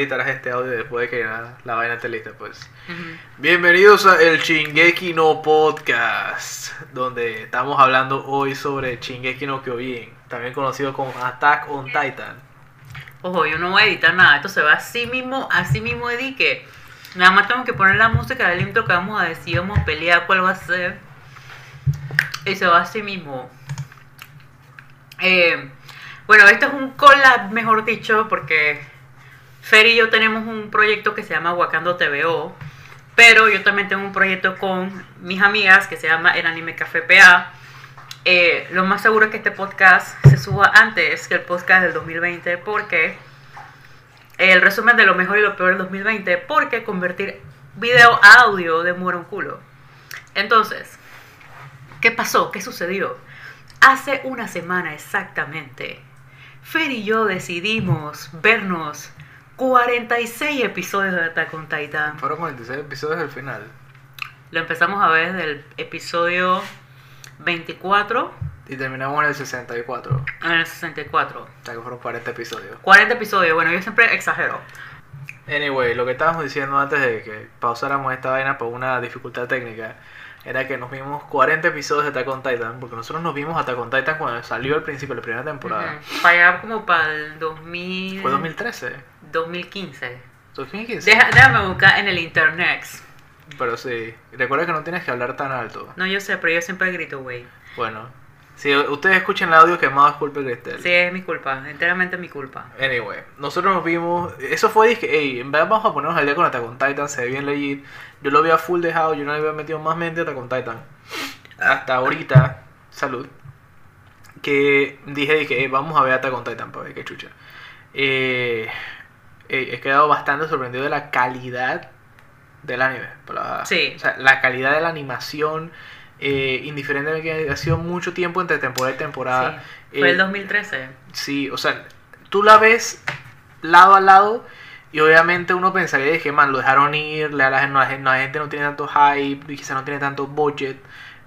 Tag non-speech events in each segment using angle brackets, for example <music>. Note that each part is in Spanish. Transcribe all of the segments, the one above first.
Editarás este audio después de que la, la vaina esté lista, pues. Bienvenidos a el Shingeki no Podcast, donde estamos hablando hoy sobre Shingeki no Kyojin, también conocido como Attack on Titan. Ojo, yo no voy a editar nada, esto se va así mismo, así mismo edique. Nada más tengo que poner la música del intro que vamos a decir, vamos a pelear cuál va a ser. Y se va así mismo. Eh, bueno, esto es un collab, mejor dicho, porque Fer y yo tenemos un proyecto que se llama Wakando TVO. Pero yo también tengo un proyecto con mis amigas que se llama El Anime Café PA. Eh, lo más seguro es que este podcast se suba antes que el podcast del 2020 porque el resumen de lo mejor y lo peor del 2020 porque convertir video a audio demora un culo. Entonces, ¿qué pasó? ¿Qué sucedió? Hace una semana exactamente, Fer y yo decidimos vernos 46 episodios de Attack on Titan. Fueron 46 episodios del final. Lo empezamos a ver desde el episodio 24 Y terminamos en el 64. en el 64. O sea que fueron 40 episodios. 40 episodios, bueno, yo siempre exagero. Anyway, lo que estábamos diciendo antes de que pausáramos esta vaina por una dificultad técnica era que nos vimos 40 episodios de Attack on Titan, porque nosotros nos vimos Attack on Titan cuando salió al principio de la primera temporada. Ujú. Para allá como para el 2000... Fue 2013. 2015. 2015. Deja- déjame buscar en el internet. Pero sí, recuerda que no tienes que hablar tan alto. No, yo sé, pero yo siempre grito, güey. Bueno, si ustedes escuchan el audio quemado es culpa de Cristel. Sí, es mi culpa, enteramente mi culpa. Anyway, nosotros nos vimos. Eso fue, dije, hey, en verdad vamos a ponernos al día con Attack on Titan, se ve bien legit. Yo lo había full dejado, yo no le había metido más mente a Attack on Titan. Hasta ahorita, salud. Que dije, dije, hey, vamos a ver Attack on Titan para ver qué chucha. Eh, eh, he quedado bastante sorprendido de la calidad del anime. la- Sí. O sea, la calidad de la animación. Eh, indiferente de que ha sido mucho tiempo entre temporada y temporada. Sí, fue Eh, el 2013. Sí, o sea, tú la ves lado a lado y obviamente uno pensaría que, man, lo dejaron ir, la, la, la, gente no tiene tanto hype y quizá no tiene tanto budget,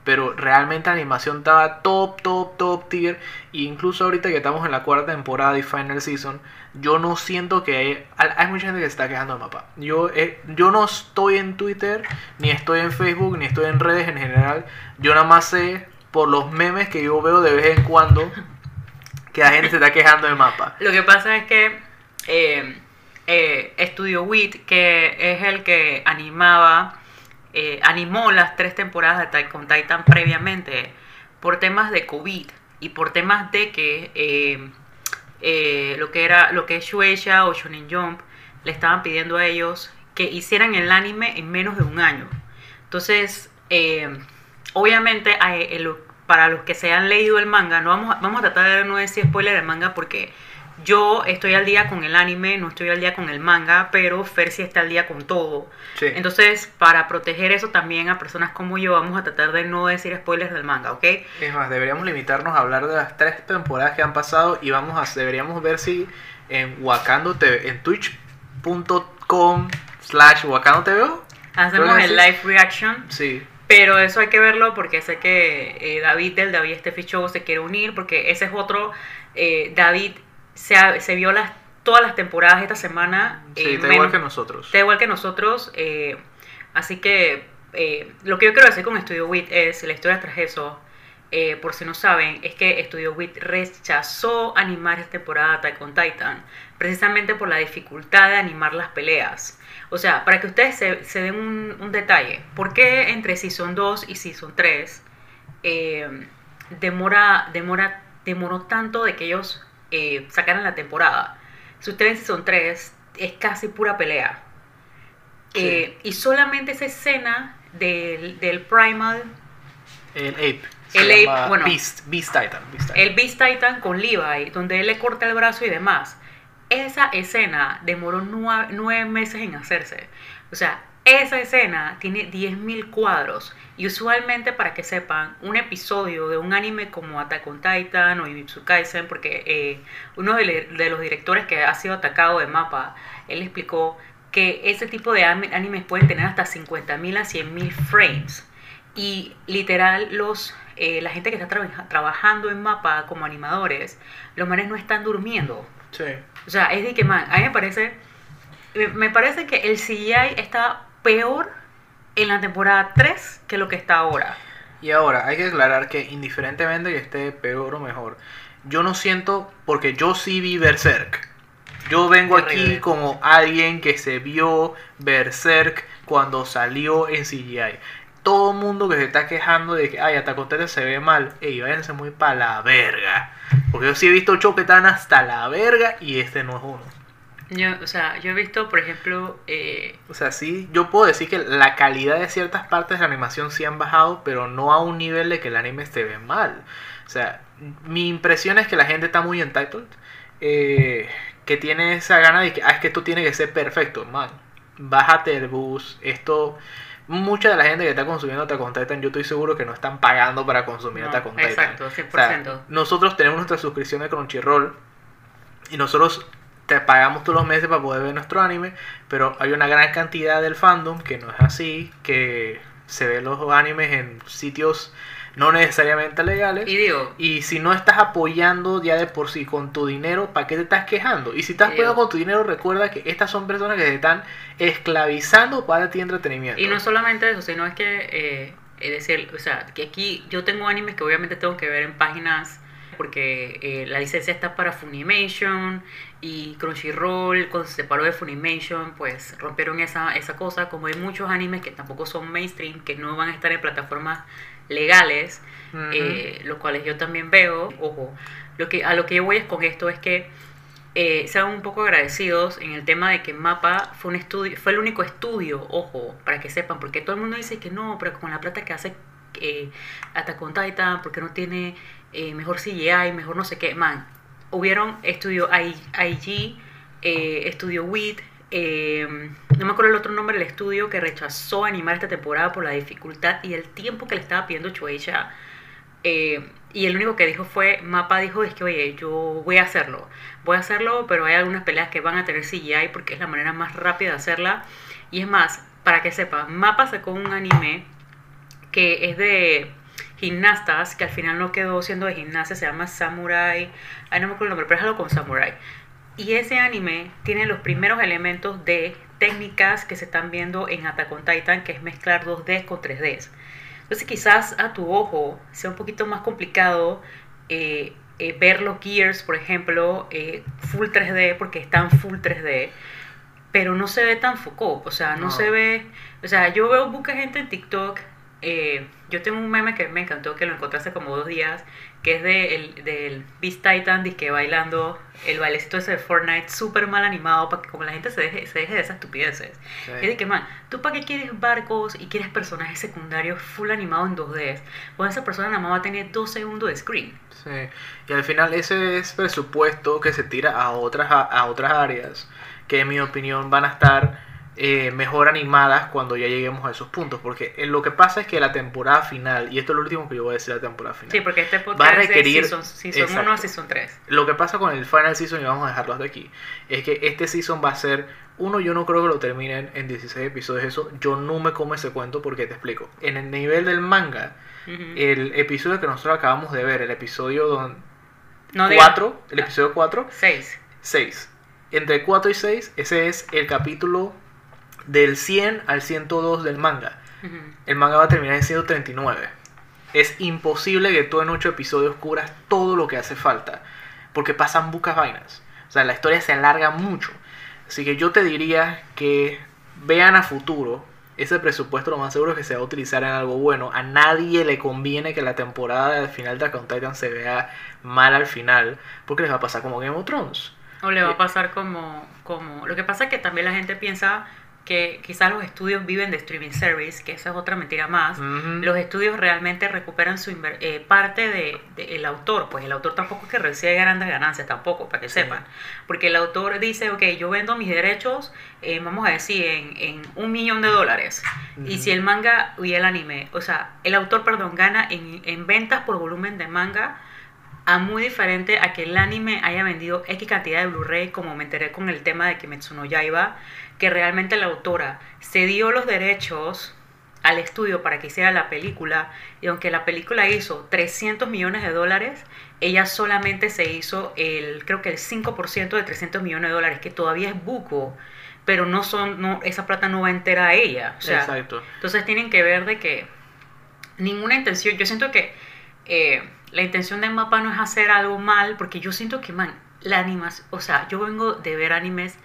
pero realmente la animación estaba top, top, top tier. E incluso ahorita que estamos en la cuarta temporada y final season, yo no siento que hay, mucha gente que se está quejando del mapa. Yo, eh, yo no estoy en Twitter, ni estoy en Facebook, ni estoy en redes en general. Yo nada más sé por los memes que yo veo de vez en cuando que la gente se está quejando del mapa. Lo que pasa es que eh, eh, Studio Wit, que es el que animaba, animó las tres temporadas de Titan previamente, por temas de COVID y por temas de que eh, eh, lo que era lo que es Shueisha o Shonen Jump le estaban pidiendo a ellos que hicieran el anime en menos de un año. Entonces, eh, obviamente, el- para los que se han leído el manga, no vamos vamos a tratar de no decir spoiler del manga porque yo estoy al día con el anime, no estoy al día con el manga, pero Fer sí está al día con todo. Sí. Entonces, para proteger eso también a personas como yo, vamos a tratar de no decir spoilers del manga, ¿ok? Es más, deberíamos limitarnos a hablar de las tres temporadas que han pasado y vamos a deberíamos ver si en Wakando TV, en twitch.com slash Wakando TV. Hacemos el live reaction Sí, Pero eso hay que verlo porque sé que eh, David del David Steffi Show se quiere unir porque ese es otro. eh, David se, se vio las, todas las temporadas esta semana. sí, eh, está menos- igual que nosotros. Está igual que nosotros. eh, así que eh, lo que yo quiero decir con Studio Wit es la historia tras eso. eh, por si no saben, es que Studio Wit rechazó animar esta temporada de Attack on Titan precisamente por la dificultad de animar las peleas. O sea, para que ustedes se, se den un, un detalle, ¿por qué entre Season 2 y Season 3 eh, demora, demora, demoró tanto de que ellos eh, sacaran la temporada? Si ustedes Season 3, es casi pura pelea. Sí. Eh, y solamente esa escena del, del Primal, El Ape. El se Ape, bueno. Beast, Beast Titan. Beast Titan. el Beast Titan con Levi, donde él le corta el brazo y demás. Esa escena demoró nue- nueve meses en hacerse. O sea, esa escena tiene 10.000 cuadros. Y usualmente, para que sepan, un episodio de un anime como Attack on Titan o Jujutsu Kaisen, porque eh, uno de, los directores que ha sido atacado de mapa, él explicó que ese tipo de animes pueden tener hasta 50.000 a 100.000 frames. Y literal, los, eh, la gente que está traba- trabajando en mapa como animadores, los manes no están durmiendo. Sí. O sea, es de que, man, a mí me parece, me parece que el CGI está peor en la temporada 3 que lo que está ahora. Y ahora, hay que aclarar que indiferentemente que esté peor o mejor, yo no siento, porque yo sí vi Berserk. Yo vengo aquí como alguien que se vio Berserk cuando salió en CGI. Todo el mundo que se está quejando de que, ay, Attack se ve mal, ey, váyanse muy para la verga. Porque yo sí he visto shows que están hasta la verga y este no es uno. Yo, o sea, yo he visto, por ejemplo, eh, O sea, sí, yo puedo decir que la calidad de ciertas partes de la animación sí han bajado, pero no a un nivel de que el anime esté bien mal. O sea, mi impresión es que la gente está muy entitled, eh, que tiene esa gana de que, ah, es que esto tiene que ser perfecto, man. Bájate el bus, esto... Mucha de la gente que está consumiendo Attack on Titan, yo estoy seguro que no están pagando para consumir No, Attack on Titan. exacto, O 100%. sea, nosotros tenemos nuestra suscripción de Crunchyroll y nosotros te pagamos todos los meses para poder ver nuestro anime, pero hay una gran cantidad del fandom que no es así, que se ve los animes en sitios no necesariamente legales. y digo, Y si no estás apoyando ya de por sí con tu dinero, ¿para qué te estás quejando? Y si estás apoyando con tu dinero, recuerda que estas son personas que se están esclavizando para ti entretenimiento. y no solamente eso, sino es que, eh, es decir, o sea, que aquí yo tengo animes que obviamente tengo que ver en páginas porque eh, la licencia está para Funimation y Crunchyroll cuando se separó de Funimation pues rompieron esa, esa cosa como hay muchos animes que tampoco son mainstream que no van a estar en plataformas legales eh, los cuales yo también veo. Ojo, lo que, a lo que yo voy es con esto es que eh, sean un poco agradecidos en el tema de que Mapa fue un estudio, fue el único estudio, ojo, para que sepan, porque todo el mundo dice que no, pero con la plata que hace eh, Attack on Titan, porque no tiene eh, mejor CGI, mejor no sé qué, man, hubieron estudio IG, eh, estudio WIT, eh, no me acuerdo el otro nombre del estudio que rechazó animar esta temporada por la dificultad y el tiempo que le estaba pidiendo Shueisha. Eh, y el único que dijo fue, Mapa dijo, es que, oye, yo voy a hacerlo. Voy a hacerlo, pero hay algunas peleas que van a tener CGI porque es la manera más rápida de hacerla. Y es más, para que sepan, Mapa sacó un anime que es de gimnastas, que al final no quedó siendo de gimnasia, se llama Samurai. Ay, no me acuerdo el nombre, pero es algo con Samurai. Y ese anime tiene los primeros elementos de técnicas que se están viendo en Attack on Titan, que es mezclar 2D con 3D. Entonces quizás a tu ojo sea un poquito más complicado eh, eh, ver los Gears, por ejemplo, eh, full 3D, porque están full 3D, pero no se ve tan foco, o sea, no, No. se ve, o sea, yo veo mucha gente en TikTok, eh, yo tengo un meme que me encantó, que lo encontré hace como dos días, que es de el, del Beast Titan, que bailando el bailecito ese de Fortnite, súper mal animado, para que como la gente se deje, se deje de esas estupideces. Sí. Es de que, man, ¿tú para qué quieres barcos y quieres personajes secundarios full animados en 2D? Cuando esa persona nada más va a tener dos segundos de screen. Sí, y al final ese es presupuesto que se tira a otras, a, a otras áreas que en mi opinión van a estar eh, mejor animadas cuando ya lleguemos a esos puntos. Porque eh, lo que pasa es que la temporada final, y esto es lo último que yo voy a decir de la temporada final, Sí, porque este Va a requerir- season, season 1 a season 3. lo que pasa con el final season, y vamos a dejarlos de aquí, es que este season va a ser, uno, yo no creo que lo terminen en 16 episodios, eso yo no me como ese cuento porque te explico. En el nivel del manga, el episodio que nosotros acabamos de ver, el episodio don, no digas 4, el episodio 4, 6. 6. Entre 4 y 6, ese es el capítulo del 100 al 102 del manga. El manga va a terminar en 139. Es imposible que tú en 8 episodios cubras todo lo que hace falta. Porque pasan bucas vainas. O sea, la historia se alarga mucho. Así que yo te diría que vean a futuro. Ese presupuesto lo más seguro es que se va a utilizar en algo bueno. A nadie le conviene que la temporada del final de Attack Titan se vea mal al final. Porque les va a pasar como Game of Thrones. O le va Eh, a pasar como, como... Lo que pasa es que también la gente piensa que quizás los estudios viven de streaming service, que esa es otra mentira más. Los estudios realmente recuperan su eh, parte del de, el autor, pues el autor tampoco es que recibe grandes ganancias tampoco, para que Sí. sepan. Porque el autor dice, ok, yo vendo mis derechos, eh, vamos a decir, en, en un millón de dólares. Y Ujú. si el manga y el anime, o sea, el autor, perdón, gana en, en ventas por volumen de manga, a muy diferente a que el anime haya vendido X cantidad de Blu-ray, como me enteré con el tema de Kimetsu no Yaiba, que realmente la autora cedió los derechos al estudio para que hiciera la película, y aunque la película hizo 300 millones de dólares, ella solamente se hizo el, creo que el 5% de 300 millones de dólares, que todavía es buco, pero no son, no, esa plata no va entera a ella. O sea, Exacto. entonces tienen que ver de que ninguna intención, yo siento que eh, la intención de Mapa no es hacer algo mal, porque yo siento que, man, la animación, o sea, yo vengo de ver animes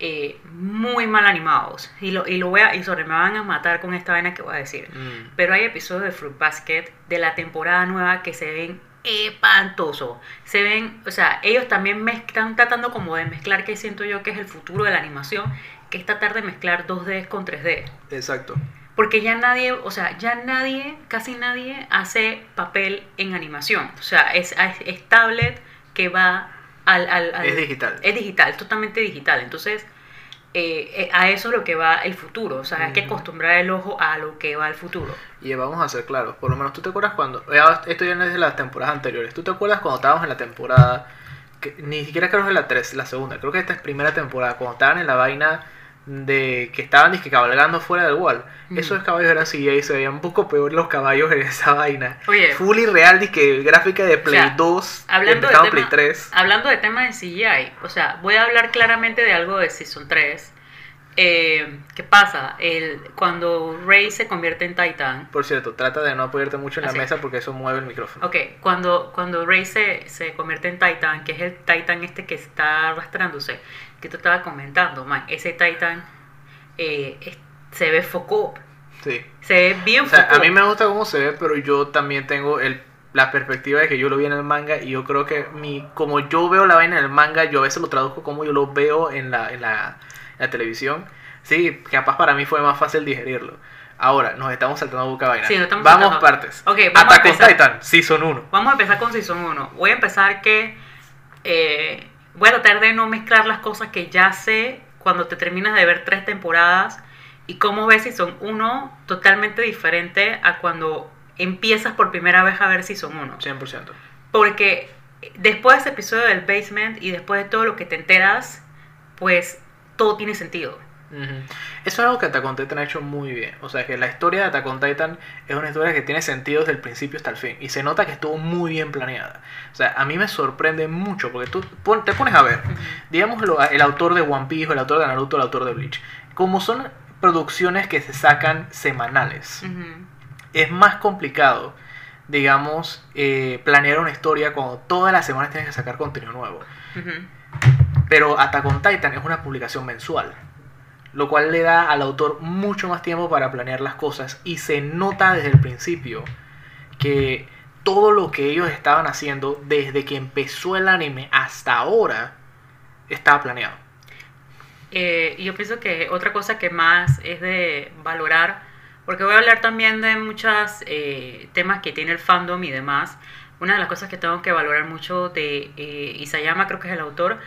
eh, muy mal animados, y lo, y lo voy a, y sobre me van a matar con esta vaina que voy a decir, Mm. pero hay episodios de Fruit Basket de la temporada nueva que se ven espantosos. Se ven, o sea, ellos también mez- están tratando como de mezclar que siento yo que es el futuro de la animación, que es tratar de mezclar 2D con 3D. Exacto. Porque ya nadie, o sea, ya nadie, casi nadie hace papel en animación. O sea, es, es, es tablet que va al, al- al- Es digital. Es digital, totalmente digital. Entonces, eh, eh, a eso es lo que va el futuro. O sea, hay que acostumbrar el ojo a lo que va el futuro. Y vamos a ser claros, por lo menos tú te acuerdas cuando, ya esto ya no es de las temporadas anteriores, tú te acuerdas cuando estábamos en la temporada, que ni siquiera creo que es la 3, la segunda, creo que esta es primera temporada, cuando estaban en la vaina de que estaban disque cabalgando fuera del wall, Ujú. esos caballos eran CGI y se veían un poco peor los caballos en esa vaina. Oye. Full y real, disque gráfica de Play sea, 2, hablando de tema- Play 3. Hablando de temas de CGI, o sea, voy a hablar claramente de algo de Season 3. Eh, ¿Qué pasa? El, cuando Rey se convierte en Titan, Por cierto, trata de no apoyarte mucho en la Así. mesa porque eso mueve el micrófono. Ok, cuando, cuando Rey se, se convierte en Titan, que es el Titan este que está arrastrándose, que tú estabas comentando, man, ese Titan eh, es- se ve foco, Sí. se ve bien O sea, foco. a mí me gusta cómo se ve, pero yo también tengo el, la perspectiva de que yo lo vi en el manga y yo creo que mi, como yo veo la vaina en el manga, yo a veces lo traduzco como yo lo veo en la, en la, en la televisión. Sí, capaz para mí fue más fácil digerirlo. Ahora, nos estamos saltando boca vaina. Sí, nos estamos vamos saltando. partes. Ok, vamos a Attack on empezar. Titan, Season 1. Vamos a empezar con Season 1. Voy a empezar que eh, voy a tratar de no mezclar las cosas que ya sé cuando te terminas de ver tres temporadas y cómo ves Season 1 totalmente diferente a cuando empiezas por primera vez a ver Season 1. 100%. Porque después de ese episodio del basement y después de todo lo que te enteras, pues todo tiene sentido. Eso es algo que Attack on Titan ha hecho muy bien. O sea, que la historia de Attack on Titan es una historia que tiene sentido desde el principio hasta el fin. Y se nota que estuvo muy bien planeada. O sea, a mí me sorprende mucho porque tú te pones a ver, digamos, el autor de One Piece, el autor de Naruto, el autor de Bleach. Como son producciones que se sacan semanales, es más complicado, digamos, eh, planear una historia cuando todas las semanas tienes que sacar contenido nuevo. Pero Attack on Titan es una publicación mensual, lo cual le da al autor mucho más tiempo para planear las cosas y se nota desde el principio que todo lo que ellos estaban haciendo desde que empezó el anime hasta ahora estaba planeado. Eh, yo pienso que otra cosa que más es de valorar, porque voy a hablar también de muchos temas que tiene el fandom y demás. Una de las cosas que tengo que valorar mucho de eh, Isayama, creo que es el autor,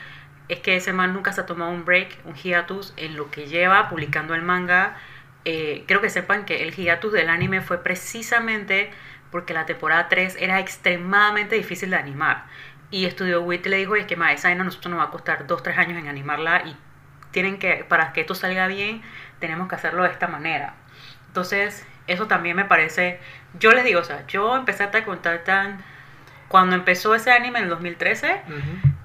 es que ese man nunca se ha tomado un break, un hiatus en lo que lleva publicando el manga. Eh, creo que sepan que el hiatus del anime fue precisamente porque la temporada 3 era extremadamente difícil de animar. Y Studio Wit le dijo, es que más esa vaina nosotros nos va a costar 2-3 años en animarla y tienen que, para que esto salga bien, tenemos que hacerlo de esta manera. Entonces, eso también me parece, yo les digo, o sea, yo empecé a contar tan cuando empezó ese anime en el 2013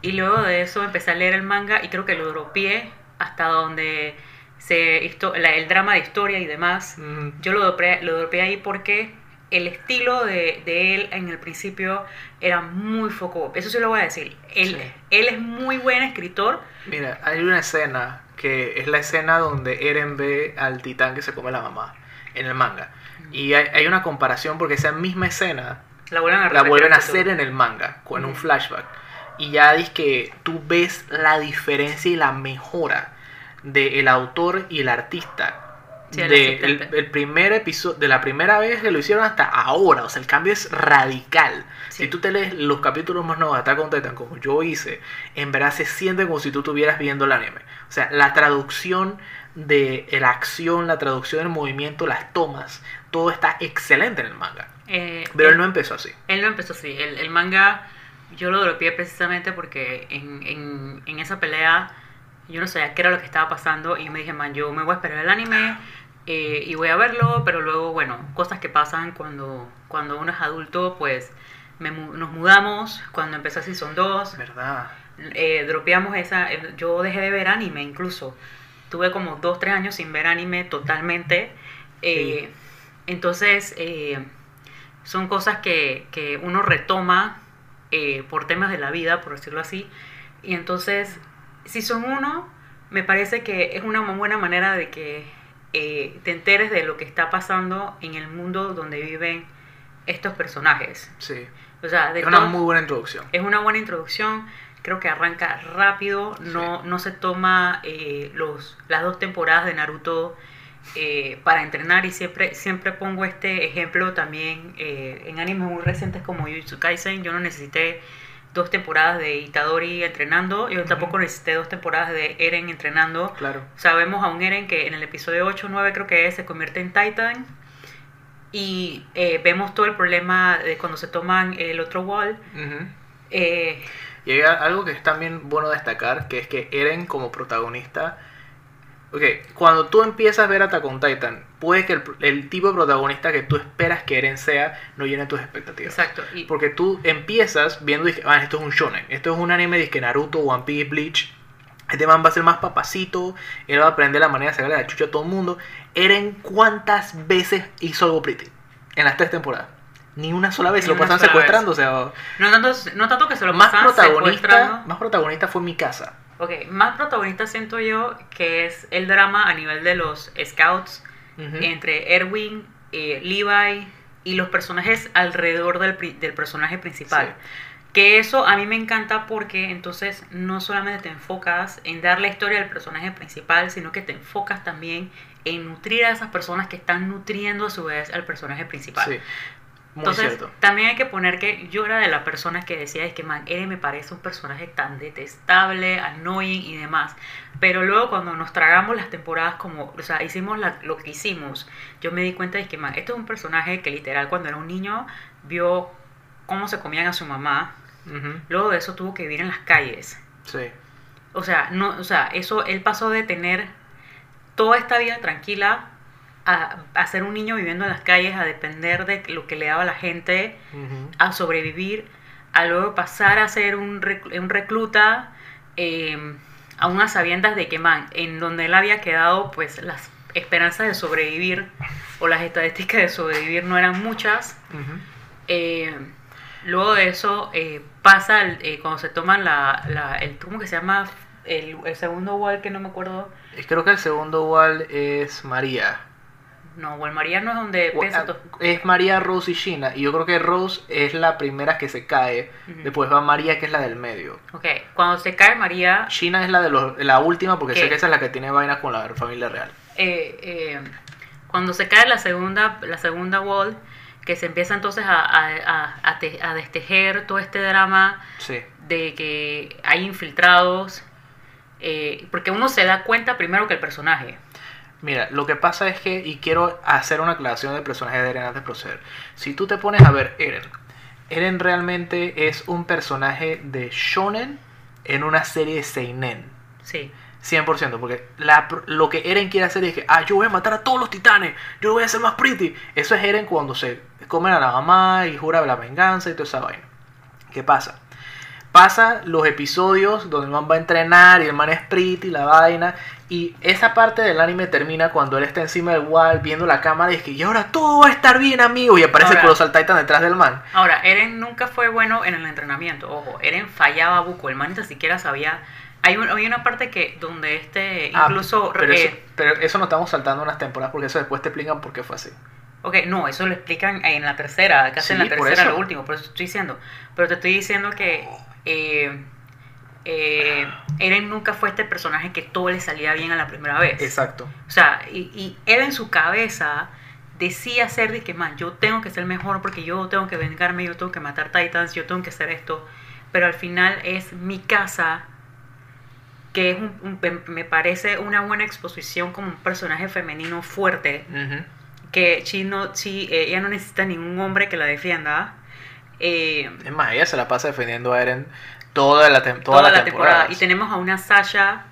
y luego de eso empecé a leer el manga y creo que lo dropié hasta donde se la- el drama de historia y demás. Ujú. Yo lo dropeé, lo dropeé ahí porque el estilo de, de él en el principio era muy foco. Eso sí lo voy a decir. Él, Sí. él es muy buen escritor. Mira, hay una escena que es la escena donde Eren ve al titán que se come la mamá en el manga. Y hay, hay una comparación porque esa misma escena La vuelven a la vuelven a hacer en el manga, con un Ujú. flashback. Y ya dices que tú ves la diferencia y la mejora del autor y el artista. Sí, de el, primer episodio, de la primera vez que lo hicieron hasta ahora. O sea, el cambio es radical. Sí. Si tú te lees los capítulos más nuevos de Attack on Titan, como yo hice, en verdad se siente como si tú estuvieras viendo el anime. O sea, la traducción de la acción, la traducción del movimiento, las tomas, todo está excelente en el manga. Eh, Pero él, él no empezó así. él no empezó así. El, el manga yo lo dropeé precisamente porque en, en, en esa pelea yo no sabía qué era lo que estaba pasando y me dije, man, yo me voy a esperar el anime eh, y voy a verlo, pero luego, bueno, cosas que pasan cuando, cuando uno es adulto, pues me nos mudamos cuando empezó Season 2. ¿Verdad? eh, dropeamos esa. eh, yo dejé de ver anime incluso. Tuve como 2, 3 años sin ver anime totalmente. Entonces, son cosas que, que uno retoma eh, por temas de la vida, por decirlo así. Y entonces, si son uno, me parece que es una muy buena manera de que eh, te enteres de lo que está pasando en el mundo donde viven estos personajes. Sí. O sea, de Es una muy buena introducción. es una buena introducción. Creo que arranca rápido. No, no se toma eh, los, las dos temporadas de Naruto eh, para entrenar. Y siempre, siempre pongo este ejemplo también eh, en animes muy recientes como Jujutsu Kaisen. Yo no necesité dos temporadas de Itadori entrenando. Yo tampoco necesité dos temporadas de Eren entrenando. Claro. Sabemos a un Eren que en el episodio 8 o 9 creo que es, se convierte en Titan. Y eh, vemos todo el problema de cuando se toman el otro wall. Eh, Y hay algo que es también bueno destacar, que es que Eren como protagonista... Ok, cuando tú empiezas a ver Attack on Titan, puede que el, el tipo de protagonista que tú esperas que Eren sea no llene tus expectativas. exacto. Y, Porque tú empiezas viendo, ah, esto es un shonen, esto es un anime de Naruto, One Piece, Bleach. Este man va a ser más papacito, él va a aprender la manera de sacarle la chucha a todo el mundo. Eren, ¿cuántas veces hizo algo pretty? En las tres temporadas. Ni una sola vez, Ni lo sola secuestrando, o sea, no, tanto, no tanto que se lo más pasaban protagonista, secuestrando. más protagonista fue mi casa. Ok, más protagonista siento yo que es el drama a nivel de los scouts entre Erwin, eh, Levi y los personajes alrededor del, pri- del personaje principal. Sí. Que eso a mí me encanta porque entonces no solamente te enfocas en dar la historia del personaje principal, sino que te enfocas también en nutrir a esas personas que están nutriendo a su vez al personaje principal. Sí, muy Entonces, cierto. también hay que poner que yo era de las personas que decía, es que man, Eren me parece un personaje tan detestable, annoying y demás. Pero luego cuando nos tragamos las temporadas como, o sea, hicimos la- lo que hicimos, yo me di cuenta de que, man, esto es un personaje que literal cuando era un niño vio cómo se comían a su mamá. Luego de eso tuvo que vivir en las calles. Sí, O sea, no, o sea, eso, él pasó de tener toda esta vida tranquila a, a ser un niño viviendo en las calles, a depender de lo que le daba la gente, a sobrevivir, a luego pasar a ser un, rec- un recluta, eh, a unas sabiendas de que, man, en donde él había quedado, pues las esperanzas de sobrevivir o las estadísticas de sobrevivir no eran muchas. Eh, luego de eso eh, pasa el- eh, cuando se toman la, la- el, ¿cómo que se llama? El, el segundo wall que no me acuerdo. Creo que el segundo wall es María. No, María no es donde pesa Ah, todo. Es María, Rose y Shina. Y yo creo que Rose es la primera que se cae. Después va María, que es la del medio. Ok, cuando se cae María, Shina es la de los, la última porque ¿Qué? sé que esa es la que tiene vainas con la familia real. eh, eh, cuando se cae la segunda, la segunda wall, que se empieza entonces a, a, a- a te- a destejer todo este drama Sí. de que hay infiltrados, eh, porque uno se da cuenta primero que el personaje. Mira, lo que pasa es que, y quiero hacer una aclaración del personaje de Eren antes de proceder. Si tú te pones a ver Eren, Eren realmente es un personaje de shonen en una serie de seinen. Sí. 100%, porque la, lo que Eren quiere hacer es que, ah, yo voy a matar a todos los titanes, yo voy a hacer más pretty. Eso es Eren cuando se comen a la mamá y jura la venganza y toda esa vaina. ¿Qué pasa? Pasa los episodios donde el man va a entrenar y el man es pretty, la vaina. Y esa parte del anime termina cuando él está encima del wall viendo la cámara y es que, y ahora todo va a estar bien, amigo. Y aparece Ahora- Colossal Titan detrás del man. Ahora, Eren nunca fue bueno en el entrenamiento. Ojo, Eren fallaba buco. El man ni siquiera sabía. Hay, un- hay una parte que donde este Ah, incluso. pero, eh, eso, pero eso no estamos saltando unas temporadas porque eso después te explican por qué fue así. Ok, no, eso lo explican en la tercera, casi en la tercera, lo último, por eso estoy diciendo. Pero te estoy diciendo que eh, eh, Eren nunca fue este personaje que todo le salía bien a la primera vez. Exacto. O sea, y, y él en su cabeza decía ser de que, man, yo tengo que ser mejor porque yo tengo que vengarme, yo tengo que matar titans, yo tengo que hacer esto. Pero al final es mi casa, que es un- un- me- parece una buena exposición como un personaje femenino fuerte Ujú. que Chino, sí, eh, ella no necesita ningún hombre que la defienda. eh, Es más, ella se la pasa defendiendo a Eren toda la, tem- toda, toda la la temporada. temporada. Y tenemos a una Sasha.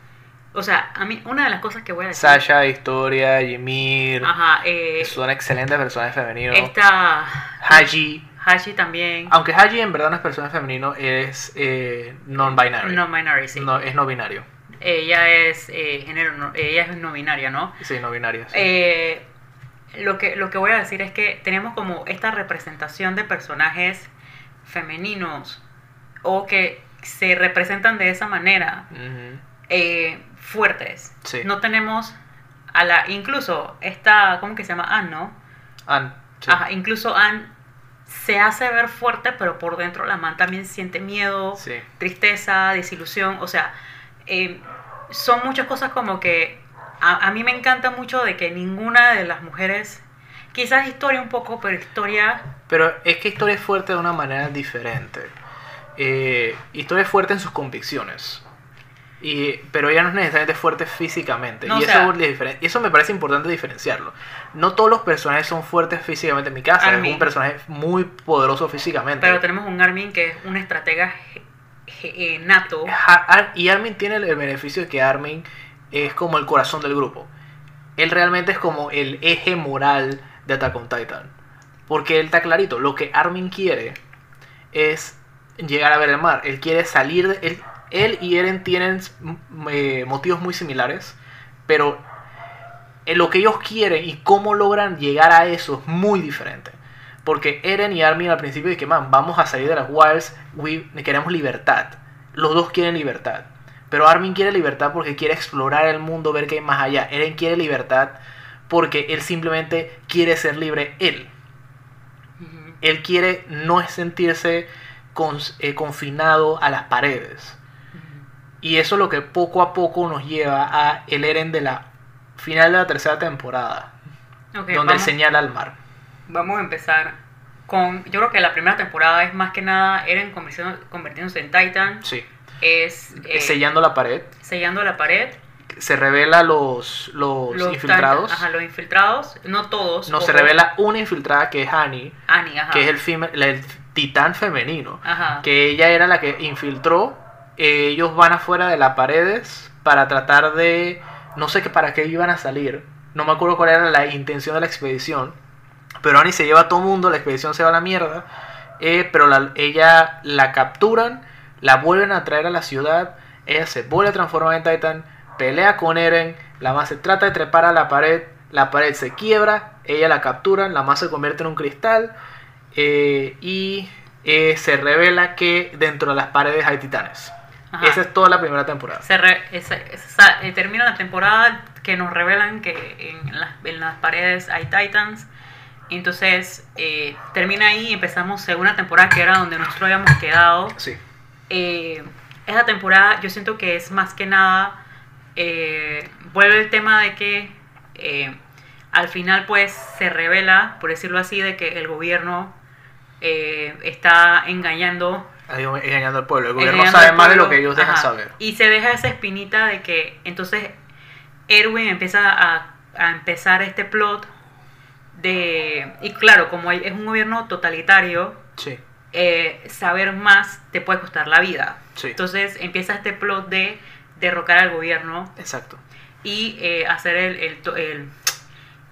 O sea, a mí, una de las cosas que voy a decir. Sasha, Historia, Ymir, Ajá, eh, son excelentes personajes femeninos. esta. Haji, Hashi también. Aunque Haji en verdad no es personaje femenino, es eh, non-binary. No binary, sí. No, es no binario. Ella es eh, género, no- ella es no binaria, ¿no? Sí, no binario. sí. Eh, lo, que, lo que voy a decir es que tenemos como esta representación de personajes femeninos o que se representan de esa manera eh, fuertes. Sí. No tenemos a la, incluso esta, ¿cómo que se llama? Anne, ¿no? Anne, sí. Ajá, incluso Anne se hace ver fuerte, pero por dentro la man también siente miedo, Sí. tristeza, desilusión, o sea, eh, son muchas cosas como que a, a mí me encanta mucho de que ninguna de las mujeres, quizás historia un poco, pero historia, Pero es que historia es fuerte de una manera diferente. Eh, historia es fuerte en sus convicciones. Y, pero ella no es necesariamente fuerte físicamente. No, y eso, sea- y eso me parece importante diferenciarlo. No todos los personajes son fuertes físicamente. En mi casa es un personaje muy poderoso físicamente. pero tenemos un Armin que es un estratega eh, nato. Y Armin tiene el beneficio de que Armin es como el corazón del grupo. Él realmente es como el eje moral de Attack on Titan. Porque él está clarito. Lo que Armin quiere es llegar a ver el mar. Él quiere salir. De, él, él y Eren tienen eh, motivos muy similares. Pero lo que ellos quieren y cómo logran llegar a eso es muy diferente. Porque Eren y Armin al principio dicen, man, vamos a salir de las Wilds, we- queremos libertad. Los dos quieren libertad. Pero Armin quiere libertad porque quiere explorar el mundo, ver qué hay más allá. Eren quiere libertad porque él simplemente quiere ser libre él. Él quiere no sentirse con- eh, confinado a las paredes. Y eso es lo que poco a poco nos lleva a el Eren de la final de la tercera temporada. Ok, donde él señala al mar. vamos a empezar con, yo creo que la primera temporada es más que nada Eren convirtiéndose en Titan, Sí. es eh, Sellando la pared. sellando la pared. Se revela los, los, Los infiltrados. Ajá, los infiltrados, no todos. No, se ojo. revela una infiltrada que es Annie, Annie, ajá. que es el, el titán femenino. Ajá. Que ella era la que infiltró. Eh, ellos van afuera de las paredes para tratar de... No sé qué para qué iban a salir. No me acuerdo cuál era la intención de la expedición. Pero Annie se lleva a todo mundo, la expedición se va a la mierda. eh, pero la- ella la capturan, la vuelven a traer a la ciudad. Ella se vuelve a transformar en Titan, pelea con Eren. La más se trata de trepar a la pared. La pared se quiebra, ella la capturan, la más se convierte en un cristal. Eh, y eh, se revela que dentro de las paredes hay titanes. Ajá. Esa es toda la primera temporada. Se re- esa- esa- eh, termina la temporada que nos revelan que en las, en las paredes hay Titans. Entonces eh, termina ahí y empezamos segunda temporada que era donde nosotros habíamos quedado. Sí. Esa temporada yo siento que es más que nada, vuelve el tema de que al final pues se revela, por decirlo así, de que el gobierno eh, está engañando engañando al pueblo. El gobierno sabe más de lo que ellos dejan Ajá. saber. Y se deja esa espinita de que entonces Erwin empieza a, a empezar este plot de... Y claro, como es un gobierno totalitario, Sí. eh, saber más te puede costar la vida. Sí. Entonces empieza este plot de derrocar al gobierno Exacto. y eh, hacer el, el, to- el,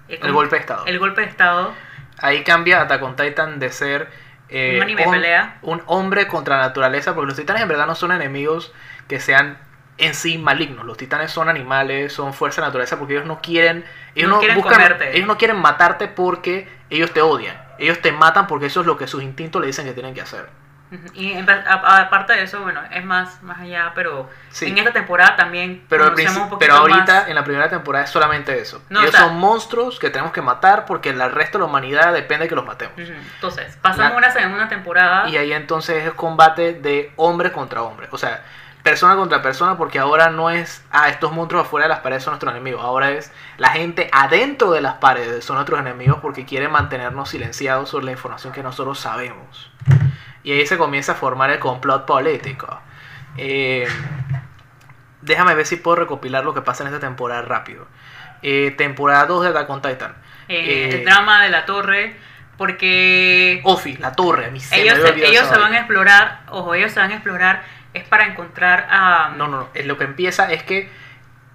El golpe de estado. El golpe de estado. Ahí cambia Attack on Titan de ser eh, Un anime de pelea. un hombre contra la naturaleza, porque los titanes en verdad no son enemigos que sean en sí malignos. Los titanes son animales, son fuerza de naturaleza, porque ellos no quieren, ellos No no, quieren buscan, comerte. ellos no quieren matarte porque ellos te odian. Ellos te matan porque eso es lo que sus instintos le dicen que tienen que hacer. Y aparte de eso, bueno, es más, más allá, pero Sí. en esta temporada también Pero, al un poquito pero ahorita más- en la primera temporada es solamente eso. No, ellos o sea- son monstruos que tenemos que matar porque el resto de la humanidad depende de que los matemos. Entonces, pasamos La- una segunda temporada. Y ahí entonces es combate de hombre contra hombre. O sea, persona contra persona porque ahora no es, ah, estos monstruos afuera de las paredes son nuestros enemigos. Ahora es la gente adentro de las paredes son nuestros enemigos porque quieren mantenernos silenciados sobre la información que nosotros sabemos. Y ahí se comienza a formar el complot político. Eh, déjame ver si puedo recopilar lo que pasa en esta temporada rápido. Eh, temporada 2 de Attack on Titan. eh, el drama de la torre, porque Ofi, la torre, me ellos, se, ellos se van a explorar, ojo, ellos se van a explorar, es para encontrar a... No, no, no. Lo que empieza es que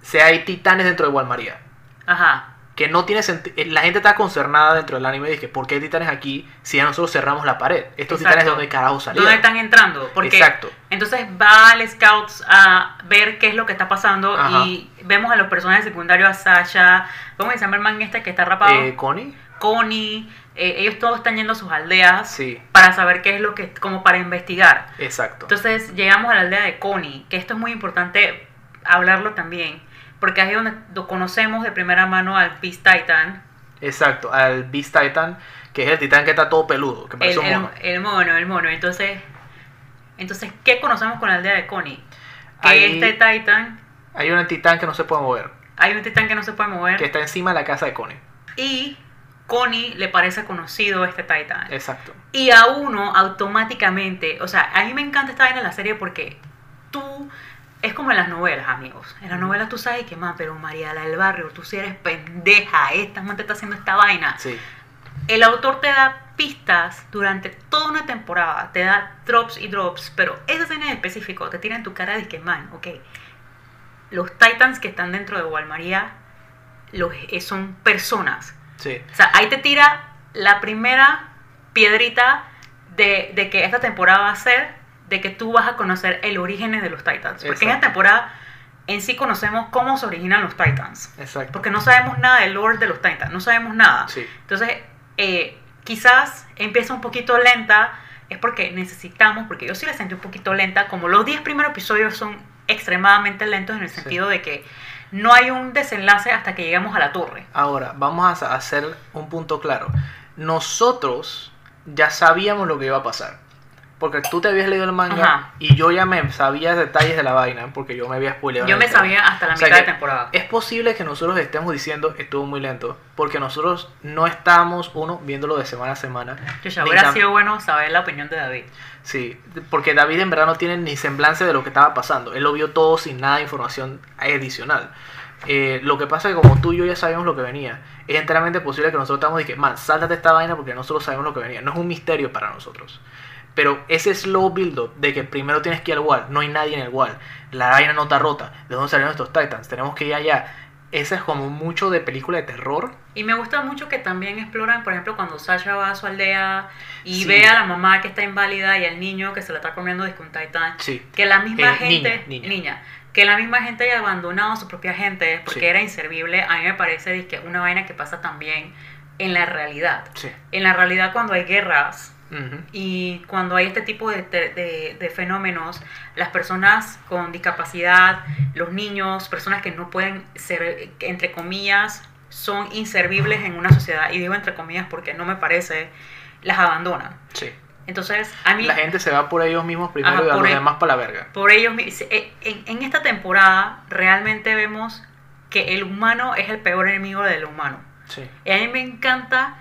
se hay titanes dentro de Walmaría. Ajá. Que no tiene sentido. La gente está concernada dentro del anime que ¿por qué hay titanes aquí si ya nosotros cerramos la pared? Estos Exacto. titanes de dónde carajo salieron. ¿Dónde están entrando? Porque Exacto. entonces va al Scouts a ver qué es lo que está pasando Ajá. y vemos a los personajes secundarios, a Sasha, ¿cómo se llama el man este que está rapado? Eh, Connie, Connie, eh, ellos todos están yendo a sus aldeas sí, para saber qué es lo que, como para investigar. exacto. Entonces llegamos a la aldea de Connie, que esto es muy importante hablarlo también, porque ahí es donde conocemos de primera mano al Beast Titan, Exacto, al Beast Titan, que es el titán que está todo peludo, que el, parece un el- mono. el mono, el mono. Entonces, entonces, ¿qué conocemos con la aldea de Connie? Que Ahí- este Titan, Hay un titán que no se puede mover, hay un titán que no se puede mover que está encima de la casa de Connie. y Connie le parece conocido este Titan. Exacto. Y a uno automáticamente, o sea, a mí me encanta esta vaina en la serie porque tú, es como en las novelas, amigos. En las novelas tú sabes que más, pero Mariala del barrio, tú sí eres pendeja, esta man te está haciendo esta vaina. Sí, El autor te da pistas durante toda una temporada, te da drops y drops, pero esa escena en específico te tira en tu cara de que, man, ok, los titans que están dentro de Walmaría los, eh, son personas. sí, O sea, ahí te tira la primera piedrita de, de que esta temporada va a ser de que tú vas a conocer el origen de los Titans. Porque en esta temporada en sí conocemos cómo se originan los Titans. exacto. Porque no sabemos nada del lore de los Titans, no sabemos nada. Sí, Entonces, eh, quizás empieza un poquito lenta, es porque necesitamos, porque yo sí la sentí un poquito lenta, como los 10 primeros episodios son extremadamente lentos en el Sí. sentido de que no hay un desenlace hasta que llegamos a la torre. Ahora, vamos a hacer un punto claro. Nosotros ya sabíamos lo que iba a pasar. Porque tú te habías leído el manga Ajá. y yo ya me sabía detalles de la vaina porque yo me había spoileado. Yo me sabía hasta la O sea mitad de que temporada. Es posible que nosotros estemos diciendo estuvo muy lento porque nosotros no estábamos, uno, viéndolo de semana a semana. Yo ya hubiera sido bueno saber la opinión de David. Sí, porque David en verdad no tiene ni semblante de lo que estaba pasando. Él lo vio todo sin nada de información adicional. Eh, lo que pasa es que como tú y yo ya sabíamos lo que venía, es enteramente posible que nosotros estamos diciendo, man, sáltate esta vaina porque nosotros sabemos lo que venía. No es un misterio para nosotros. Pero ese slow build-up de que primero tienes que ir al wall, no hay nadie en el wall, la vaina no está rota, ¿de dónde salieron estos titans? Tenemos que ir allá. Ese es como mucho de película de terror. Y me gusta mucho que también exploran, por ejemplo, cuando Sasha va a su aldea y Sí. ve a la mamá que está inválida y al niño que se la está comiendo disque un Titan. Sí. Que la misma Eh, gente, niña, niña, niña. que la misma gente haya abandonado a su propia gente porque Sí. era inservible, a mí me parece disque una vaina que pasa también en la realidad. Sí. En la realidad cuando hay guerras, Y cuando hay este tipo de, de- de fenómenos, las personas con discapacidad, los niños, personas que no pueden ser, entre comillas, son inservibles en una sociedad, y digo entre comillas porque no me parece, las abandonan. Sí. Entonces, a mí, La gente se va por ellos mismos primero Ajá, y a los el- demás para la verga. por ellos, mi- se- eh, en, en esta temporada realmente vemos que el humano es el peor enemigo del humano. Sí. Y a mí me encanta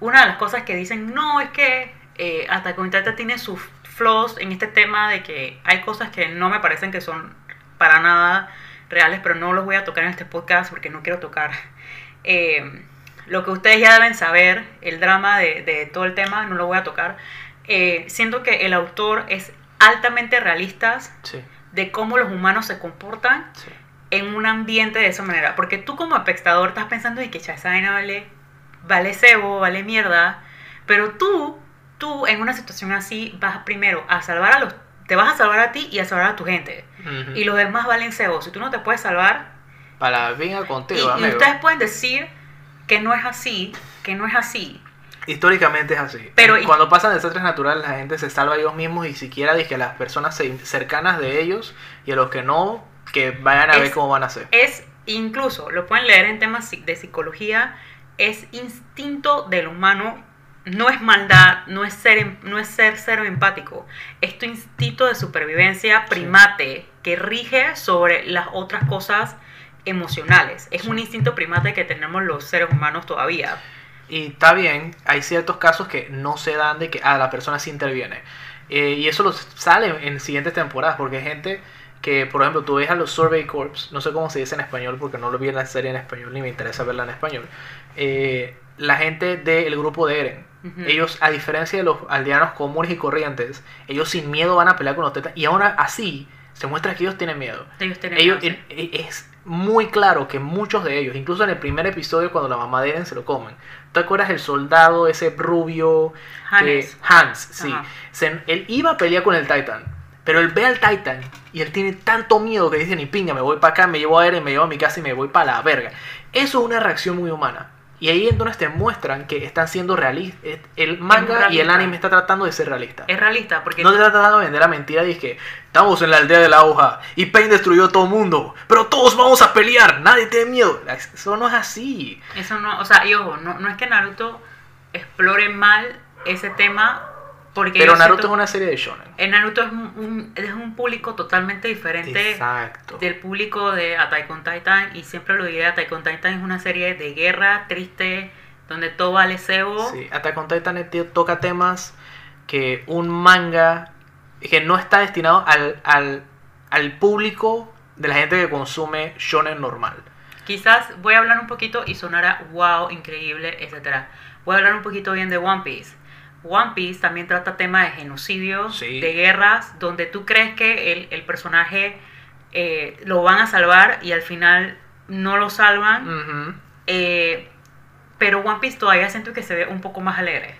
una de las cosas que dicen, no, es que eh, hasta con Tata tiene sus flaws en este tema de que hay cosas que no me parecen que son para nada reales, pero no los voy a tocar en este podcast porque no quiero tocar <laughs> eh, lo que ustedes ya deben saber, el drama de, de todo el tema, no lo voy a tocar. Eh, siento que el autor es altamente realista Sí. de cómo los humanos se comportan Sí. en un ambiente de esa manera. Porque tú como espectador estás pensando de que ya esa vaina vale, vale cebo, vale mierda. Pero tú, tú en una situación así vas primero a salvar a los... Te vas a salvar a ti y a salvar a tu gente. Y los demás valen cebo. Si tú no te puedes salvar... Para venga Y, contigo, y amigo. ustedes pueden decir que no es así, que no es así. Históricamente es así. Pero cuando pasan desastres naturales, la gente se salva a ellos mismos y siquiera dice que las personas cercanas de ellos y a los que no, que vayan a Es- ver cómo van a hacer. Es incluso, lo pueden leer en temas de psicología, es instinto del humano, no es maldad, no es ser, em- no es ser cero empático, es tu instinto de supervivencia primate que rige sobre las otras cosas emocionales. Es un instinto primate que tenemos los seres humanos todavía. Y está bien, hay ciertos casos que no se dan de que ah, la persona sí interviene. Eh, y eso los sale en siguientes temporadas, porque hay gente que, por ejemplo, tú ves a los Survey Corps, no sé cómo se dice en español, porque no lo vi en la serie en español, ni me interesa verla en español. Eh, la gente del grupo de Eren, Ellos, a diferencia de los aldeanos comunes y corrientes, ellos sin miedo van a pelear con los tetas, y aún así se muestra que ellos tienen miedo. Ellos tienen Ellos, cáncer. e- e- es muy claro que muchos de ellos, incluso en el primer episodio cuando la mamá de Eren se lo comen, ¿te acuerdas el soldado ese rubio? Hans, sí. Se- él iba a pelear con el Titan, pero él ve al Titan y él tiene tanto miedo que dice, ni pinga, me voy para acá, me llevo a Eren, me llevo a mi casa y me voy para la verga. Eso es una reacción muy humana. Y ahí entonces te muestran que están siendo realistas. El manga y el anime está tratando de ser realista. Es realista, porque No te está tratando de vender la mentira es que estamos en la aldea de la hoja y Pain destruyó a todo el mundo, pero todos vamos a pelear, nadie tiene miedo. Eso no es así. eso no, o sea, y ojo, no, no es que Naruto explore mal ese tema, porque Pero Naruto siento- es una serie de shonen. en Naruto es un, un- es un público totalmente diferente Exacto. del público de Attack on Titan y siempre lo diré, Attack on Titan es una serie de guerra triste donde todo vale cebo. Sí, Attack on Titan toca temas que un manga que no está destinado al, al, al público de la gente que consume shonen normal. Quizás voy a hablar un poquito y sonará wow, increíble, etcétera. Voy a hablar un poquito bien de One Piece. One Piece también trata temas de genocidios, Sí. de guerras, donde tú crees que el, el personaje eh, lo van a salvar y al final no lo salvan. Eh, pero One Piece todavía siento que se ve un poco más alegre.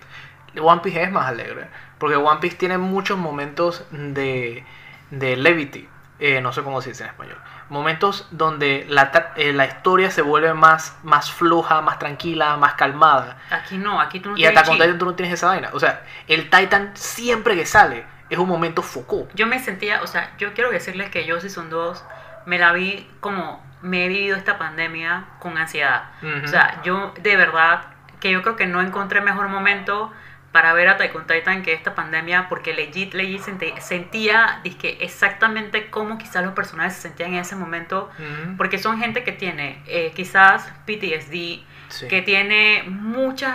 One Piece es más alegre. Porque One Piece tiene muchos momentos de, de levity. eh, no sé cómo se dice en español. Momentos donde la, eh, la historia se vuelve más, más floja, más tranquila, más calmada. Aquí no, aquí tú no Y tienes Attack on chill. Titan tú no tienes esa vaina. O sea, el Titan siempre que sale es un momento foco. Yo me sentía, o sea, yo quiero decirles que yo Season 2 me la vi como me he vivido esta pandemia con ansiedad. O sea, yo de verdad que yo creo que no encontré mejor momento para ver a Attack on Titan que esta pandemia porque legit, legit sentí- sentía dizque, exactamente cómo quizás los personajes se sentían en ese momento porque son gente que tiene eh, quizás PTSD, Sí. que tiene muchos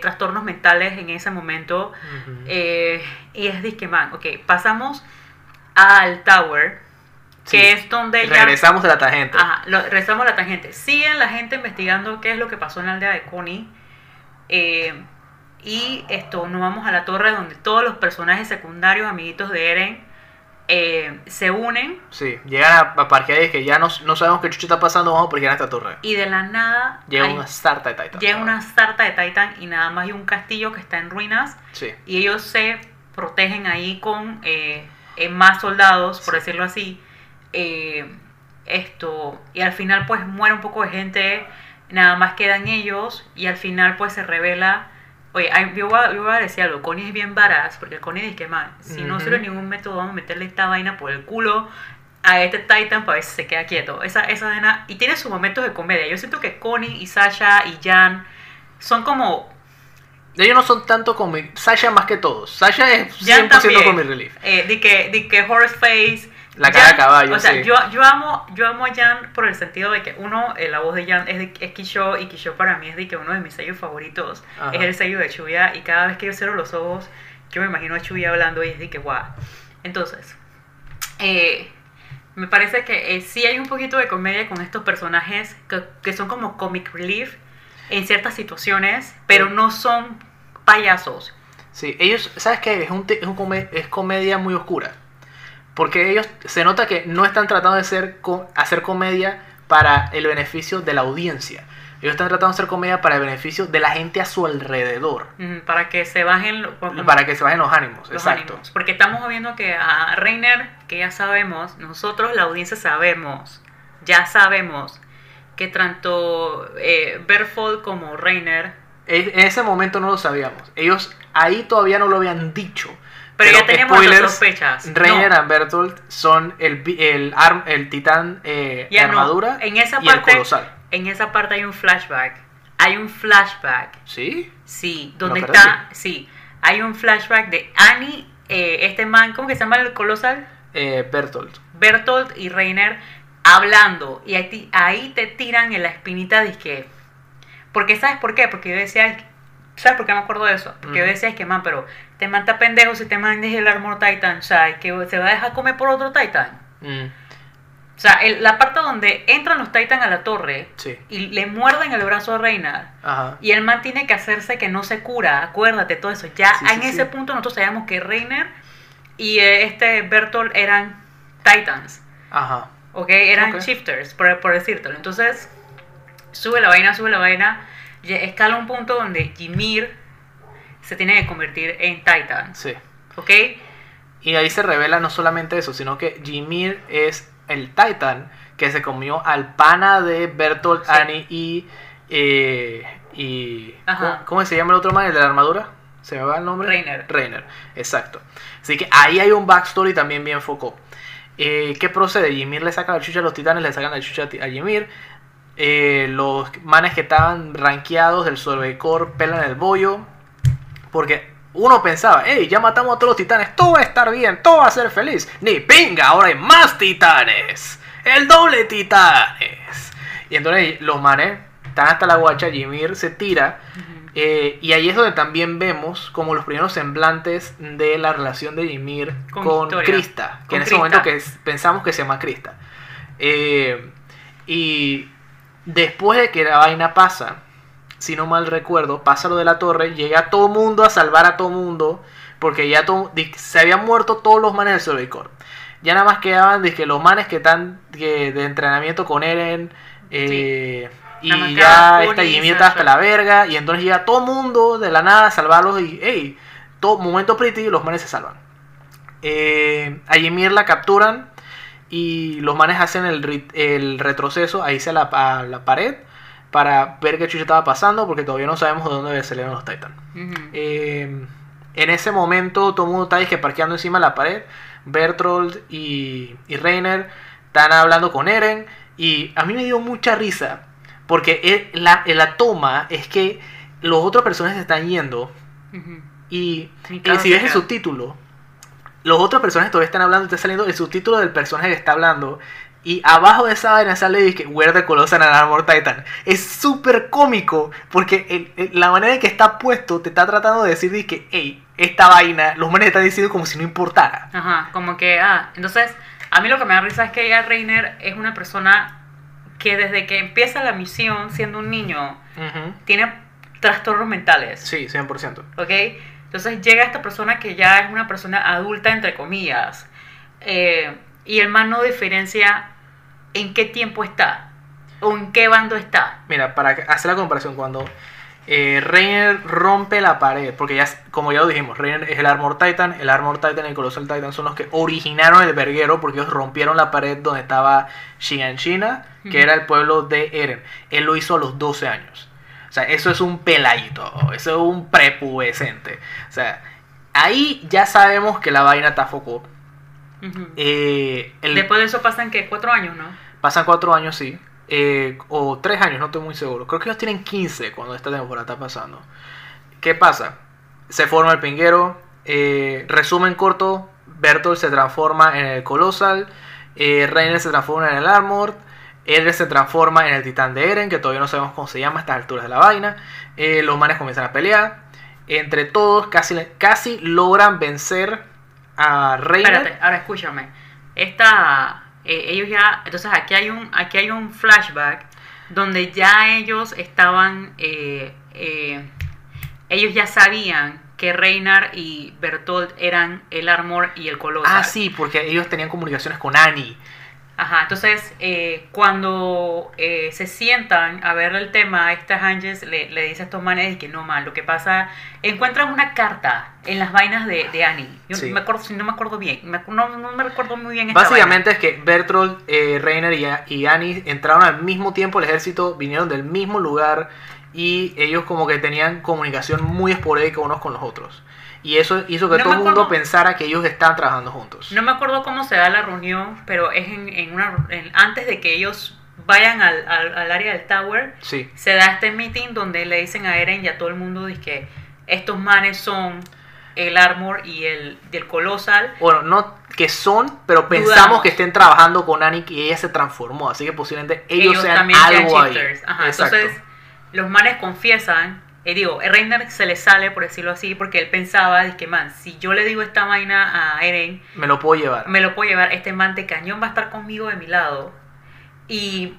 trastornos mentales en ese momento Ujú. eh, y es disque man, ok, pasamos al Tower, que Sí. es donde ya... Regresamos de la tangente. Ajá, lo- regresamos a la tangente. Siguen la gente investigando qué es lo que pasó en la aldea de Connie. eh, y esto, nos vamos a la torre donde todos los personajes secundarios, amiguitos de Eren, eh, se unen Sí, llegan a, a parquear y es que ya no, no sabemos qué chucho está pasando, vamos a parquear en esta torre. y de la nada Llega hay- una sarta de Titan. llega una sarta de Titan y nada más hay un castillo que está en ruinas Sí. y ellos se protegen ahí con eh, eh, más soldados, por Sí. decirlo así. eh, esto, y al final pues muere un poco de gente, nada más quedan ellos y al final pues se revela, oye, yo voy a, yo voy a decir algo, Connie es bien varaz, porque Connie dice que man, si no Ujú. sirve ningún método vamos a meterle esta vaina por el culo a este Titan para ver si se queda quieto. Esa, esa vaina, y tiene sus momentos de comedia. Yo siento que Connie y Sasha y Jan son como Ellos no son tanto como Sasha más que todos. Sasha es Jan 100% también. comic relief. Eh, de que, de que Horseface. La cara de caballo, O sea, sí. yo, yo, amo, yo amo a Jan por el sentido de que uno, eh, la voz de Jan es, de, es Kisho y Kisho para mí es de que uno de mis sellos favoritos Ajá. es el sello de Chuya y cada vez que yo cierro los ojos yo me imagino a Chuya hablando y es de que guau. Entonces, eh, me parece que eh, sí hay un poquito de comedia con estos personajes que, que son como comic relief en ciertas situaciones, pero no son payasos. Sí, ellos, ¿sabes qué? Es, un, es, un es comedia muy oscura. Porque ellos se nota que no están tratando de ser co- hacer comedia para el beneficio de la audiencia. Ellos están tratando de hacer comedia para el beneficio de la gente a su alrededor. Para que se bajen Para que se bajen los ánimos. los exacto. ánimos. Porque estamos viendo que a Reiner, que ya sabemos, nosotros la audiencia sabemos, ya sabemos que tanto eh, como Reiner, en ese momento no lo sabíamos. Ellos ahí todavía no lo habían dicho. Pero, ya teníamos nuestras sospechas. Reiner No, and Bertolt son el, el, arm, el titán eh, de no. armadura En esa y el parte, colosal. en esa parte hay un flashback. Hay un flashback, ¿Sí? sí, donde No, está, sí, hay un flashback de Annie, eh, este man, ¿cómo que se llama el colosal? Eh, Bertolt. Bertolt y Reiner hablando y ahí te tiran en la espinita de que porque sabes por qué porque yo decía sabes por qué me acuerdo de eso porque yo decía es que man pero te manta pendejo si te mandes el armor titan o sea que se va a dejar comer por otro titan Mm, o sea el- la parte donde entran los titan a la torre sí. y le muerden el brazo a Reiner Ajá. y el man tiene que hacerse que no se cura, acuérdate todo eso. Ya Sí, en sí, ese punto nosotros sabíamos que Reiner y eh, este Bertolt eran Titans. Ajá. ¿ok? Eran shifters, por, por decírtelo. Entonces, sube la vaina, sube la vaina, escala un punto donde Ymir se tiene que convertir en Titan, Sí. ¿ok? Y ahí se revela no solamente eso, sino que Ymir es el Titan que se comió al pana de Bertolt, Sí. Annie y. eh, y. ¿cómo, cómo se llama el otro man? El de la armadura. ¿Se me va el nombre? Reiner. Reiner, exacto. Así que ahí hay un backstory también bien foco. Eh, ¿Qué procede? Ymir le saca la chucha a los titanes, le sacan la chucha a Ymir. Eh, los manes que estaban rankeados del Survey Core pelan el bollo. Porque uno pensaba, hey, ya matamos a todos los titanes, todo va a estar bien, todo va a ser feliz. Ni pinga, ahora hay más titanes. El doble titanes. Y entonces los manes están hasta la guacha, Ymir se tira. eh, y ahí es donde también vemos como los primeros semblantes de la relación de Ymir Con con. Krista. Que Con en ese Krista. momento que es- pensamos que se llama Krista. Eh, y después de que la vaina pasa, si no mal recuerdo, pasa lo de la torre, llega todo mundo a salvar a todo mundo, porque ya todo- se habían muerto todos los manes del Survey Corps. Ya nada más quedaban dizque, los manes que están que, de entrenamiento con Eren. eh, Y ya y Jimmy está hasta la verga. Y entonces llega todo mundo de la nada a salvarlos. Y, hey, todo momento pretty y los manes se salvan. Eh, a Ymir la capturan y los manes hacen el, el retroceso ahí a la, a la pared para ver qué chucha estaba pasando porque todavía no sabemos de dónde salieron los Titans. Ujú. Eh, en ese momento todo el mundo está dizque, parqueando encima de la pared. Bertold y, y Reiner están hablando con Eren y a mí me dio mucha risa porque e- la, la toma es que los otros personajes están yendo y, si ves el subtítulo, los otros personajes todavía están hablando, está saliendo el subtítulo del personaje que está hablando. Y abajo de esa vaina sale dice Where the Colossal and Armor Titan. Es súper cómico. Porque el- el- la manera en que está puesto te está tratando de decir que, hey, esta vaina, los manes están diciendo como si no importara. Ajá, como que, ah, entonces, a mí lo que me da risa es que ella, Reiner, es una persona que desde que empieza la misión, siendo un niño, tiene trastornos mentales, Sí, 100%. ¿ok? Entonces llega esta persona que ya es una persona adulta, entre comillas, eh, y el man no diferencia en qué tiempo está, o en qué bando está. Mira, para hacer la comparación, cuando eh, Reiner rompe la pared, porque ya, como ya lo dijimos, Reiner es el Armor Titan, el Armor Titan y el Colossal Titan son los que originaron el verguero, porque ellos rompieron la pared donde estaba Shiganshina, que era el pueblo de Eren. Él lo hizo a los 12 años. O sea, eso es un peladito, eso es un prepubescente. O sea, ahí ya sabemos que la vaina está foco. Eh, el- Después de eso pasan que cuatro años, ¿no? Pasan cuatro años, sí. Eh, o tres años, no estoy muy seguro. Creo que ellos tienen 15 cuando esta temporada está pasando. ¿Qué pasa? Se forma el pinguero. eh, resumen corto: Bertolt se transforma en el Colossal. Eh, Reiner se transforma en el Armor. Eren se transforma en el Titán de Eren, que todavía no sabemos cómo se llama a estas alturas de la vaina. Los manes comienzan a pelear. Entre todos, casi, casi logran vencer a Reiner. Espérate, ahora escúchame. Esta, eh, ellos ya, entonces aquí hay un, aquí hay un flashback donde ya ellos estaban, eh, eh, ellos ya sabían que Reinar y Bertolt eran el Armor y el Colossal. Ah, sí, porque ellos tenían comunicaciones con Annie. Ajá, entonces eh, cuando eh, se sientan a ver el tema, esta Hanges le, le dice a estos manes que no mal, lo que pasa, encuentran una carta en las vainas de, de Annie. Yo Sí. me acuerdo, si no me acuerdo bien, me no, no me recuerdo muy bien esta Básicamente es que Bertolt, eh, Reiner y, y Annie entraron al mismo tiempo al ejército, vinieron del mismo lugar y ellos como que tenían comunicación muy esporádica unos con los otros. Y eso hizo que No todo el mundo pensara que ellos estaban trabajando juntos. No me acuerdo cómo se da la reunión, pero es en, en una en- antes de que ellos vayan al, al, al área del tower, Sí, se da este meeting donde le dicen a Eren y a todo el mundo que estos manes son el Armor y el del Colossal. bueno, no que son, pero pensamos Dudamos. que estén trabajando con Annie y ella se transformó, así que posiblemente ellos, sean también sean algo ahí. shifters. Ajá, entonces los manes confiesan, eh, digo, Reiner se le sale, por decirlo así, porque él pensaba, que man, si yo le digo esta vaina a Eren, Me lo puedo llevar. me lo puedo llevar, este man de cañón va a estar conmigo de mi lado y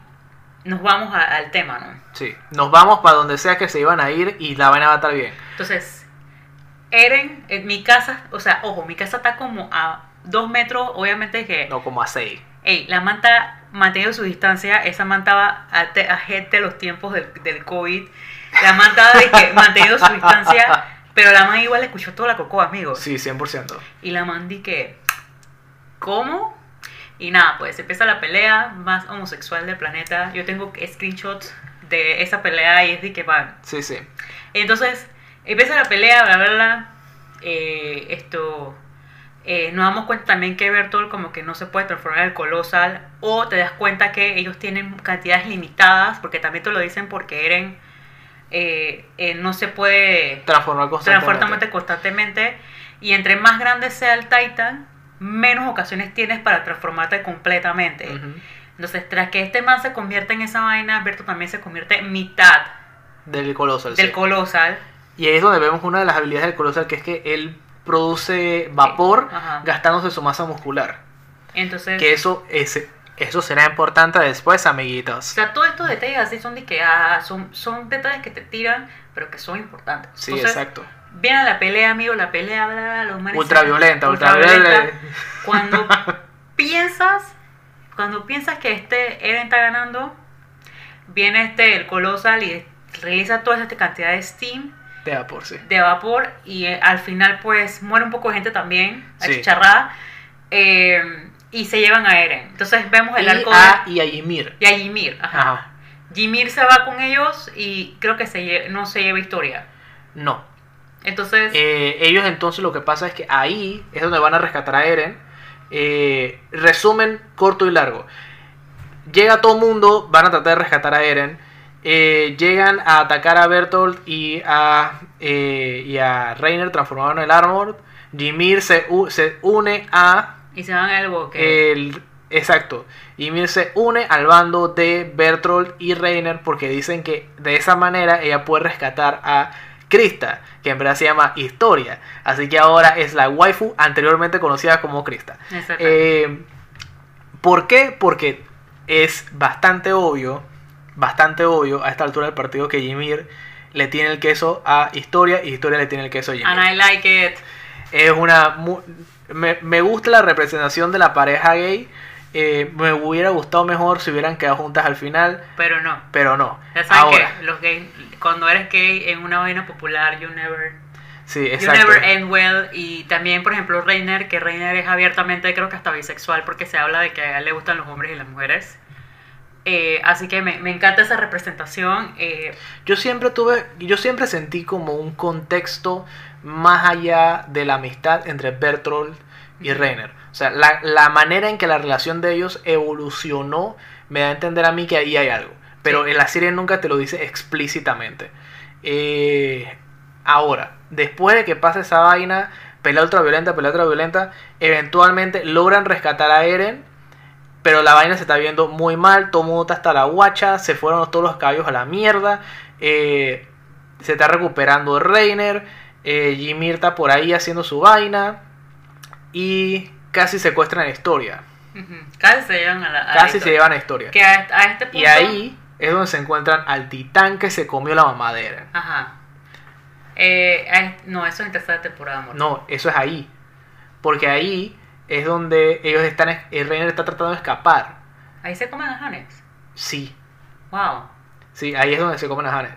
nos vamos a- al tema, ¿no? Sí, nos vamos para donde sea que se iban a ir y la vaina va a estar bien. Entonces, Eren, en mi casa, o sea, ojo, mi casa está como a dos metros, obviamente que, No como a seis. ey, la manta manteniendo su distancia, esa man estaba a, a gente los tiempos del, del COVID. La man estaba de que <laughs> manteniendo su distancia, pero la man igual escuchó toda la cocoa, amigos. Sí, 100%. Y la man di que, ¿cómo? Y nada, pues empieza la pelea más homosexual del planeta. Yo tengo screenshots de esa pelea y es de que van. Sí, sí. Entonces, empieza la pelea, bla, bla, bla. Eh, esto. eh, nos damos cuenta también que Bertolt como que no se puede transformar en el colosal. O te das cuenta que ellos tienen cantidades limitadas. Porque también te lo dicen porque Eren eh, eh, no se puede Transformar constantemente. transformarte constantemente. Y entre más grande sea el Titan, menos ocasiones tienes para transformarte completamente. Entonces, tras que este man se convierta en esa vaina, Bertolt también se convierte en mitad Del Colossal. del sí. colosal. Y ahí es donde vemos una de las habilidades del Colossal, que es que él produce vapor Ajá. gastándose su masa muscular. Entonces, Que eso, es, eso será importante después, o amiguitos. sea, todos estos detalles así son de que ah, son, son detalles que te tiran, pero que son importantes. Sí, Entonces, exacto. Viene la pelea, amigo, la pelea, bla, bla, los manes Ultraviolenta, ultraviolenta. Cuando <laughs> piensas, cuando piensas que este Eren está ganando, viene este, el Colosal y realiza toda esta cantidad de steam, De vapor, sí. de vapor, y eh, al final pues muere un poco de gente también, Sí. achicharrada, eh, y se llevan a Eren. Entonces vemos el Y arco a, de... y a Ymir. Y a Ymir, ajá. Ajá. Ymir se va con ellos y creo que se lle- no se lleva historia. No. Entonces, Eh, ellos entonces lo que pasa es que ahí es donde van a rescatar a Eren. Eh, resumen corto y largo. Llega todo mundo, van a tratar de rescatar a Eren. Eh, llegan a atacar a Bertolt y a, y a Reiner transformado en el Armor. Ymir se, se une a y se van al bosque. el... Exacto. Ymir se une al bando de Bertolt y Reiner porque dicen que de esa manera ella puede rescatar a Krista, que en verdad se llama Historia. Así que ahora es la waifu anteriormente conocida como Krista. Exacto. Eh, ¿Por qué? Porque es bastante obvio, bastante obvio a esta altura del partido que Ymir le tiene el queso a Historia y Historia le tiene el queso a Ymir. And I like it. Es una. Me, me gusta la representación de la pareja gay. Eh, me hubiera gustado mejor si hubieran quedado juntas al final, Pero no. pero no. Ya saben Ahora, que los gays, cuando eres gay en una vaina popular, you never, sí, you never end well. Y también, por ejemplo, Reiner, que Reiner es abiertamente, creo que hasta bisexual, porque se habla de que a él le gustan los hombres y las mujeres. Eh, así que me, me encanta esa representación. eh, Yo siempre tuve, yo siempre sentí como un contexto más allá de la amistad entre Bertolt y. Reiner. O sea, la, la manera en que la relación de ellos evolucionó me da a entender a mí que ahí hay algo. Pero en la serie nunca te lo dice explícitamente. Eh, ahora, después de que pasa esa vaina, pelea ultraviolenta, pelea ultraviolenta, eventualmente logran rescatar a Eren. Pero la vaina se está viendo muy mal, todo mundo está hasta la guacha, se fueron todos los caballos a la mierda, eh, se está recuperando Reiner, eh, Ymir está por ahí haciendo su vaina y casi secuestran a Historia, casi se llevan a la. a la casi se historia. llevan a Historia. Que a, a este punto. Y ahí es donde se encuentran al titán que se comió la mamadera. Ajá. Eh, no, eso es en tercera temporada, amor. No, eso es ahí, porque ahí es donde ellos están, el Reiner está tratando de escapar. Ahí se comen a Hannes. Sí, Wow. Sí, ahí es donde se comen a Hannes.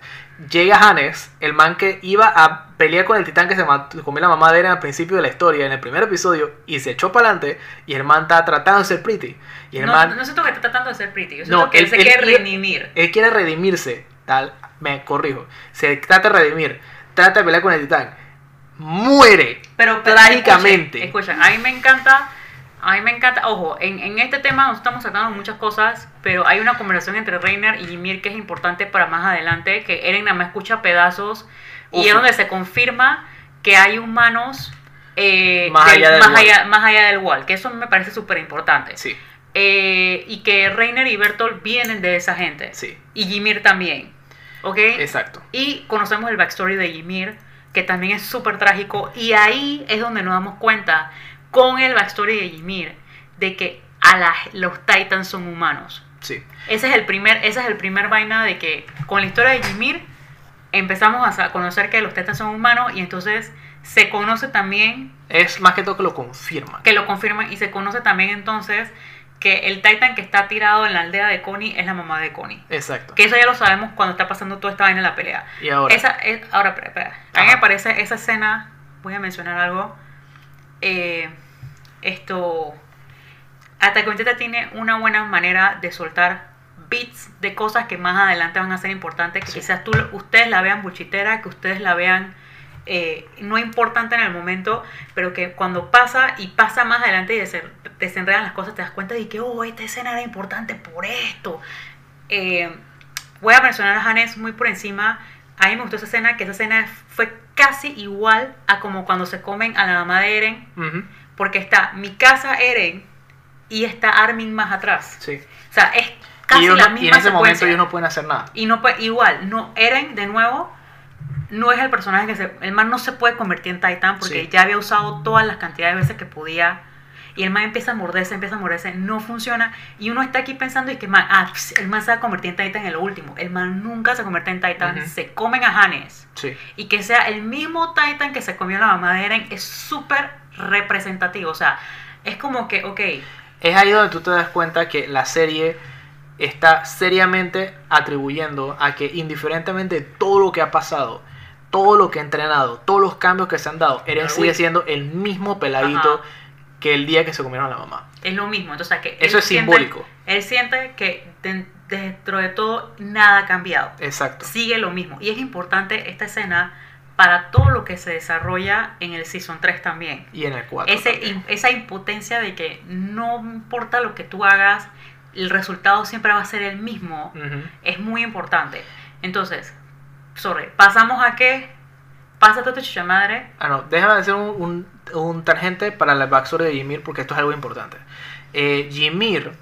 Llega Hannes, el man que iba a pelear con el titán que se comió la mamá de Eren al principio de la historia, en el primer episodio, y se echó para adelante, y el man está tratando de ser pretty. Y el No, man, no siento que está tratando de ser pretty. Yo siento No, que él, él- se él quiere quiere- redimir. él quiere redimirse, tal, me corrijo, se trata de redimir, trata de pelear con el titán, muere Pero, pero trágicamente. Escucha, escucha, a mí me encanta, a mí me encanta, ojo, en, en este tema nos estamos tratando muchas cosas, pero hay una conversación entre Reiner y Ymir que es importante para más adelante, que Eren nada más escucha pedazos y es donde se confirma que hay humanos eh, Más allá del más, wall. allá, más allá del wall, que eso me parece súper importante. Sí, Eh, y que Reiner y Bertolt vienen de esa gente. sí, Y Ymir también. ¿Ok? exacto. Y conocemos el backstory de Ymir, que también es súper trágico. Y ahí es donde nos damos cuenta, con el backstory de Ymir, de que a la- los Titans son humanos. Sí, Ese es el primer, esa es el primer vaina de que con la historia de Ymir empezamos a conocer que los Titans son humanos y entonces se conoce también es más que todo que lo confirma. que lo confirman y se conoce también entonces que el Titan que está tirado en la aldea de Connie es la mamá de Connie. Exacto. Que eso ya lo sabemos cuando está pasando toda esta vaina en la pelea. Y ahora. Esa, es- ahora, espera, espera. A mí me parece esa escena, voy a mencionar algo. Eh, esto. Attack on Titan tiene una buena manera de soltar bits de cosas que más adelante van a ser importantes. Que Sí. quizás tú, ustedes la vean buchitera, que ustedes la vean eh, no importante en el momento, pero que cuando pasa y pasa más adelante y desen- desenredan las cosas, te das cuenta de que, oh, esta escena era importante por esto. Eh, voy a mencionar a Hannes muy por encima. A mí me gustó esa escena, que esa escena fue casi igual a como cuando se comen a la mamá de Eren, porque está mi casa Eren y está Armin más atrás. Sí. O sea, es casi la misma y en ese momento ellos no pueden hacer nada. Y no igual, no, Eren, de nuevo, no es el personaje que se. El man no se puede convertir en Titan porque Sí. ya había usado todas las cantidades de veces que podía. Y el man empieza a morderse, empieza a morderse, no funciona. Y uno está aquí pensando y que man, ah, el man se va a convertir en Titan en lo último. El man nunca se convierte en Titan, Ujú. se comen a Hannes. Sí. Y que sea el mismo Titan que se comió la mamá de Eren es súper representativo. O sea, es como que, ok, Es ahí donde tú te das cuenta que la serie está seriamente atribuyendo a que indiferentemente de todo lo que ha pasado, todo lo que ha entrenado, todos los cambios que se han dado, Eren sigue siendo el mismo peladito Ajá. Que el día que se comieron a la mamá. es lo mismo. Entonces, que Eso es siente- simbólico. Él siente que de- dentro de todo nada ha cambiado. Exacto. sigue lo mismo. Y es importante esta escena para todo lo que se desarrolla en el Season 3 también. Y en el 4. Ese, im- esa impotencia de que no importa lo que tú hagas, el resultado siempre va a ser el mismo, es muy importante. Entonces, sorry, pasamos a que, pásate tu chucha madre. Ah, no, déjame hacer un, un, un tangente para la backstory de Ymir porque esto es algo importante. Eh, Ymir,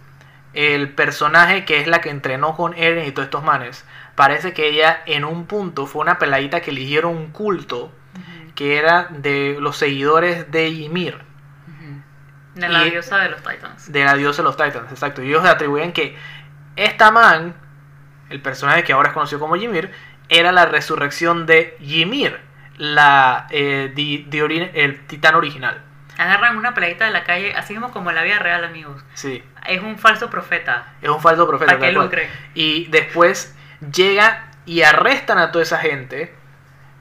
el personaje que es la que entrenó con Eren y todos estos manes, parece que ella en un punto fue una peladita que eligieron un culto que era de los seguidores de Ymir, De la Y- diosa de los Titans. de la diosa de los Titans, exacto. Y ellos le atribuyen que esta man, el personaje que ahora es conocido como Ymir, era la resurrección de Ymir, la, eh, di- di ori- el titán original. Agarran una peladita de la calle, así mismo como en la vida real, amigos. Sí, Es un falso profeta. es un falso profeta. Para cual. lucre. Y después llega y arrestan a toda esa gente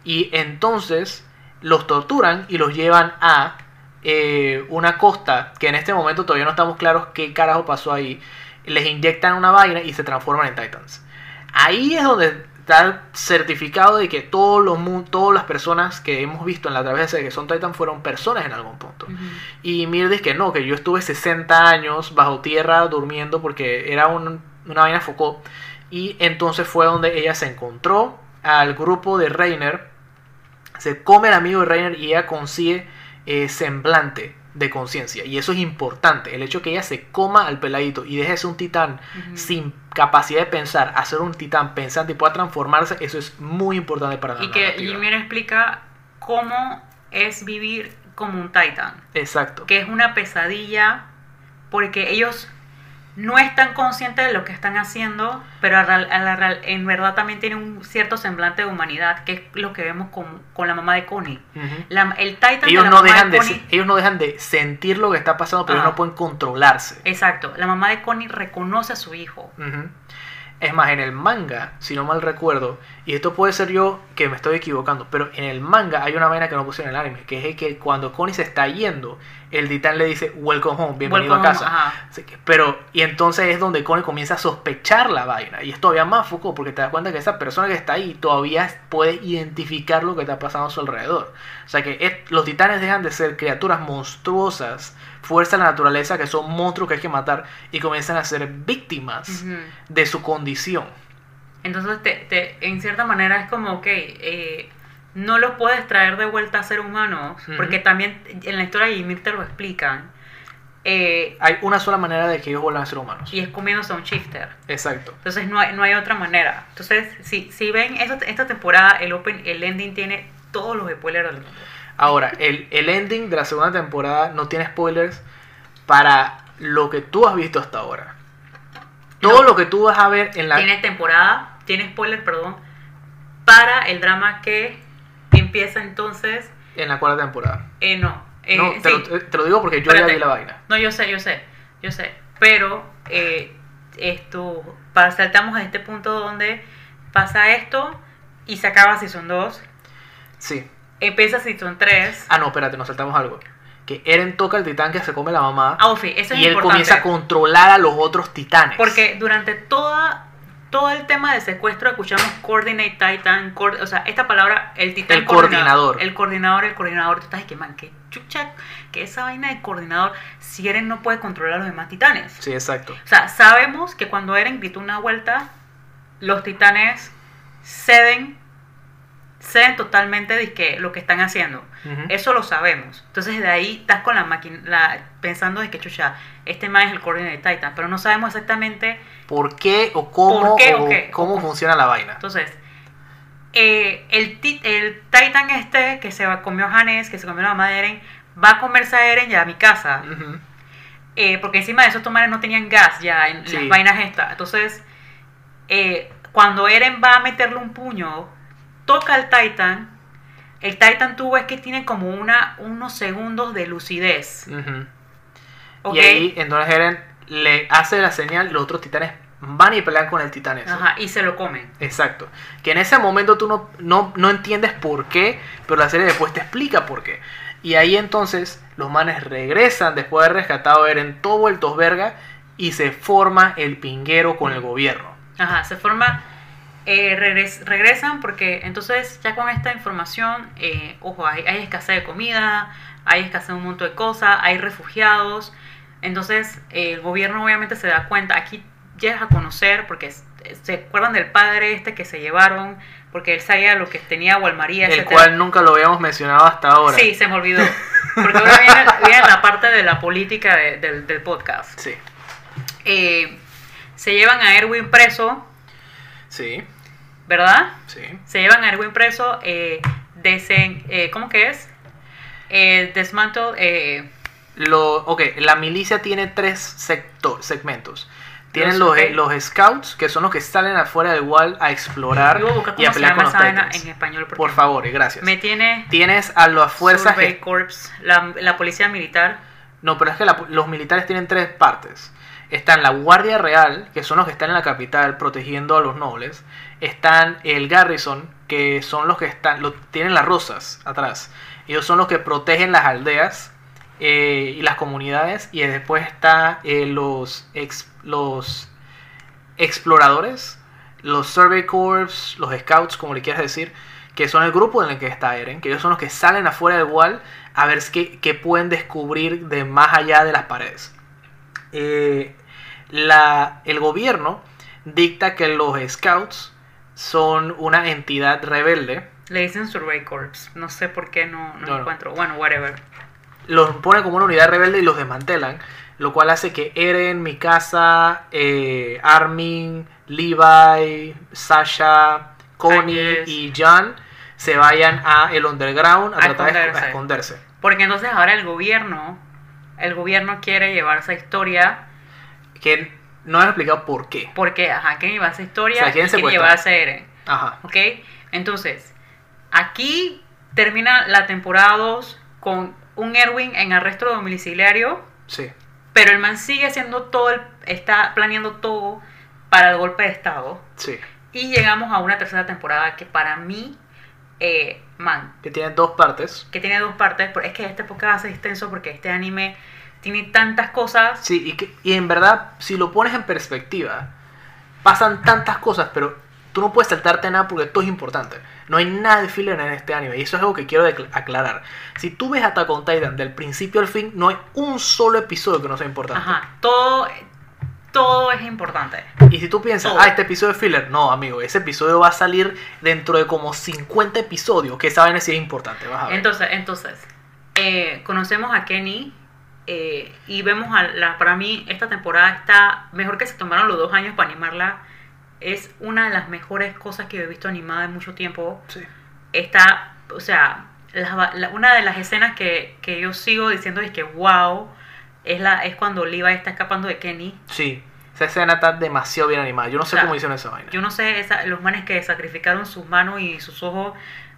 y entonces los torturan y los llevan a eh, una costa que en este momento todavía no estamos claros qué carajo pasó ahí. Les inyectan una vaina y se transforman en titans. Ahí es donde está certificado de que todos los todas las personas que hemos visto en la travesía de que son titans fueron personas en algún punto. Y Mir dice que no, que yo estuve 60 años bajo tierra durmiendo porque era un- una vaina Foucault. Y entonces fue donde ella se encontró al grupo de Reiner. Se come el amigo de Reiner y ella consigue eh, semblante de conciencia. Y eso es importante. El hecho que ella se coma al peladito y deje de ser un titán sin capacidad de pensar, a ser un titán pensante y pueda transformarse, eso es muy importante para la Y que. Ymir explica cómo es vivir como un Titan. Exacto. Que es una pesadilla porque ellos no están conscientes de lo que están haciendo, pero a la- a la en verdad también tienen un cierto semblante de humanidad, que es lo que vemos con, con la mamá de Connie. La- el Titan ellos no dejan de de Connie, se- ellos no dejan de sentir lo que está pasando pero ellos no pueden controlarse. Exacto, la mamá de Connie reconoce a su hijo. Es más en el manga si no mal recuerdo y esto puede ser yo que me estoy equivocando pero en el manga hay una vaina que no pusieron en el anime que es el que cuando Connie se está yendo el titán le dice welcome home bienvenido Welcome a casa home, ajá. Así que- pero y entonces es donde Connie comienza a sospechar la vaina. Y es todavía más Foucault porque te das cuenta que esa persona que está ahí todavía puede identificar lo que está pasando a su alrededor. O sea que es- los titanes dejan de ser criaturas monstruosas fuerza de la naturaleza que son monstruos que hay que matar y comienzan a ser víctimas de su condición. Entonces, te, te- en cierta manera es como, ok, eh, no los puedes traer de vuelta a ser humanos, Ujú. porque también en la historia de Ymir te lo explican, eh, hay una sola manera de que ellos vuelvan a ser humanos y es comiéndose a un shifter. exacto Entonces, no hay, no hay otra manera. Entonces, si, si ven esta, esta temporada, el, open, el ending tiene todos los spoilers del mundo. Ahora, el, el ending de la segunda temporada no tiene spoilers para lo que tú has visto hasta ahora. Todo No. lo que tú vas a ver en la... Tiene temporada, tiene spoiler, perdón, para el drama que empieza entonces, En la cuarta temporada. eh, no, eh, no, te, sí. lo, te lo digo porque yo ya Espérate. vi la vaina. No, yo sé, yo sé, yo sé. Pero eh, esto, para, saltamos a este punto donde pasa esto y se acaba Season 2. Sí. Empieza Season 3. Ah, no, espérate, nos saltamos algo. Que Eren toca el titán que se come la mamá. Ah, Ofi, eso es y él importante. comienza a controlar a los otros titanes. Porque durante toda, todo el tema de secuestro escuchamos Coordinate Titan, coor- o sea, esta palabra, el titán El coordinador. El coordinador, el coordinador. Tú estás que man, que chucha, que esa vaina de coordinador, si Eren no puede controlar a los demás titanes. Sí, exacto. O sea, sabemos que cuando Eren gritó una vuelta, los titanes ceden, ceden totalmente de que lo que están haciendo. Eso lo sabemos. Entonces de ahí estás con la máquina, pensando de que chucha, este man es el Coordinate Titan, pero no sabemos exactamente. ¿Por qué o cómo, ¿Por qué o o qué? cómo funciona la vaina? Entonces, eh, el, el Titan este que se comió a Hannes, que se comió la mamá de Eren, va a comerse a Eren ya a mi casa. Eh, porque encima de esos tomares no tenían gas ya en Sí. las vainas estas. Entonces, eh, cuando Eren va a meterle un puño, toca al Titan. El Titan tú ves que tiene como una, unos segundos de lucidez. ¿ok? Y ahí entonces Eren le hace la señal, los otros titanes van y pelean con el titán ese. Ajá, y se lo comen. Exacto. Que en ese momento tú no, no, no entiendes por qué, pero la serie después te explica por qué. Y ahí entonces los manes regresan después de haber rescatado a Eren todo vueltos verga y se forma el pinguero con el gobierno. Ajá, se forma. Eh, regres- regresan porque entonces ya con esta información, eh, ojo, hay, hay escasez de comida, hay escasez de un montón de cosas, hay refugiados. Entonces eh, el gobierno obviamente se da cuenta, aquí llegas a conocer, porque se acuerdan del padre este que se llevaron, porque él sabía lo que tenía Walmaría, El etcétera. cual nunca lo habíamos mencionado hasta ahora. Sí, se me olvidó. <laughs> Porque ahora viene, viene la parte de la política de- del, del podcast. Sí. Eh, se llevan a Erwin preso, Sí. ¿Verdad? Sí. Se llevan a Erwin preso, eh, desen- eh, ¿cómo que es? Eh, eh, Lo, ok, la milicia tiene tres sector, segmentos. Tienen Los- los, ok. los scouts, que son los que salen afuera del wall a explorar y a cómo se pelear llama con los titans. en español. porque Por favor, gracias. Me tiene Tienes a las fuerzas... Survey Corps, la, la policía militar. No, pero es que la- los militares tienen tres partes. Están la Guardia Real, que son los que están en la capital protegiendo a los nobles. Están el Garrison, que son los que están, lo, tienen las rosas atrás. Ellos son los que protegen las aldeas eh, y las comunidades. Y después está eh, los, ex- los exploradores, los Survey Corps, los Scouts, como le quieras decir, que son el grupo en el que está Eren, que ellos son los que salen afuera del wall a ver qué, qué pueden descubrir de más allá de las paredes. Eh, la, el gobierno dicta que los Scouts son una entidad rebelde, Le dicen Survey Corps. No sé por qué no, no No, no. encuentro. Bueno, whatever. los pone como una unidad rebelde y los desmantelan, lo cual hace que Eren, Mikasa, eh, Armin, Levi, Sasha, Connie y Jan se vayan a el underground a, A tratar de esconderse. Porque entonces ahora el gobierno, el gobierno quiere llevar esa historia Que no han explicado por qué. porque, ajá, quieren llevar esa historia O sea, quieren secuestrar. llevarse a Eren. Ajá. ¿Ok? Entonces, aquí termina la temporada 2 con un Erwin en arresto domiciliario, Sí. pero el man sigue haciendo todo, el- está planeando todo para el golpe de Estado. Sí. Y llegamos a una tercera temporada que para mí, eh, man, Que tiene dos partes. que tiene dos partes, es que este podcast va a ser extenso porque este anime tiene tantas cosas. Sí, y, que, y en verdad, si lo pones en perspectiva, pasan tantas cosas, pero tú no puedes saltarte nada porque todo es importante. No hay nada de filler en este anime, y eso es algo que quiero aclarar. Si tú ves Attack on Titan del principio al fin, no hay un solo episodio que no sea importante. Ajá, todo, todo es importante. Y si tú piensas, Todo. ah, este episodio es filler, no, amigo, ese episodio va a salir dentro de como 50 episodios, que vaina sí es importante, vas a ver. Entonces, entonces eh, conocemos a Kenny eh, y vemos a la, para mí esta temporada está mejor que se tomaron los dos años para animarla. Es una de las mejores cosas que he visto animada en mucho tiempo. Sí. Está, o sea, la- la- una de las escenas que, que yo sigo diciendo es que wow, es, la, es cuando Levi está escapando de Kenny. Sí, esa escena está demasiado bien animada. Yo no sé sea, cómo hicieron esa vaina. Yo no sé, esa- los manes que sacrificaron sus manos y sus ojos,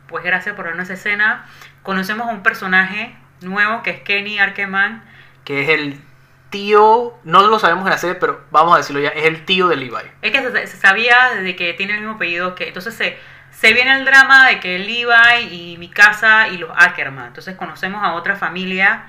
pues gracias por vernos esa escena. Conocemos a un personaje nuevo que es Kenny Arkeman. Que es el tío, no lo sabemos en la serie, pero vamos a decirlo ya, es el tío de Levi. Es que se, se sabía de que tiene el mismo apellido que. Entonces se, se viene el drama de que Levi y mi casa y los Ackerman. Entonces conocemos a otra familia.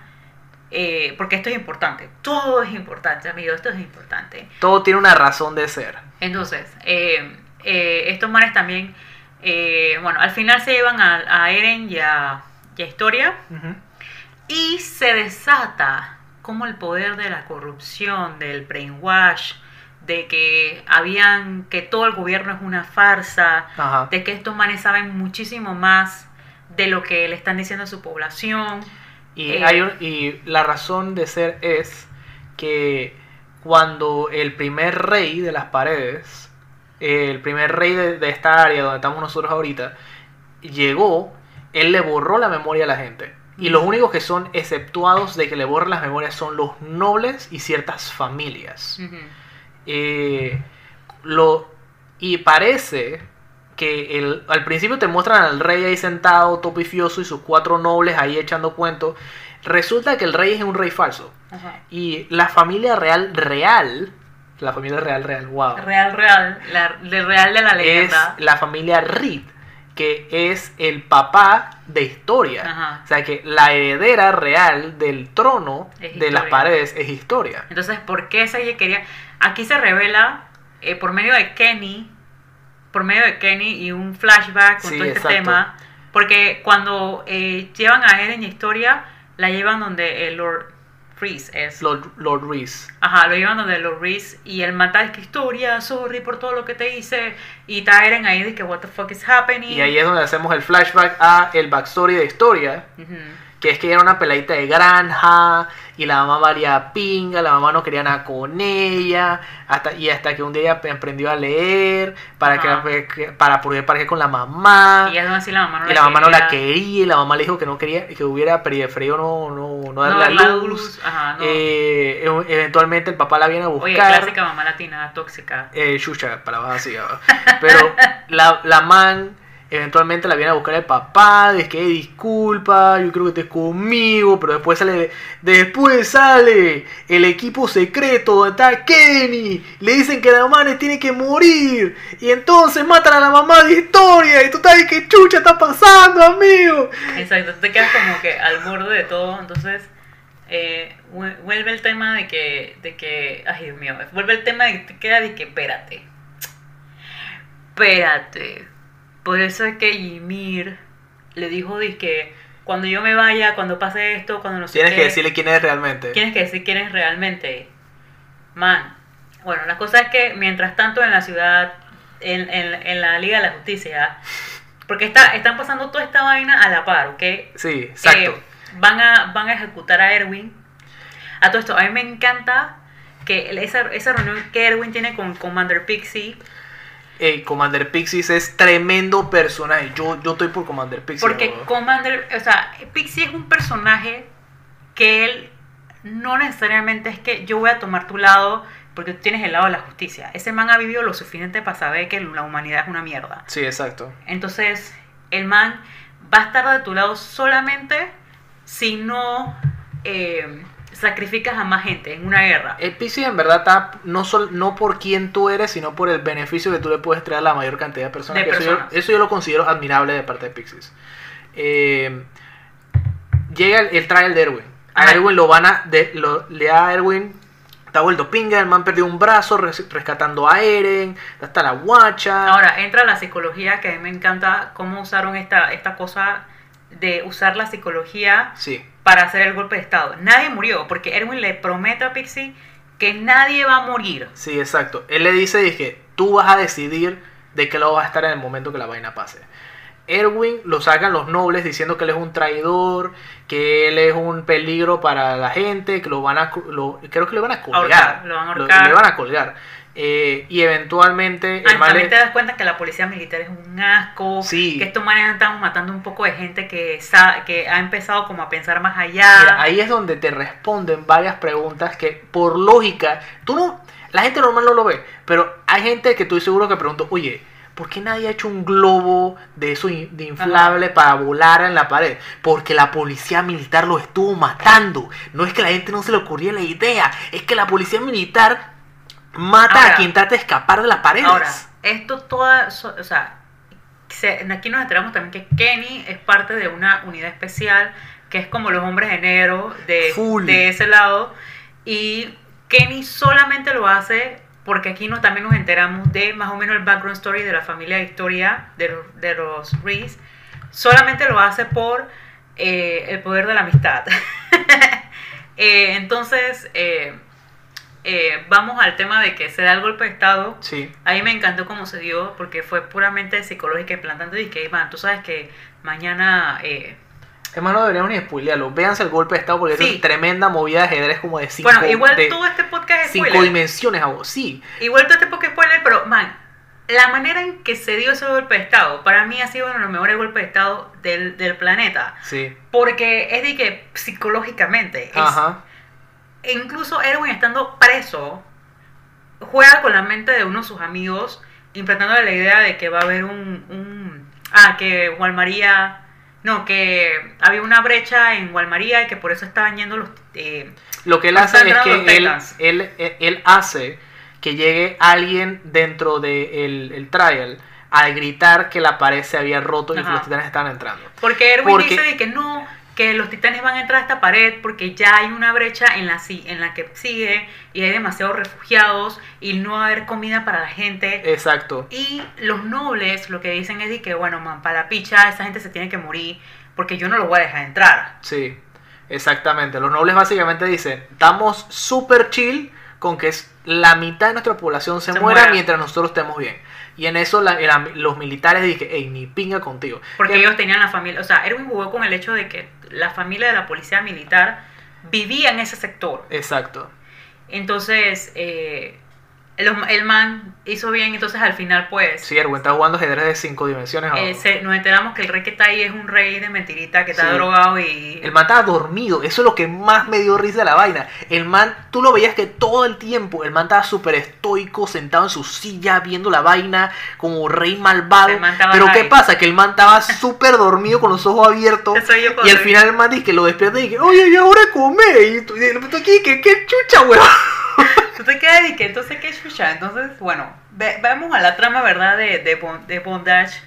Eh, porque esto es importante. Todo es importante, amigo. Esto es importante. Todo tiene una razón de ser. Entonces, eh, eh, estos manes también. eh, bueno, al final se llevan a, a Eren y a, y a Historia. Ujú. Y se desata como el poder de la corrupción, del brainwash, de que habían, que todo el gobierno es una farsa, Ajá. de que estos manes saben muchísimo más de lo que le están diciendo a su población. Y, Eh, hay un- y la razón de ser es que cuando el primer rey de las paredes, el primer rey de, de esta área donde estamos nosotros ahorita, llegó, él le borró la memoria a la gente. Y los Ujú. únicos que son exceptuados de que le borren las memorias son los nobles y ciertas familias. Eh, lo, y parece que el, al principio te muestran al rey ahí sentado, topifioso, y sus cuatro nobles ahí echando cuentos. Resulta que el rey es un rey falso. Ajá. Y la familia real, real, la familia real, real, wow, Real, real, la, de real de la es leyenda. la familia Reed, que es el papá de historia. Ajá. O sea que la heredera real del trono Es de las paredes es historia. Entonces, ¿por qué ella quería? Aquí se revela eh, por medio de Kenny, por medio de Kenny y un flashback con Sí, todo este exacto. tema, porque cuando eh, llevan a Eren y Historia, la llevan donde el Lord Reese es. Lord, Lord Reese. Ajá, lo llevan donde Lord Reese y el mata es que Historia, sorry por todo lo que te hice, y está Eren ahí de que what the fuck is happening. Y ahí es donde hacemos el flashback a el backstory de historia, Ujú. Que es que era una peladita de granja y la mamá valía pinga, la mamá no quería nada con ella, hasta y hasta que un día ella aprendió a leer para Ajá. que, que- para poder parquear con la mamá. Y así la mamá no Y la mamá no la quería. y la mamá le dijo que no quería, que hubiera preferido no, no, no darle No, la la luz. luz, ajá, no. Eh, eventualmente el papá la viene a buscar. Oye, clásica mamá latina, tóxica. Eh, chucha, para abajo así. Pero <laughs> la, la man eventualmente la viene a buscar el papá, dice que disculpa, yo creo que estés conmigo, pero después sale, después sale el equipo secreto donde está Kenny, le dicen que la mamá tiene que morir, y entonces matan a la mamá de historia, y tú estás que chucha está pasando, amigo? Exacto, te quedas como que al borde de todo, entonces eh, vu- vuelve el tema de que, de que, ay Dios mío, vuelve el tema de que te queda de que espérate, espérate, por eso es que Ymir le dijo que cuando yo me vaya, cuando pase esto, cuando no sé Tienes qué, que decirle quién es realmente. tienes que decir quién es realmente, man, bueno, la cosa es que mientras tanto en la ciudad, en, en, en la Liga de la Justicia, porque está, están pasando toda esta vaina a la par, ¿ok? Sí, exacto. Eh, van, a, van a ejecutar a Erwin. A todo esto, a mí me encanta que esa, esa reunión que Erwin tiene con Commander Pixie, Ey, Commander Pixies es tremendo personaje. Yo, yo estoy por Commander Pixies. porque. Commander, o sea, Pixie es un personaje que él no necesariamente es que yo voy a tomar tu lado porque tú tienes el lado de la justicia. Ese man ha vivido lo suficiente para saber que la humanidad es una mierda. Sí, exacto. Entonces, el man va a estar de tu lado solamente si no eh, sacrificas a más gente en una guerra. El en verdad está no, sol- no por quién tú eres, sino por el beneficio que tú le puedes traer a la mayor cantidad de personas. De que eso yo- personas. Eso, yo, lo considero admirable de parte de Pixies. Eh, llega el, el trial de Erwin. A Ajá. Erwin lo van a. de- lo- le da a Erwin. Está vuelto pinga, el man perdió un brazo res- rescatando a Eren. Está la guacha. Ahora, entra la psicología, que a mí me encanta cómo usaron esta, esta cosa de usar la psicología Sí. Para hacer el golpe de Estado. Nadie murió, porque Erwin le promete a Pixie que nadie va a morir. Sí, exacto. Él le dice, dije, tú vas a decidir de qué lado vas a estar en el momento que la vaina pase. Erwin lo sacan los nobles diciendo que él es un traidor, que él es un peligro para la gente, que lo van a, lo- creo que le van a colgar. Ahorcar, lo van a ahorcar. le van a colgar. Eh, y eventualmente Ah, también te das cuenta que la policía militar es un asco, Sí. que estos manes estamos matando un poco de gente que, que ha empezado como a pensar más allá. Mira, ahí es donde te responden varias preguntas que por lógica, tú no, la gente normal no lo ve, pero hay gente que estoy seguro que pregunto, oye, ¿por qué nadie ha hecho un globo de eso de inflable para volar en la pared? Porque la policía militar los estuvo matando. No es que la gente no se le ocurriera la idea, es que la policía militar mata Ahora- a quien trata de escapar de las paredes. Ahora, esto toda, o sea, se- aquí nos enteramos también que Kenny es parte de una unidad especial que es como los hombres de negro de, Full. de ese lado y Kenny solamente lo hace porque aquí nos, también nos enteramos de más o menos el background story de la familia Victoria de los, de los Reese solamente lo hace por eh, el poder de la amistad <laughs> Eh, entonces eh, eh, vamos al tema de que se da el golpe de estado Sí, a mí me encantó cómo se dio porque fue puramente psicológica y plantando y que Iván, tú sabes que mañana eh, es más, no deberíamos ni spoilearlo. Véanse el golpe de estado porque Sí. es tremenda movida de ajedrez como de cinco, bueno, igual de todo este podcast es cinco spoiler. dimensiones. algo. Sí, Igual todo este podcast es spoiler, pero man, la manera en que se dio ese golpe de estado, para mí ha sido uno de los mejores golpes de estado del, del planeta. sí. Porque es de que psicológicamente, es- Ajá. E incluso Erwin estando preso, juega con la mente de uno de sus amigos, implantándole la idea de que va a haber un... un ah, que Juan María... No, que había una brecha en Walmaría y que por eso estaban yendo los... eh, Lo que él hace es que él, Titans. él, él, él hace que llegue alguien dentro del el trial al gritar que la pared se había roto y que los titanes estaban entrando. porque Erwin Porque- dice de que no, que los titanes van a entrar a esta pared porque ya hay una brecha en la, en la que sigue y hay demasiados refugiados y no va a haber comida para la gente. Exacto. Y los nobles lo que dicen es de que, bueno, man, para la picha, esa gente se tiene que morir porque yo no los voy a dejar entrar. Sí, exactamente. Los nobles básicamente dicen, estamos súper chill con que la mitad de nuestra población se, Se muera, muera. mientras nosotros estemos bien. Y en eso la- la- los militares dicen, hey, ni pinga contigo. Porque Que- ellos tenían la familia, o sea, Erwin jugó con el hecho de que la familia de la policía militar vivía en ese sector. Exacto. Entonces, eh, el, el man hizo bien, entonces al final pues... Sí, Erwin está jugando ajedrez de cinco dimensiones. eh, ahora. se- nos enteramos que el rey que está ahí es un rey de mentirita que está Sí. drogado y... El man estaba dormido, eso es lo que más me dio risa de la vaina. El man, tú lo veías que todo el tiempo, el man estaba súper estoico, sentado en su silla, viendo la vaina como rey malvado. El man estaba Pero ¿qué high. pasa? Que el man estaba súper dormido con los ojos abiertos. Eso yo Y al final el man dice que lo despierta y dice, oye, ¿y ahora come? Y tú, y tú aquí, ¿qué, qué chucha, weón? <laughs> Tú te quedas y que entonces qué chucha. Entonces, bueno, ve- vamos a la trama, ¿verdad? De, de, bon- de bondage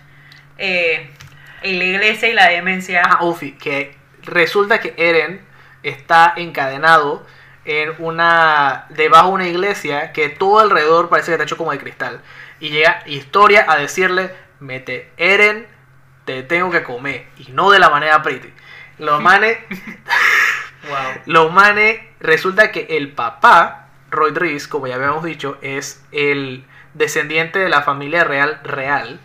eh, en la iglesia y la demencia. Ah, Ofi, que resulta que Eren está encadenado en una. debajo de una iglesia que todo alrededor parece que está hecho como de cristal. Y llega Historia a decirle: Mete, Eren, te tengo que comer. Y no de la manera pretty. Los <laughs> manes. Wow. <laughs> Los manes, resulta que el papá, Roy Reese, como ya habíamos dicho, es el descendiente de la familia real real.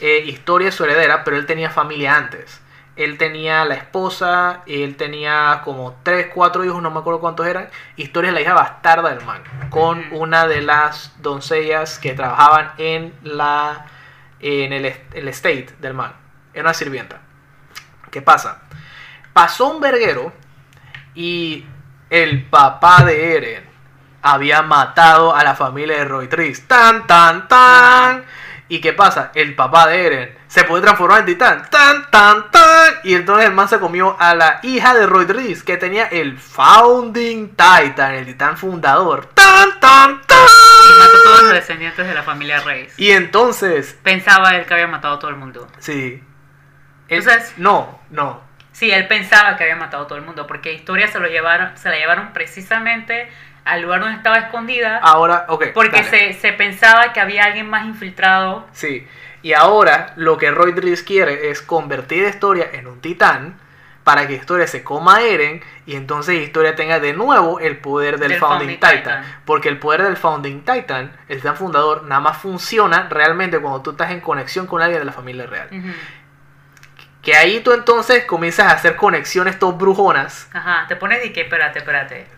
Eh, Historia es su heredera, pero él tenía familia antes. Él tenía la esposa, él tenía como 3, 4 hijos, no me acuerdo cuántos eran. Historia es la hija bastarda del man, con una de las doncellas que trabajaban en la en el, el estate del man. Era una sirvienta. ¿Qué pasa? Pasó un verguero y el papá de Eren había matado a la familia de Roy Tris. Tan, tan, tan. ¿Y qué pasa? El papá de Eren se puede transformar en titán. Tan, tan, tan. Y entonces el man se comió a la hija de Roy Tris, que tenía el Founding Titan, el titán fundador. Tan, tan, tan. Y mató a todos los descendientes de la familia Reyes. Y entonces, Pensaba él que había matado a todo el mundo. sí. Él- Entonces- no, no. Sí, él pensaba que había matado a todo el mundo, porque Historia se lo llevaron, se la llevaron precisamente al lugar donde estaba escondida, Ahora, ok. porque se, se pensaba que había alguien más infiltrado. Sí, y ahora lo que Roy Driss quiere es convertir a Historia en un titán para que Historia se coma a Eren y entonces Historia tenga de nuevo el poder del, Del Founding, Founding Titan. Titan. Porque el poder del Founding Titan, el titán fundador, nada más funciona realmente cuando tú estás en conexión con alguien de la familia real. Que ahí tú entonces comienzas a hacer conexiones todas brujonas. Ajá, te pones y que, espérate, espérate.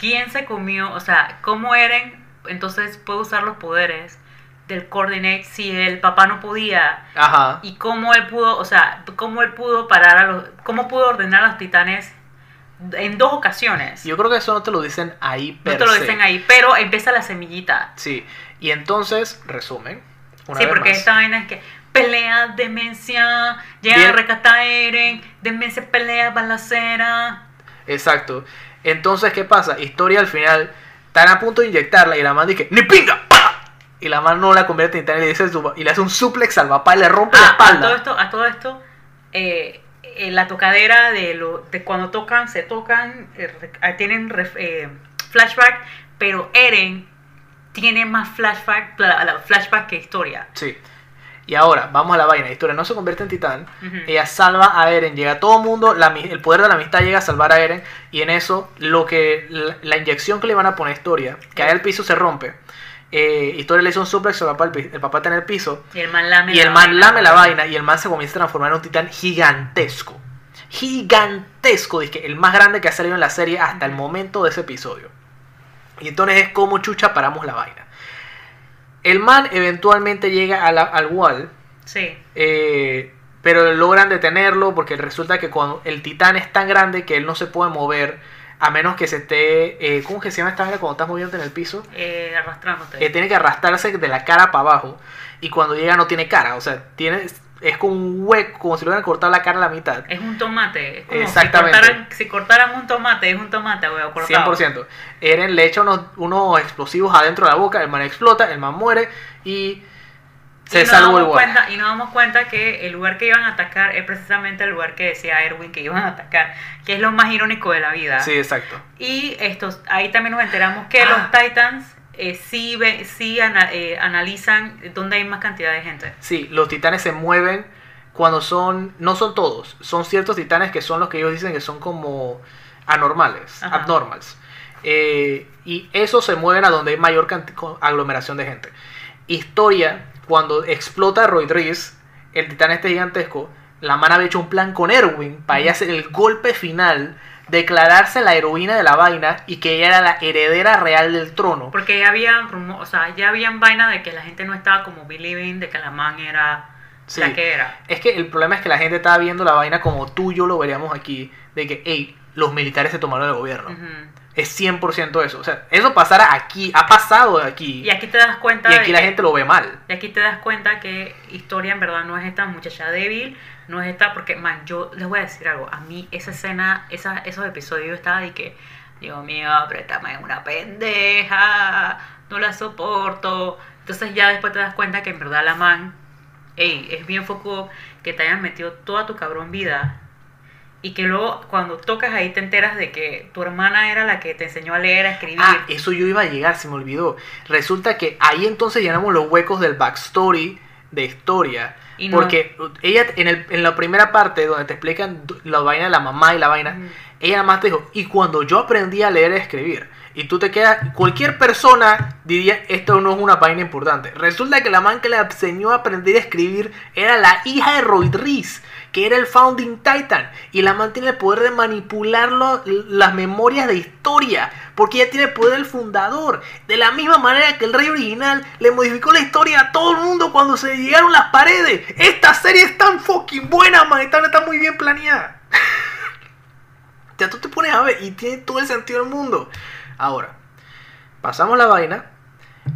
¿Quién se comió? O sea, ¿cómo Eren entonces puede usar los poderes del Coordinate si el papá no podía? Ajá. ¿Y cómo él pudo, o sea, cómo él pudo parar a los, cómo pudo ordenar a los titanes en dos ocasiones? Yo creo que eso no te lo dicen ahí no per te lo se. dicen ahí, pero empieza la semillita. Sí, y entonces, resumen, Una sí, vez porque más. esta vaina es que pelea, demencia, llega Bien. a rescatar a Eren, demencia, pelea, balacera. Exacto. Entonces, ¿qué pasa? Historia al final, están a punto de inyectarla y la man dice, ¡ni pinga! Y la man no la convierte en titán y le, dice y le hace un suplex al papá y le rompe la Ah, a todo espalda. esto, a todo esto eh, eh, la tocadera de, lo, de cuando tocan, se tocan, eh, ah, tienen eh, flashback, pero Eren tiene más flashback, flashback que historia. Sí. Y ahora, vamos a la vaina. Historia no se convierte en titán. Ella salva a Eren. Llega todo el mundo. la el poder de la amistad llega a salvar a Eren. Y en eso, lo que la, la inyección que le van a poner a Historia, cae al piso, se rompe. Eh, Historia le hizo un suplex al papá. El, papá está en el piso. Y el man lame Y la el man vaina. lame la vaina. Y el man se comienza a transformar en un titán gigantesco. Gigantesco. Dice el más grande que ha salido en la serie hasta el momento de ese episodio. Y entonces es como chucha paramos la vaina. El man eventualmente llega a la- al wall. Sí. eh, pero logran detenerlo porque resulta que cuando el titán es tan grande que él no se puede mover a menos que se esté. eh, ¿Cómo que se llama esta vaina cuando estás moviéndote en el piso? Eh, arrastrándote. Eh, tiene que arrastrarse de la cara para abajo. Y cuando llega no tiene cara. O sea, tiene, es como un hueco, como si le hubieran cortado la cara a la mitad. es un tomate. Es como Exactamente. Si cortaran, si cortaran un tomate, es un tomate, huevo, cortado. 100%. Eren le echa unos, unos explosivos adentro de la boca, el man explota, el man muere y se y nos salvó el cuenta Y nos damos cuenta que el lugar que iban a atacar es precisamente el lugar que decía Erwin que iban a atacar, que es lo más irónico de la vida. Sí, exacto. Y estos, ahí también nos enteramos que Ah. los Titans eh, sí, ve- sí ana- eh, analizan dónde hay más cantidad de gente. Sí, los titanes se mueven cuando son, no son todos, son ciertos titanes que son los que ellos dicen que son como anormales, Ajá. abnormals. Eh, y esos se mueven a donde hay mayor aglomeración de gente. Historia, cuando explota Roy Reese, el titán este gigantesco, la man había hecho un plan con Erwin para ella hacer el golpe final, declararse la heroína de la vaina y que ella era la heredera real del trono. Porque ya había rumo- o sea, ya habían vaina de que la gente no estaba como believing de que la man era Sí. la que era. Es que el problema es que la gente estaba viendo la vaina como tú y yo lo veríamos aquí, de que, hey, los militares se tomaron el gobierno. Ujú. Es 100% eso. O sea, eso pasara aquí, ha pasado aquí. Y aquí te das cuenta Y aquí de la que- gente lo ve mal. Y aquí te das cuenta que Historia en verdad no es esta muchacha débil, no es esta, porque, man, yo les voy a decir algo, a mí esa escena, esa, esos episodios estaba de que, Dios mío, préstame una pendeja, no la soporto. Entonces ya después te das cuenta que en verdad la man, ey, es bien foco que te hayan metido toda tu cabrón vida. Y que luego cuando tocas ahí te enteras de que tu hermana era la que te enseñó a leer, a escribir. Ah, eso yo iba a llegar, se me olvidó. Resulta que ahí entonces llenamos los huecos del backstory de historia. Y no- Porque ella, en, el, en la primera parte donde te explican la vaina de la mamá y la vaina, Ujú. ella nada más te dijo, y cuando yo aprendí a leer y escribir, y tú te quedas, cualquier persona diría, esto no es una vaina importante. Resulta que la man que le enseñó a aprender a escribir era la hija de Roy Reese, que era el Founding Titan, y la man tiene el poder de manipular las memorias de historia, porque ella tiene el poder del fundador, de la misma manera que el rey original le modificó la historia a todo el mundo cuando se llegaron las paredes. Esta serie es tan fucking buena, man, está, está muy bien planeada. <laughs> Ya tú te pones a ver y tiene todo el sentido del mundo. Ahora, pasamos la vaina.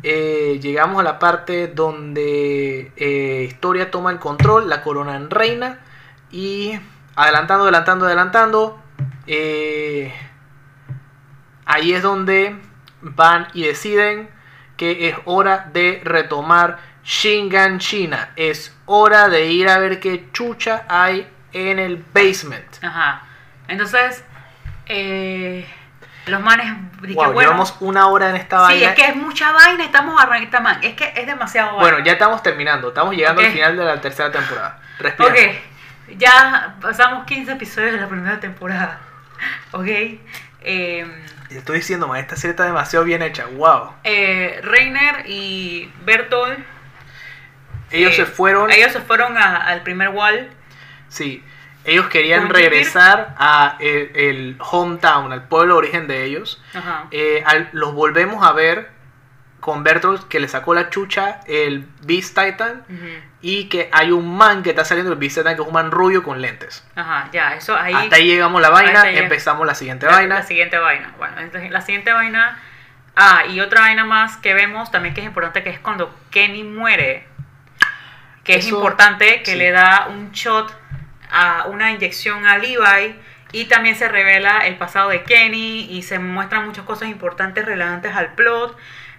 eh, llegamos a la parte donde eh, Historia toma el control, la corona en reina. Y adelantando, adelantando, adelantando. eh, ahí es donde van y deciden que es hora de retomar Shingan China. Es hora de ir a ver qué chucha hay en el basement. Ajá. Entonces, eh, los manes. dije, Wow, bueno, llevamos una hora en esta sí, vaina. es que es mucha vaina, estamos arrancando man. Es que es demasiado Bueno, vaina. ya estamos terminando. Estamos llegando al final de la tercera temporada. Respira. Ok, ya pasamos 15 episodios de la primera temporada. <laughs> Ok. Eh, Te estoy diciendo, man, esta serie está demasiado bien hecha. Wow. eh, Reiner y Bertolt. Ellos eh, se fueron. Ellos se fueron a- al primer wall. Sí. Ellos querían regresar a el, el hometown, al pueblo de origen de ellos. Ajá. Eh, al- los volvemos a ver con Bertolt que le sacó la chucha el Beast Titan. Y que hay un man que está saliendo del Beast Titan que es un man rubio con lentes. Ajá, ya, eso ahí. Hasta ahí llegamos la vaina. Empezamos la siguiente La- vaina. La siguiente vaina. Bueno, entonces la siguiente vaina. Ah, y otra vaina más que vemos también que es importante, que es cuando Kenny muere. que es importante, que sí. le da un shot a una inyección a Levi y también se revela el pasado de Kenny y se muestran muchas cosas importantes relevantes al plot,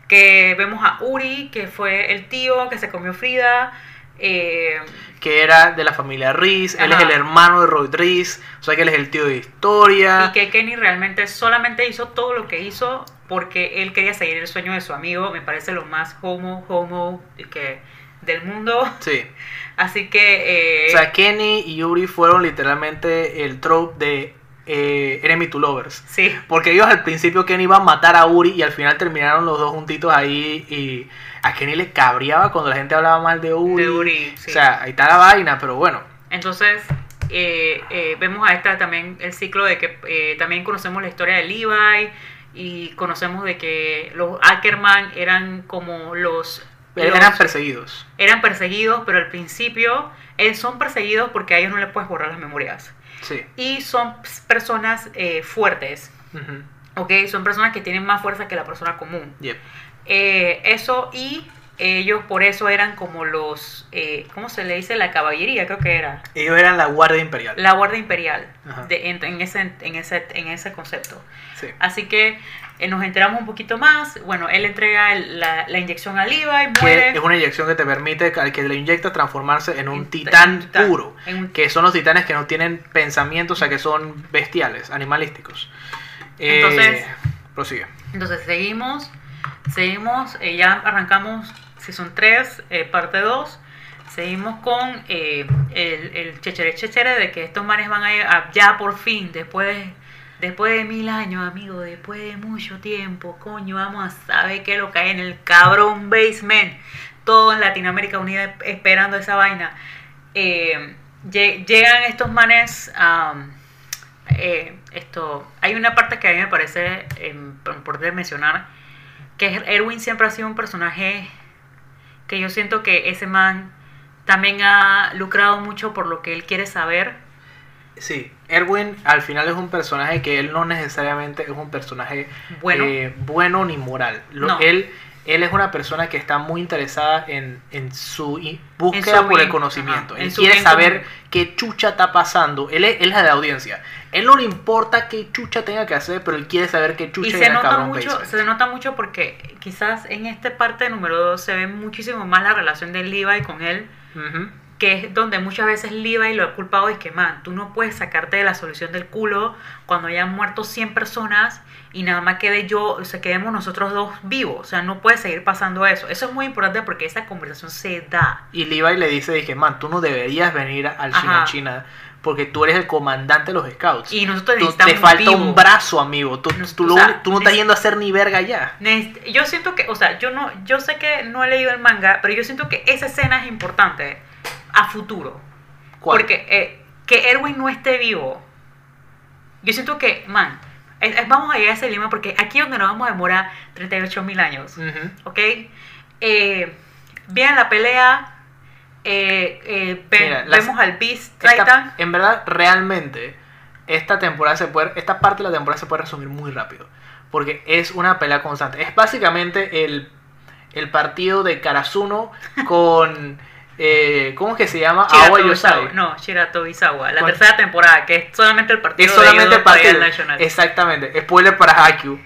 que vemos a Uri, que fue el tío que se comió Frida, eh, Que era de la familia Reese, él es el hermano de Roy Reese, o sea que él es el tío de historia. y que Kenny realmente solamente hizo todo lo que hizo porque él quería seguir el sueño de su amigo, me parece lo más homo, homo que del mundo, Sí. <laughs> así que... eh, O sea, Kenny y Yuri fueron literalmente el trope de eh, Enemy to Lovers. sí. Porque ellos al principio Kenny iba a matar a Uri y al final terminaron los dos juntitos ahí y a Kenny le cabreaba cuando la gente hablaba mal de Uri. De Uri, sí. O sea, ahí está la vaina, pero bueno. Entonces, eh, eh, vemos a esta también el ciclo de que eh, también conocemos la historia de Levi y conocemos de que los Ackerman eran como los... Eran perseguidos. eran perseguidos, pero al principio eh, son perseguidos porque a ellos no les puedes borrar las memorias. Sí. Y son personas eh, fuertes, Ujú. ¿ok? Son personas que tienen más fuerza que la persona común. Yep. Eh, eso y ellos por eso eran como los, eh, ¿cómo se le dice? La caballería, creo que era. Ellos eran la Guardia Imperial. La Guardia Imperial, de- en, en ese, en, ese, en ese concepto. Sí. Así que eh, nos enteramos un poquito más. Bueno, él entrega el- la, la inyección a Levi, Que muere. es una inyección que te permite al que le inyecta transformarse en un En- titán puro. Un- Que son los titanes que no tienen pensamiento, o sea que son bestiales, animalísticos. Eh, Entonces- prosigue. Entonces seguimos, seguimos, eh, ya arrancamos Season 3, eh, parte 2. Seguimos con eh, el, chechere chechere de que estos manes van a ir ya por fin, después de, después de mil años, amigo, después de mucho tiempo, coño, vamos a saber qué es lo que hay en el cabrón basement. Todo en Latinoamérica Unida esperando esa vaina. Eh, lle- llegan estos manes eh, esto hay una parte que a mí me parece eh, importante mencionar que Erwin siempre ha sido un personaje que yo siento que ese man también ha lucrado mucho por lo que él quiere saber Sí, Erwin al final es un personaje que él no necesariamente es un personaje Bueno. eh, bueno ni moral. Lo- No. él, él es una persona que está muy interesada en, en su búsqueda En su por el conocimiento. ajá, él quiere bien saber qué chucha está pasando. Él es, él es de la audiencia. Él no le importa qué chucha tenga que hacer, pero él quiere saber qué chucha y se nota mucho basement. se nota mucho porque quizás en esta parte número 2 se ve muchísimo más la relación de Levi con él. Que es donde muchas veces Levi lo ha culpado es que, man, tú no puedes sacarte de la solución del culo cuando ya han muerto 100 personas y nada más quede yo, o sea, quedemos nosotros dos vivos. O sea, no puede seguir pasando eso. Eso es muy importante porque esa conversación se da. Y Levi le dice, dije, man, tú no deberías venir al Ajá. China China porque tú eres el comandante de los scouts. Y nosotros Tú- te falta vivo. un brazo, amigo. Tú, Nos- tú, o sea, tú no estás yendo a hacer ni verga ya. Yo siento que, o sea, yo no, yo sé que no he leído el manga, pero yo siento que esa escena es importante a futuro. ¿Cuál? Porque eh, que Erwin no esté vivo. Yo siento que, man, es- es- vamos a llegar a ese lima porque aquí es donde nos vamos a demorar 38 mil años. Ujú. ¿Ok? Eh, vean la pelea. eh, eh, ve- Mira, las- vemos al Beast Esta- Titan. en verdad, realmente, esta temporada se puede, esta parte de la temporada se puede resumir muy rápido. Porque es una pelea constante. Es básicamente el, el partido de Karasuno <laughs> con. Eh, ¿Cómo es que se llama? Shirato Izawa. Yosai. No, Shirato Izawa. La tercera temporada, que es solamente el partido Es solamente de el partido. National. Exactamente. Spoiler para Haikyuu.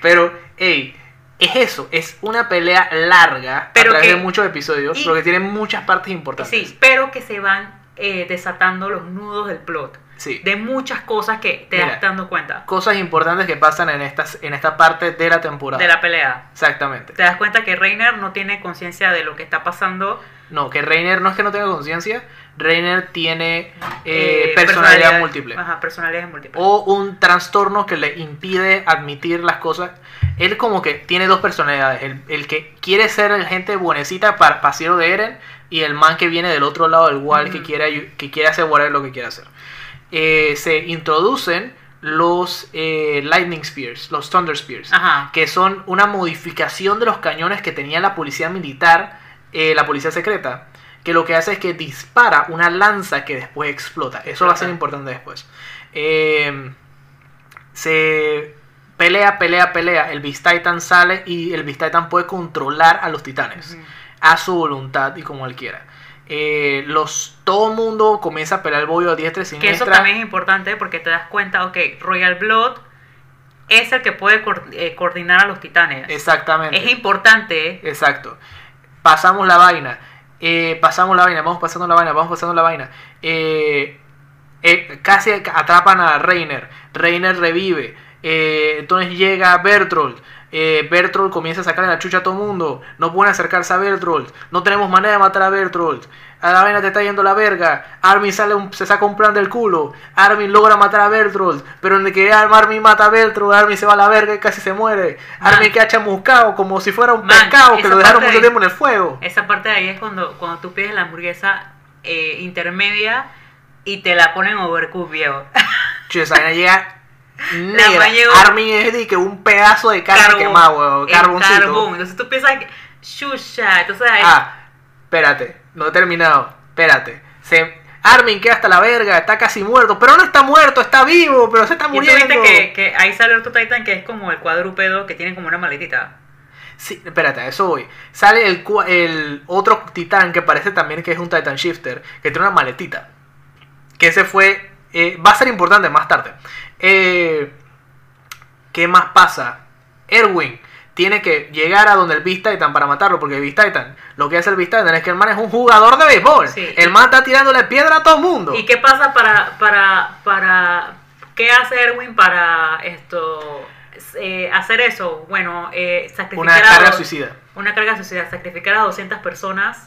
Pero, hey, es eso. Es una pelea larga Pero a través que- de muchos episodios, y- pero que tiene muchas partes importantes. Sí, pero que se van eh, desatando los nudos del plot. Sí. De muchas cosas que te Mira. das dando cuenta Cosas importantes que pasan en, estas, en esta parte de la temporada. de la pelea. Exactamente. Te das cuenta que Reiner no tiene conciencia de lo que está pasando. No, que Reiner no es que no tenga conciencia, Reiner tiene eh, eh, personalidad personalidades- múltiple. Ajá, personalidades múltiples. O un trastorno que le impide admitir las cosas. Él como que tiene dos personalidades. El, el que quiere ser el gente buenecita para pasiero de Eren y el man que viene del otro lado del wall que, quiere, que quiere asegurar lo que quiere hacer. Eh, se introducen los eh, Lightning Spears, los Thunder Spears, Ajá. que son una modificación de los cañones que tenía la policía militar, eh, la policía secreta, que lo que hace es que dispara una lanza que después explota. Eso va a ser importante después. Eh, se pelea, pelea, pelea. El Beast Titan sale y el Beast Titan puede controlar a los titanes a su voluntad y como él quiera. Eh, los, todo el mundo comienza a pelear el bollo a diestra y Que siniestra. eso también es importante porque te das cuenta, ok, Royal Blood es el que puede eh, coordinar a los titanes. Exactamente. Es importante. Exacto. Pasamos la vaina. eh, pasamos la vaina, vamos pasando la vaina, vamos pasando la vaina. Eh, eh, casi atrapan a Reiner. Reiner revive. Entonces llega Bertolt. Bertolt comienza a sacarle la chucha a todo mundo. No pueden acercarse a Bertolt. No tenemos manera de matar a Bertolt. A la vaina te está yendo la verga. Armin sale un- se saca un plan del culo. Armin logra matar a Bertolt. Pero en el que Armin mata a Bertolt, Armin se va a la verga y casi se muere. Man. Armin queda chamuscado como si fuera un Man, pescado que lo dejaron mucho de- tiempo en el fuego. Esa parte de ahí es cuando, cuando tú pides la hamburguesa eh, intermedia y te la ponen overcooked, viejo. <laughs> Che, esa vaina llega negra. Armin es de que un pedazo de carne Carbón, quemado, weón. Carboncito. carbón. Entonces tú piensas que, shusha, entonces ahí, Ah, espérate, no he terminado. Espérate. Se, Armin queda hasta la verga, está casi muerto. Pero no está muerto, está vivo, pero se está y tú muriendo. viste que, que ahí sale otro Titan que es como el cuadrúpedo que tiene como una maletita. Sí, espérate, a eso voy. Sale el, el otro titán que parece también que es un Titan Shifter, que tiene una maletita. Que ese fue. eh, va a ser importante más tarde. Eh, ¿Qué más pasa? Erwin tiene que llegar a donde el Beast Titan para matarlo, porque el Beast Titan, lo que hace el Beast Titan es que el man es un jugador de béisbol. Sí. El man está tirándole piedra a todo el mundo. ¿Y qué pasa para, para, para, qué hace Erwin para esto, eh, hacer eso? Bueno, eh, sacrificar Una a carga dos- suicida. Una carga suicida, sacrificar a 200 personas,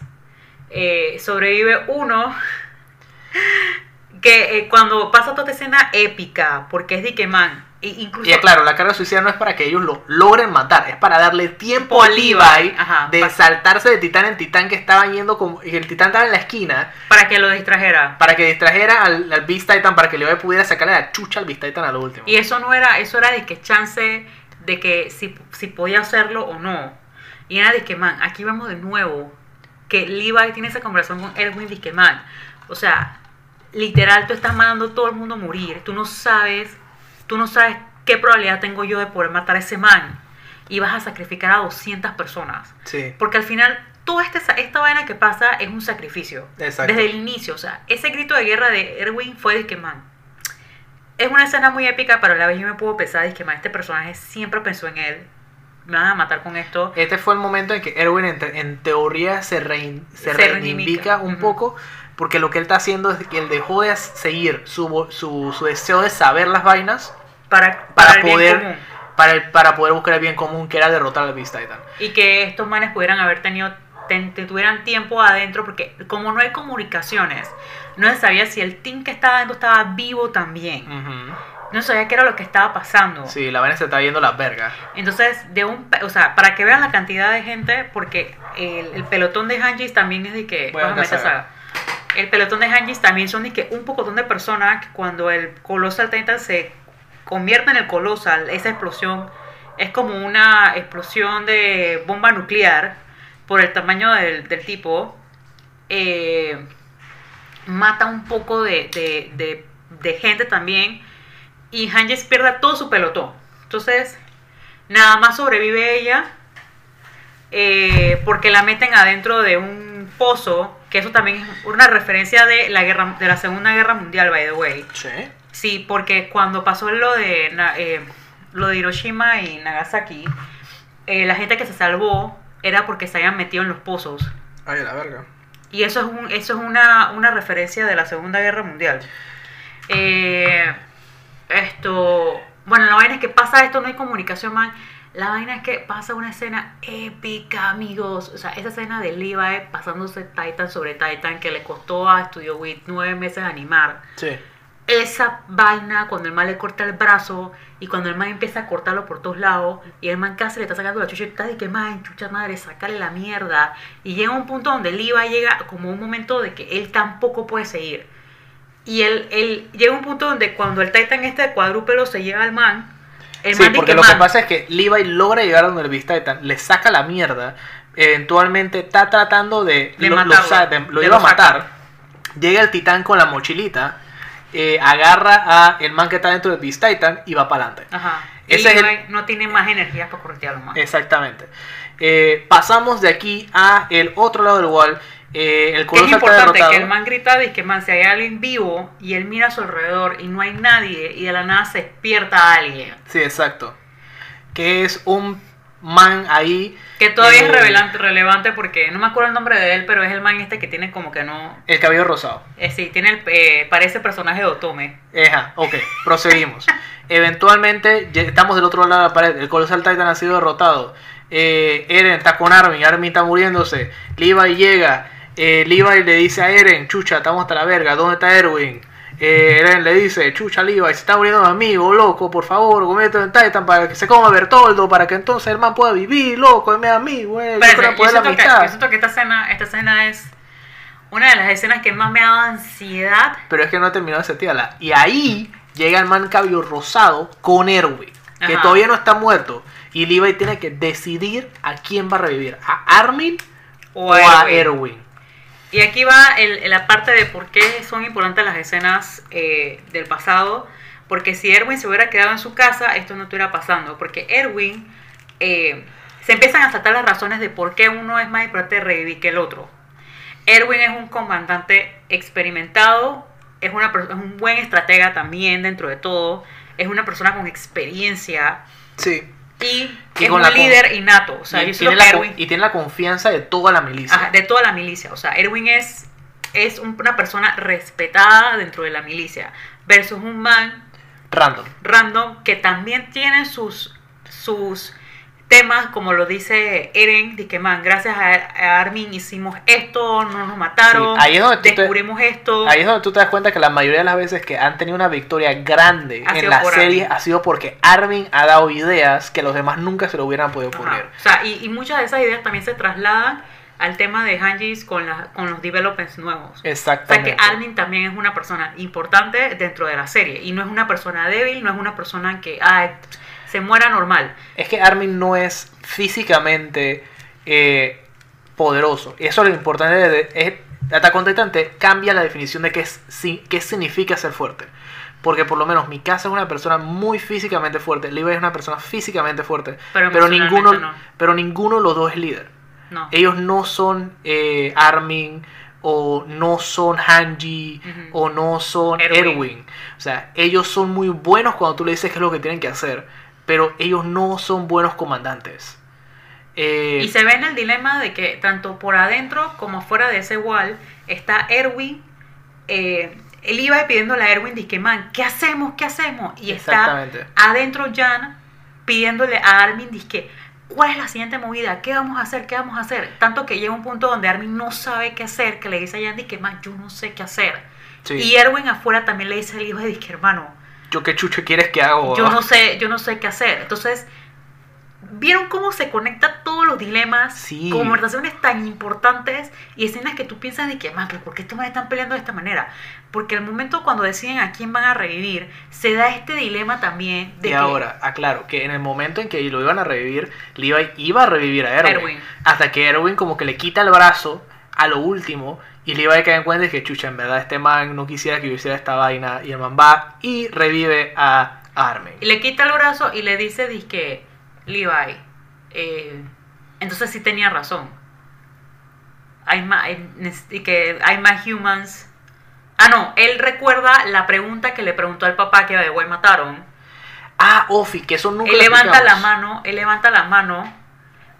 eh, sobrevive uno, <laughs> que eh, cuando pasa toda esta escena épica, porque es de que man, e incluso... Y claro, la carga suicida no es para que ellos lo logren matar, es para darle tiempo a Levi ajá, de pa- saltarse de titán en titán que estaban yendo como. y el titán estaba en la esquina para que lo distrajera. para que distrajera al, al Beast Titan para que Levi pudiera sacarle la chucha al Beast Titan a lo último. Y eso no era, eso era de que chance de que si, si podía hacerlo o no. Y era de que, man, aquí vemos de nuevo que Levi tiene esa conversación con Erwin, de que, man, o sea, literal, tú estás mandando a todo el mundo a morir. Tú no sabes, tú no sabes qué probabilidad tengo yo de poder matar a ese man. Y vas a sacrificar a 200 personas. Sí. Porque al final, toda esta, esta vaina que pasa es un sacrificio. Exacto. Desde el inicio. O sea, ese grito de guerra de Erwin fue de que, man, es una escena muy épica, pero a la vez yo me puedo pensar, de que, man, este personaje siempre pensó en él. Me van a matar con esto. Este fue el momento en que Erwin en, te- en teoría se, rein- se Se reivindica un Ujú. poco porque lo que él está haciendo es que él dejó de seguir su, su, su deseo de saber las vainas Para, para, para el bien poder común. para, el- para poder buscar el bien común que era derrotar al Beast Titan. Y que estos manes pudieran haber tenido, ten- te- tuvieran tiempo adentro, porque como no hay comunicaciones, no se sabía si el team que estaba adentro estaba vivo también. Ujú. No se sabía qué era lo que estaba pasando. Sí, la vaina se está viendo la verga. Entonces, de un, o sea, para que vean la cantidad de gente, porque el, el pelotón de Hanjis también es de que, a esa empezar. saga. el pelotón de Hanjis también son de que un pocotón de personas que cuando el Colossal Titan se convierte en el Colossal, esa explosión es como una explosión de bomba nuclear por el tamaño del, tipo, eh, mata un poco de- de gente también y Hanges pierde todo su pelotón. Entonces, nada más sobrevive ella eh, porque la meten adentro de un pozo, que eso también es una referencia de la guerra de la Segunda Guerra Mundial, by the way. Sí. Sí, porque cuando pasó lo de eh, lo de Hiroshima y Nagasaki, eh, la gente que se salvó era porque se habían metido en los pozos. Ay, la verga. Y eso es, un, eso es una, una referencia de la Segunda Guerra Mundial. Eh, esto, bueno, la vaina es que pasa esto, no hay comunicación, man. La vaina es que pasa una escena épica, amigos. O sea, esa escena de Levi pasándose Titan sobre Titan que le costó a Studio Wit nueve meses animar. Sí. Esa vaina cuando el man le corta el brazo y cuando el man empieza a cortarlo por todos lados y el man casi le está sacando la chucha y está de que man, chucha madre, sacarle la mierda. Y llega un punto donde Levi llega como un momento de que él tampoco puede seguir. Y él, él llega un punto donde cuando el Titan este cuadrúpelo se lleva al man, el Sí, man porque que lo que pasa es que Levi logra llegar a donde el Beast Titan, le saca la mierda, eventualmente está tratando de... De lo, lo matarlo, de- lo de iba a sacar. matar. Llega el titán con la mochilita, eh, agarra a el man que está dentro del Beast Titan y va para adelante. Ajá. Ese y no tiene más energía para corretearlo más. Exactamente. Eh, pasamos de aquí a el otro lado del wall Eh, el Que Colo es importante que el man grita y que man, si hay alguien vivo y él mira a su alrededor y no hay nadie y de la nada se despierta alguien. Sí, exacto. Que es un man ahí, Que todavía Eh, es relevante, relevante porque no me acuerdo el nombre de él, pero es el man este que tiene como que no. el cabello rosado. Eh, sí, tiene el, eh, parece personaje de Otome. Eja, ok, proseguimos. <laughs> Eventualmente ya estamos del otro lado de la pared. El Colossal Titan ha sido derrotado. Eh, Eren está con Armin. Armin está muriéndose. Levi llega. Eh, Levi le dice a Eren: Chucha, estamos hasta la verga. ¿Dónde está Erwin? Eh, Eren le dice: Chucha, Levi, se está muriendo mi amigo, loco. Por favor, comete en Titan para que se coma Bertoldo. Para que entonces el man pueda vivir, loco. Es mi amigo. Eh, Espérense, yo quiero yo, poder la siento que, yo siento que esta escena, esta escena es una de las escenas que más me ha dado ansiedad. Pero es que no ha terminado de sentirla. Y ahí llega el man cabello rosado con Erwin, que Ajá. todavía no está muerto. Y Levi tiene que decidir a quién va a revivir, a Armin o, O a Erwin. Y aquí va el- la parte de por qué son importantes las escenas eh, del pasado. Porque si Erwin se hubiera quedado en su casa, esto no estuviera pasando. Porque Erwin eh, se empiezan a saltar las razones de por qué uno es más importante revivir que el otro. Erwin es un comandante experimentado, es, una, es un buen estratega también dentro de todo, es una persona con experiencia Sí. Y, Y es con un la líder innato. O sea, y, yo tiene la, que con- Erwin... y tiene la confianza de toda la milicia. Ajá, de toda la milicia. O sea, Erwin es, es un- una persona respetada dentro de la milicia. Versus un man Random. random que también tiene sus, sus temas, como lo dice Eren, de que man, gracias a, Armin hicimos esto, no nos mataron, Sí, ahí es donde te- descubrimos esto. Ahí es donde tú te das cuenta que la mayoría de las veces que han tenido una victoria grande en la serie Armin. ha sido porque Armin ha dado ideas que los demás nunca se lo hubieran podido Ajá. ocurrir. O sea, y, y muchas de esas ideas también se trasladan al tema de Hanjis con, la- con los developments nuevos. O sea Exactamente. que Armin también es una persona importante dentro de la serie y no es una persona débil, no es una persona que ay, se muera normal. Es que Armin no es físicamente eh, poderoso. Y eso es lo importante de, es Attack on Titan te cambia la definición de qué, es, si- qué significa ser fuerte. Porque por lo menos Mikasa es una persona muy físicamente fuerte, Levi es una persona físicamente fuerte, Pero pero ninguno, no. pero ninguno de los dos es líder. No. Ellos no son eh, Armin o no son Hanji o no son Erwin. Erwin. O sea, ellos son muy buenos cuando tú le dices qué es lo que tienen que hacer, pero ellos no son buenos comandantes. Eh, Y se ve en el dilema de que tanto por adentro como fuera de ese wall está Erwin. Eh, él iba pidiéndole a Erwin, dije, man, ¿qué hacemos? ¿Qué hacemos? Y está adentro Jan pidiéndole a Armin, dije, ¿cuál es la siguiente movida? ¿Qué vamos a hacer? ¿Qué vamos a hacer? Tanto que llega un punto donde Armin no sabe qué hacer, que le dice a Jan, dije, man, yo no sé qué hacer. sí. Y Erwin afuera también le dice al hijo de dije, hermano, ¿Yo qué chucho quieres que haga? yo no sé, yo no sé qué hacer. Entonces, ¿vieron cómo se conectan todos los dilemas? Sí. Conversaciones tan importantes y escenas que tú piensas de que, pero ¿por qué estos me están peleando de esta manera? Porque el momento cuando deciden a quién van a revivir, se da este dilema también de y que ahora, aclaro, que en el momento en que lo iban a revivir, Levi iba a revivir a Erwin. Erwin. Hasta que Erwin como que le quita el brazo a lo último y Levi cae en cuenta de que chucha, en verdad este man no quisiera que yo hiciera esta vaina y el man va y revive a Armin. y le quita el brazo y le dice, que Levi, eh, entonces sí tenía razón. Hay más, hay- y que hay más humans. Ah, no, él recuerda la pregunta que le preguntó al papá que a The Way mataron. Ah, Ofi, que eso nunca Él levanta la mano, él levanta la mano,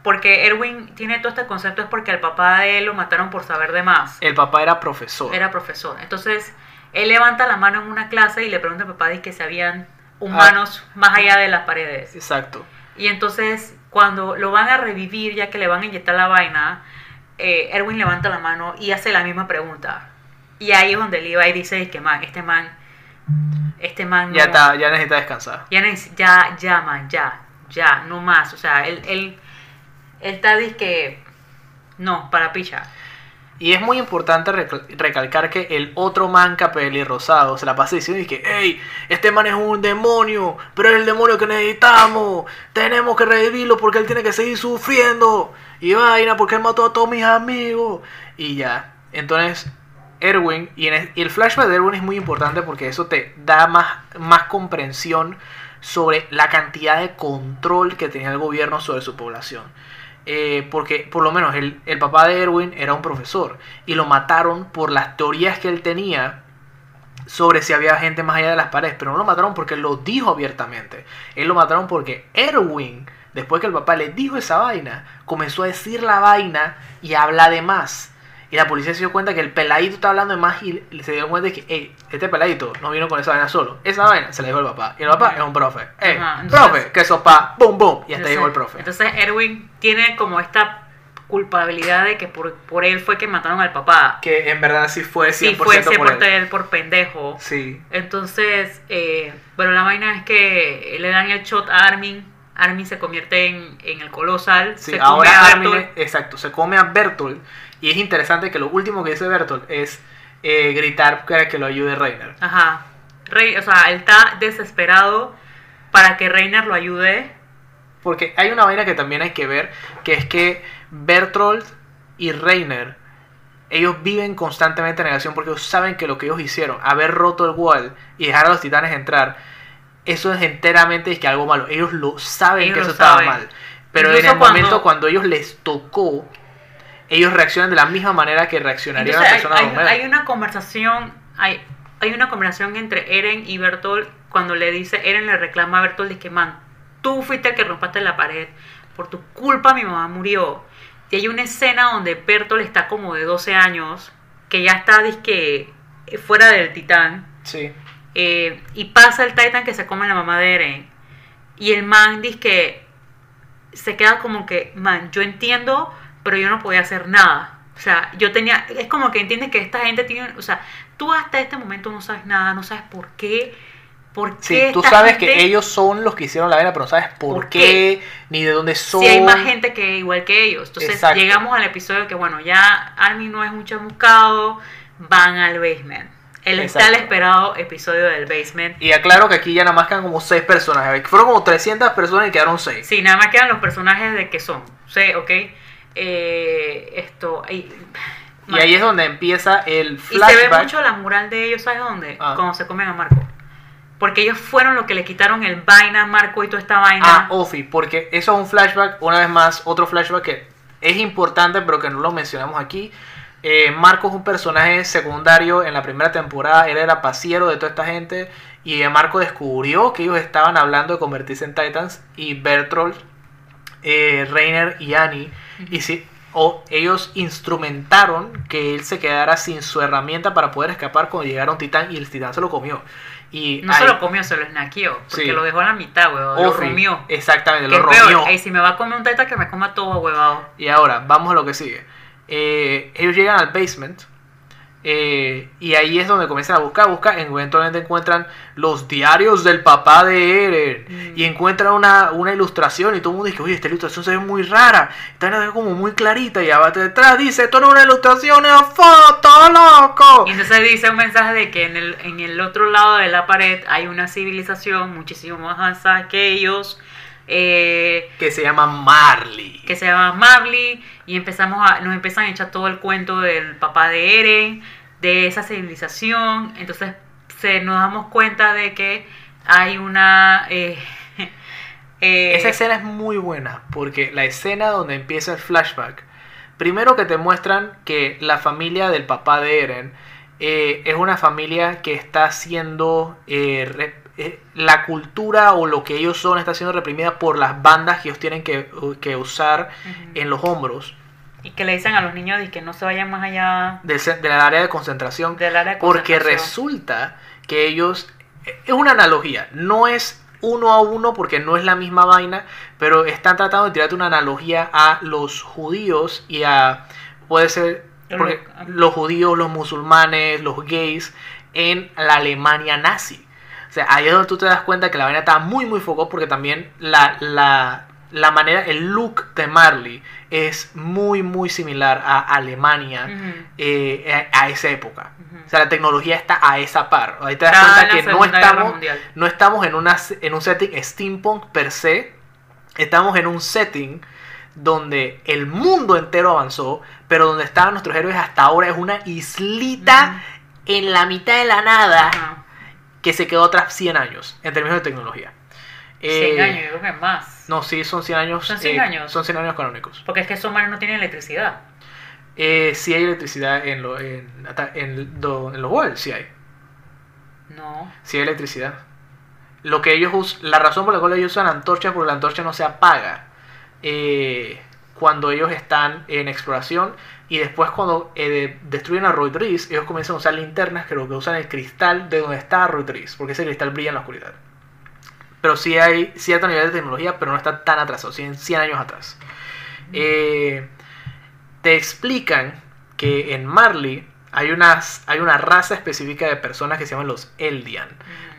porque Erwin tiene todo este concepto es porque al papá de él lo mataron por saber de más. El papá era profesor. Era profesor. Entonces, él levanta la mano en una clase y le pregunta al papá de que si habían humanos más allá de las paredes. Exacto. Y entonces, cuando lo van a revivir, ya que le van a inyectar la vaina, eh, Erwin levanta la mano y hace la misma pregunta. Y ahí es donde Levi dice que man, este man, este man Ya, no- está, ya necesita descansar. ya, ya, ya, man, ya, ya, no más. O sea, él, él, él está que no, para picha. Y es muy importante recal- recalcar que el otro man capelli rosado se la pasa diciendo que, hey, este man es un demonio, pero es el demonio que necesitamos, tenemos que revivirlo porque él tiene que seguir sufriendo, y vaina porque él mató a todos mis amigos, y ya. Entonces, Erwin, y, en el, y el flashback de Erwin es muy importante porque eso te da más, más comprensión sobre la cantidad de control que tenía el gobierno sobre su población. Eh, porque por lo menos el, el papá de Erwin era un profesor y lo mataron por las teorías que él tenía sobre si había gente más allá de las paredes, pero no lo mataron porque lo dijo abiertamente. Él lo mataron porque Erwin, después que el papá le dijo esa vaina, comenzó a decir la vaina y habla de más. Y la policía se dio cuenta que el peladito está hablando de más y se dio cuenta de que, hey, este peladito no vino con esa vaina solo. Esa vaina se la dijo el papá. Y el papá es un profe. Hey, Ajá, entonces- profe, que sopa, boom, boom. Y hasta llegó el profe. Entonces Erwin tiene como esta culpabilidad de que por, por él fue que mataron al papá. que en verdad sí fue 100% Sí, fue por 100% él. él por pendejo. Sí. Entonces, eh, bueno, la vaina es que le dan el shot a Armin. Armin se convierte en, en el colosal. Sí, se come ahora a Armin, exacto, se come a Bertolt. Y es interesante que lo último que dice Bertolt es eh, gritar para que lo ayude Reiner. Ajá. Rey, o sea, él está desesperado para que Reiner lo ayude. Porque hay una vaina que también hay que ver, que es que Bertolt y Reiner, ellos viven constantemente en negación porque ellos saben que lo que ellos hicieron, haber roto el wall y dejar a los titanes entrar, eso es enteramente es que algo malo. Ellos lo saben Ellos que lo eso estaba mal. Pero en el cuando- momento cuando ellos les tocó, ellos reaccionan de la misma manera que reaccionaría una Entonces, hay, persona hay- normal. hay una conversación, hay, hay una conversación entre Eren y Bertolt cuando le dice, Eren le reclama a Bertolt de que, man, tú fuiste el que rompaste la pared, por tu culpa mi mamá murió. Y hay una escena donde Bertolt está como de 12 años, que ya está, disque, fuera del titán, Sí. eh, y pasa el Titan que se come la mamá de Eren. Y el man dice que se queda como que, man, yo entiendo, pero yo no podía hacer nada. O sea, yo tenía, es como que entiendes que esta gente tiene, o sea, tú hasta este momento no sabes nada, no sabes por qué, por Sí, qué tú esta sabes gente- que ellos son los que hicieron la vaina, pero no sabes por, ¿Por qué, qué? ni de dónde son. si hay más gente que igual que ellos. Entonces Exacto. llegamos al episodio que, bueno, ya Armin no es un chamuscado, van al basement. El está el esperado episodio del basement. Y aclaro que aquí ya nada más quedan como 6 personas. Fueron como 300 personas y quedaron 6. Sí, nada más quedan los personajes de que son. Sí, ok. Eh, esto. Y, Y ahí es donde empieza el y se ve flashback. mucho la mural de ellos, ¿sabes dónde? Ah. Cuando se comen a Marco. Porque ellos fueron los que le quitaron el vaina a Marco y toda esta vaina. Ah, Ofi, porque eso es un flashback, una vez más, otro flashback que es importante, pero que no lo mencionamos aquí. Eh, Marco es un personaje secundario en la primera temporada, él era pasiero de toda esta gente, y Marco descubrió que ellos estaban hablando de convertirse en Titans, y Bertolt, eh, Reiner y Annie, y si, o ellos instrumentaron que él se quedara sin su herramienta para poder escapar cuando llegara un titán, y el titán se lo comió. Y no se lo comió, se lo snackeó. Porque Sí. lo dejó a la mitad, huevón. Lo rumió. Exactamente, lo romió. Ey, si me va a comer un teta, que me coma todo, huevado. Y ahora, vamos a lo que sigue. Eh, ellos llegan al basement. Eh, y ahí es donde comienzan a buscar, buscar. Eventualmente encuentran los diarios del papá de Eren. Mm. Y encuentran una, una ilustración. Y todo el mundo dice: Oye, esta ilustración se ve muy rara. Ve como muy clarita. Y abajo detrás dice: Esto no es una ilustración, es una foto, loco. Y entonces dice un mensaje de que en el, en el otro lado de la pared hay una civilización muchísimo más avanzada que ellos. Eh, Que se llama Marley. que se llama Mabli y empezamos a, nos empiezan a echar todo el cuento del papá de Eren, de esa civilización, entonces se nos damos cuenta de que hay una eh, <laughs> eh, Esa escena es muy buena porque la escena donde empieza el flashback, primero que te muestran que la familia del papá de Eren eh, es una familia que está siendo eh, eh, la cultura o lo que ellos son está siendo reprimida por las bandas que ellos tienen que, que usar Ujú. en los hombros y que le dicen a los niños de que no se vayan más allá del, ce- del área de concentración del área de porque concentración. resulta que ellos. Es una analogía, no es uno a uno porque no es la misma vaina, pero están tratando de tirarte una analogía a los judíos y a. Puede ser. porque los judíos, los musulmanes, los gays en la Alemania nazi. O sea, ahí es donde tú te das cuenta que la vaina está muy, muy foco porque también la, la, la manera, el look de Marley es muy, muy similar a Alemania eh, a, a esa época. O sea, la tecnología está a esa par. Ahí te das en cuenta que no estamos, no estamos en, una, en un setting steampunk per se. Estamos en un setting donde el mundo entero avanzó, pero donde estaban nuestros héroes hasta ahora es una islita en la mitad de la nada. Que se quedó atrás 100 años en términos de tecnología. Eh, 100 años, yo creo que más. No, sí, son 100 años. ¿Son 100 eh, años? Son 100 años canónicos. Porque es que esos manes no tienen electricidad. Eh, sí hay electricidad en, lo, en, en, lo- en los walls, sí hay. No. Sí hay electricidad. Lo que ellos us- la razón por la cual ellos usan antorchas, porque la antorcha no se apaga eh, cuando ellos están en exploración. Y después cuando eh, destruyen a Roy Driss, ellos comienzan a usar linternas que lo que usan el cristal de donde está Roy Driss, porque ese cristal brilla en la oscuridad. Pero sí hay cierto nivel de tecnología, pero no está tan atrasado, 100, 100 años atrás. Eh, te explican que en Marley hay, unas, hay una raza específica de personas que se llaman los Eldian.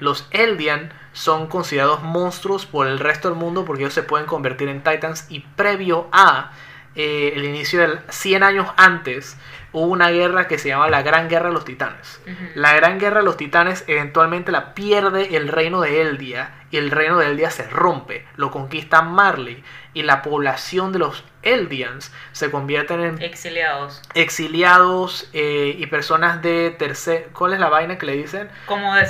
Los Eldian son considerados monstruos por el resto del mundo porque ellos se pueden convertir en Titans y previo a eh, el inicio del 100 años antes hubo una guerra que se llama la Gran Guerra de los Titanes. La Gran Guerra de los Titanes eventualmente la pierde el reino de Eldia y el reino de Eldia se rompe, lo conquista Marley y la población de los Eldians se convierten en Exiliados. exiliados eh, y personas de tercer... ¿Cuál es la vaina que le dicen? Como de,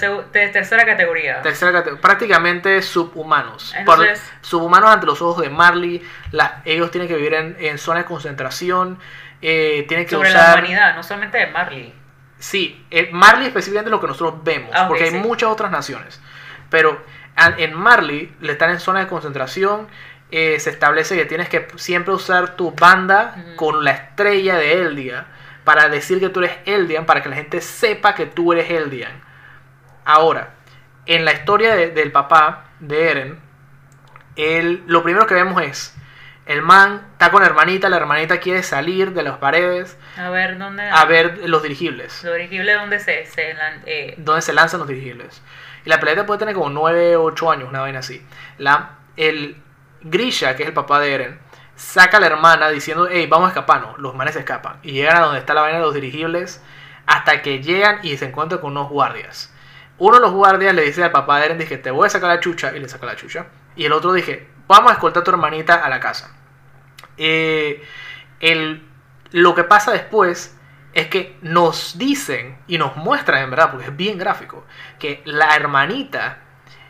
tercera categoría. Tercera categoría, prácticamente subhumanos. Entonces- Por- subhumanos ante los ojos de Marley, la- ellos tienen que vivir en, en zonas de concentración, eh, tienen que Sobre la usar... humanidad, no solamente de Marley. Sí, eh, Marley específicamente lo que nosotros vemos, Ah, porque hay sí. muchas otras naciones. Pero en Marley, le están en zona de concentración, eh, se establece que tienes que siempre usar tu banda con la estrella de Eldia para decir que tú eres Eldian, para que la gente sepa que tú eres Eldian. Ahora, en la historia de- del papá de Eren, él, lo primero que vemos es, el man está con la hermanita, la hermanita quiere salir de las paredes A ver, ¿dónde? a ver los dirigibles Lo dirigible donde se... se eh, donde se lanzan los dirigibles. Y la pelea puede tener como 9 o 8 años, una vaina así. La, el Grisha, que es el papá de Eren, saca a la hermana diciendo, hey, vamos a escaparnos. Los manes se escapan. Y llegan a donde está la vaina de los dirigibles hasta que llegan y se encuentran con unos guardias. Uno de los guardias le dice al papá de Eren, dije, te voy a sacar la chucha, y le saca la chucha. Y el otro dije, vamos a escoltar a tu hermanita a la casa. Eh, el, lo que pasa después es que nos dicen y nos muestran en verdad, porque es bien gráfico, que la hermanita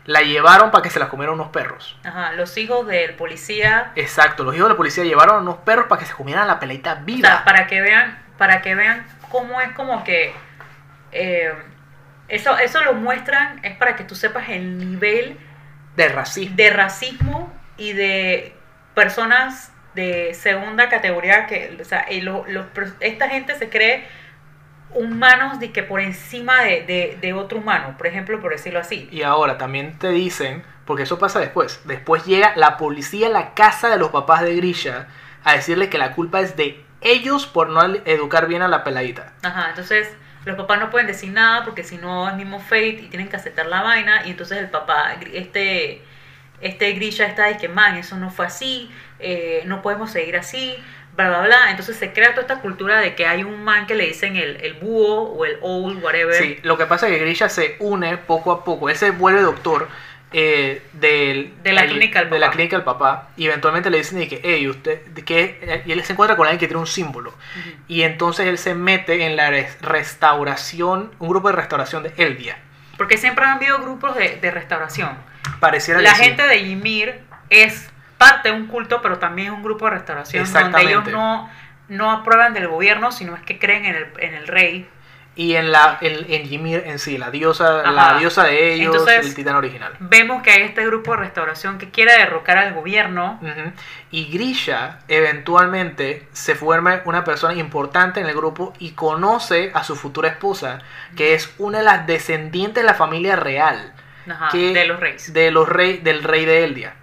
la llevaron para que se la comieran unos perros. ajá, los hijos del policía... Exacto, los hijos de la policía llevaron a unos perros para que se comieran la pelita O viva. sea, para que vean, para que vean cómo es como que... eh, eso, eso lo muestran, es para que tú sepas el nivel de racismo. de racismo y de personas de segunda categoría que, o sea, los per- esta gente se cree humanos de que por encima de, de, de otro humano, por ejemplo, por decirlo así. Y ahora también te dicen, porque eso pasa después, después llega la policía a la casa de los papás de Grisha a decirle que la culpa es de ellos por no educar bien a la peladita. Ajá, entonces los papás no pueden decir nada porque si no es mismo fate y tienen que aceptar la vaina y entonces el papá, este, este Grisha está de que, man, eso no fue así, eh, no podemos seguir así, bla, bla, bla. Entonces se crea toda esta cultura de que hay un man que le dicen el, el búho o el owl, whatever. Sí, lo que pasa es que Grisha se une poco a poco. Él se vuelve doctor eh, del, De la el- clínica de la papá. clínica del papá. Y eventualmente le dicen de que, hey, usted, que, y él se encuentra con alguien que tiene un símbolo. Y entonces él se mete en la res- restauración, un grupo de restauración de Eldia. Porque siempre han habido grupos de, de restauración. Pareciera La que sí. gente de Ymir es parte de un culto, pero también es un grupo de restauración donde ellos no, no aprueban del gobierno, sino es que creen en el, en el rey. Y en la en, en Ymir en sí, la diosa, Ajá. la diosa de ellos, Entonces- el titán original. Vemos que hay este grupo de restauración que quiere derrocar al gobierno. Y Grisha eventualmente se forma una persona importante en el grupo y conoce a su futura esposa, que es una de las descendientes de la familia real Ajá, que- de los reyes. de los rey, del rey de Eldia.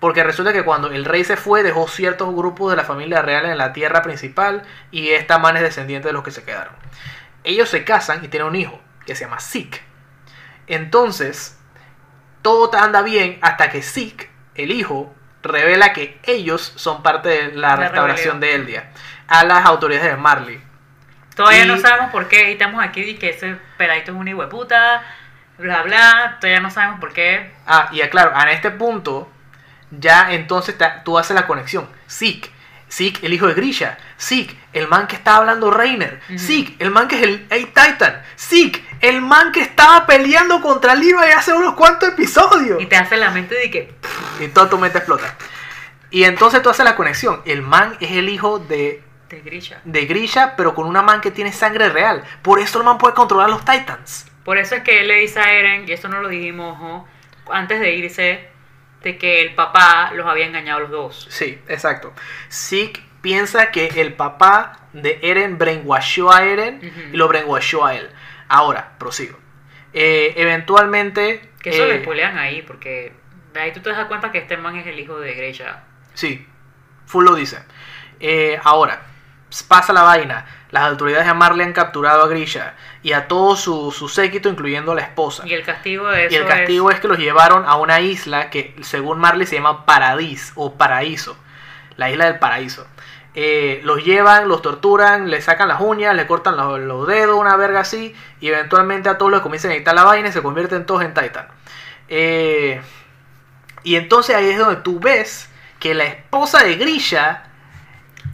Porque resulta que cuando el rey se fue, dejó ciertos grupos de la familia real en la tierra principal y esta man es descendiente de los que se quedaron. Ellos se casan y tienen un hijo que se llama Sik. Entonces, todo anda bien hasta que Sik, el hijo, revela que ellos son parte de la, La restauración rebelión. de Eldia a las autoridades de Marley. Todavía Y- no sabemos por qué estamos aquí y que ese peladito es un hijo de puta, bla, bla. Todavía no sabemos por qué. Ah, y aclaro, en este punto, ya entonces tú haces la conexión. Sik Zeke, el hijo de Grisha. Zeke, el man que estaba hablando Reiner. Ujú. Zeke, el man que es el el Titan. Zeke, el man que estaba peleando contra Levi hace unos cuantos episodios. Y te hace la mente de que. Y toda tu mente explota. Y entonces tú haces la conexión. El man es el hijo de, Te grilla. de Grisha, pero con una man que tiene sangre real. Por eso el man puede controlar los Titans. Por eso es que él le dice a Eren, y esto no lo dijimos ojo, antes de irse, de que el papá los había engañado a los dos. Sí, exacto. Zeke piensa que el papá de Eren brainwashó a Eren y lo brainwashó a él. Ahora, prosigo. Eh, eventualmente... Que eso eh, le spoilean ahí, porque de ahí tú te das cuenta que este man es el hijo de Grisha. Sí, full lo dice. Eh, ahora, pasa la vaina. Las autoridades de Marley han capturado a Grisha y a todo su, su séquito, incluyendo a la esposa. Y el castigo de eso Y el castigo es... que los llevaron a una isla que, según Marley, se llama Paradis o Paraíso. La isla del paraíso. Eh, los llevan, los torturan, le sacan las uñas, le cortan los, los dedos, una verga así. Y eventualmente a todos los comienzan a editar la vaina y se convierten todos en Titan. Eh, y entonces ahí es donde tú ves que la esposa de Grisha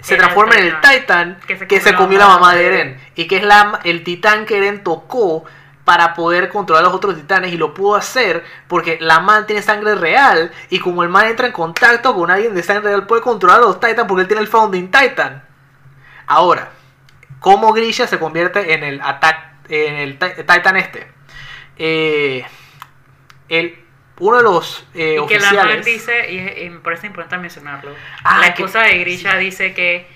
se transforma en el Titan. Que se que se comió la mamá de Eren. Y que es la, el titán que Eren tocó para poder controlar a los otros titanes. Y lo pudo hacer porque la man tiene sangre real. Y como el man entra en contacto con alguien de sangre real, puede controlar a los Titans porque él tiene el Founding Titan. Ahora, ¿cómo Grisha se convierte en el attack, en el ti- Titan este? Eh, el, uno de los eh, Y que oficiales. dice, y, y me parece importante mencionarlo, Ah, la que- esposa de Grisha dice que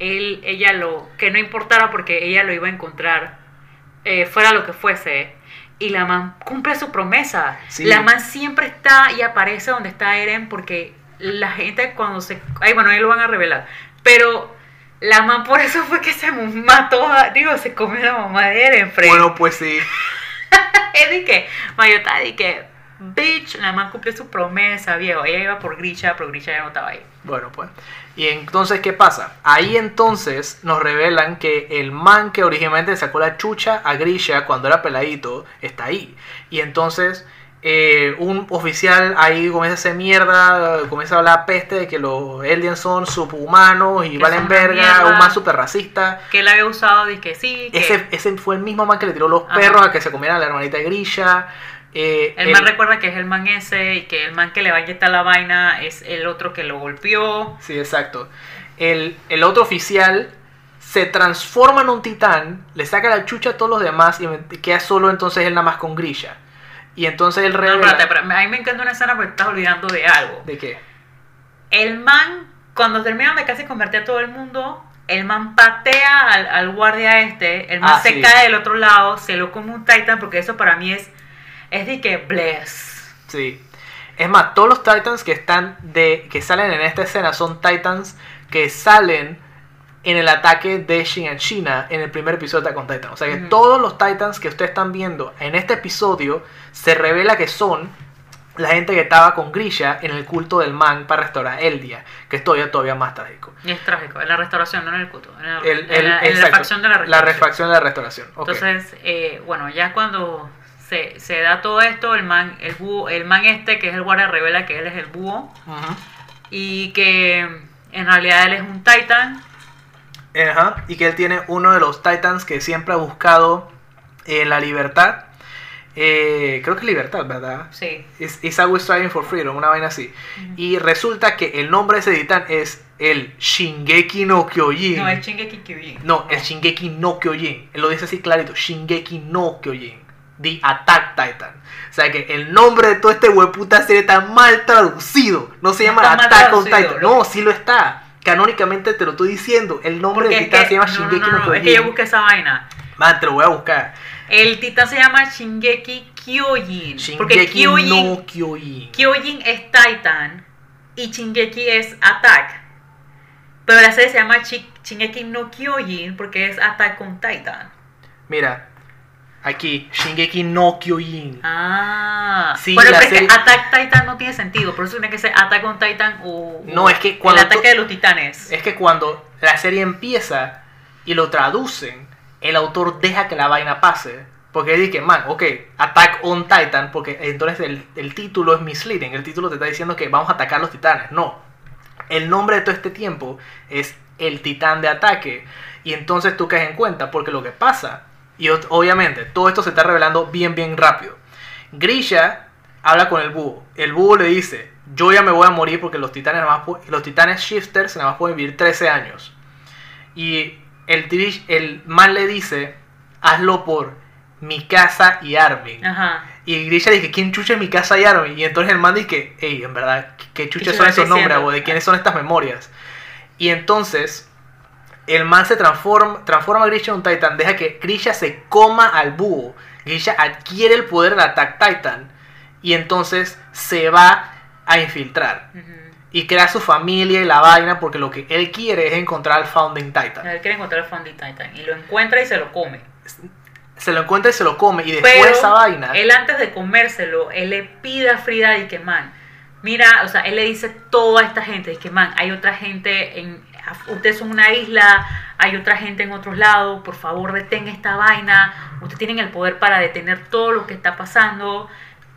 él, ella lo, que no importara porque ella lo iba a encontrar, eh, fuera lo que fuese. Y la man cumple su promesa. Sí. La man siempre está y aparece donde está Eren porque la gente cuando se... Ay, bueno, ahí lo van a revelar. Pero la man por eso fue que se mató, a- digo, se comió a la mamá de Eren, Fred. Bueno, pues sí. <laughs> Es de que, Mayota, de que, bitch, la man cumplió su promesa, viejo. Ella iba por Grisha, pero Grisha ya no estaba ahí. Bueno, pues. Y entonces, ¿qué pasa? Ahí entonces nos revelan que el man que originalmente sacó la chucha a Grisha cuando era peladito está ahí. Y entonces eh, un oficial ahí comienza a hacer mierda, comienza a hablar peste de que los aliens son subhumanos y Que valen verga, mierda. un man super racista. Que él había usado, de que sí, que Ese, ese fue el mismo man que le tiró los Ajá. perros a que se comieran a la hermanita de Grisha. Eh, el el- man recuerda que es el man ese y que el man que le va a inyectar la vaina es el otro que lo golpeó. Sí, exacto. El, el otro oficial se transforma en un titán, le saca la chucha a todos los demás y queda solo entonces él nada más con Grisha. Y entonces él No, revela... espérate, espérate, a mí me encanta una escena porque estás olvidando de algo. ¿De qué? El man, cuando terminan de casi convertir a todo el mundo, el man patea al, al guardia este, el man Ah, se sí. cae del otro lado, se lo come un titan, porque eso para mí es, es de que bless. Sí. Es más, todos los titans que están de que salen en esta escena son titans que salen en el ataque de Shin and China en el primer episodio de Attack on Titan. O sea que Ujú. todos los titans que ustedes están viendo en este episodio se revela que son la gente que estaba con Grisha en el culto del man para restaurar Eldia, que es todavía, todavía más trágico. Y es trágico, en la restauración, no en el culto, en, el- El- el- la, en la exacto, facción de la La restauración. refacción de la restauración. ok. Entonces, eh, bueno, ya cuando se, se da todo esto, el man, el búho, el man este, que es el guardia, revela que él es el búho y que en realidad él es un titan. Ajá, y que él tiene uno de los titans que siempre ha buscado eh, la libertad. Eh, creo que es libertad, ¿verdad? Sí. Is, is always striving for freedom, una vaina así. Y resulta que el nombre de ese titán es el Shingeki no Kyojin. No, es Shingeki Kyojin. No, el Shingeki no Kyojin. Él lo dice así clarito, Shingeki no Kyojin. The Attack Titan. O sea que el nombre de todo este hueputa serie está mal traducido. No se llama Está Attack on Titan. loco. No, sí lo está. Canónicamente te lo estoy diciendo. El nombre Porque del titán que, se llama no, Shingeki no, no, no, es que yo busqué esa vaina. Man, te lo voy a buscar. El titán se llama Shingeki Kyojin. porque Kyojin, no Kyojin. Kyojin es Titan y Shingeki es Attack. Pero la serie se llama Shingeki no Kyojin porque es Attack on Titan. Mira, aquí, Shingeki no Kyojin. Ah, Sí, bueno, pero es serie- que Attack Titan no tiene sentido, por eso tiene que ser Attack on Titan o, No, o es que cuando el ataque tú- de los titanes. Es que cuando la serie empieza y lo traducen, el autor deja que la vaina pase. Porque dice, man, ok, Attack on Titan, porque entonces el, el título es misleading. El título te está diciendo que vamos a atacar los titanes. No. el nombre de todo este tiempo es el titán de ataque. Y entonces tú caes en cuenta, porque lo que pasa, y obviamente todo esto se está revelando bien, bien rápido. Grisha habla con el búho. El búho le dice, yo ya me voy a morir porque los titanes, nada más los titanes shifters nada más pueden vivir 13 años. Y el, el man le dice, hazlo por mi casa y Armin. Ajá. Y Grisha dice, ¿quién chucha es mi casa y Armin? Y entonces el man dice, hey, en verdad, ¿qué- ¿qué chucha ¿Qué son esos nombres? o ¿De quiénes son estas memorias? Y entonces el man se transforma, transforma a Grisha en un Titan, deja que Grisha se coma al búho. Grisha adquiere el poder del Attack Titan y entonces se va a infiltrar. Y crea su familia y la vaina porque lo que él quiere es encontrar al Founding Titan. Él quiere encontrar el Founding Titan y lo encuentra y se lo come. Se lo encuentra y se lo come y después Pero esa vaina... él antes de comérselo, él le pide a Frida y que man, mira, o sea, él le dice a toda esta gente, y que man, hay otra gente en, ustedes son una isla, hay otra gente en otros lados, por favor detenga esta vaina, ustedes tienen el poder para detener todo lo que está pasando.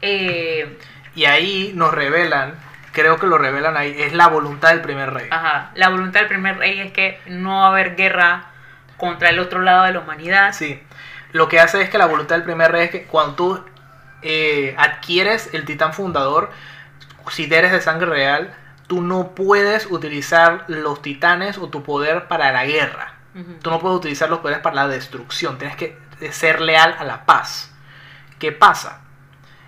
Eh, Y ahí nos revelan, creo que lo revelan ahí, es la voluntad del primer rey. ajá, la voluntad del primer rey es que no va a haber guerra contra el otro lado de la humanidad. Sí. Lo que hace es que la voluntad del primer rey es que cuando tú eh, adquieres el titán fundador, si eres de sangre real, tú no puedes utilizar los titanes o tu poder para la guerra. Tú no puedes utilizar los poderes para la destrucción. Tienes que ser leal a la paz. ¿Qué pasa?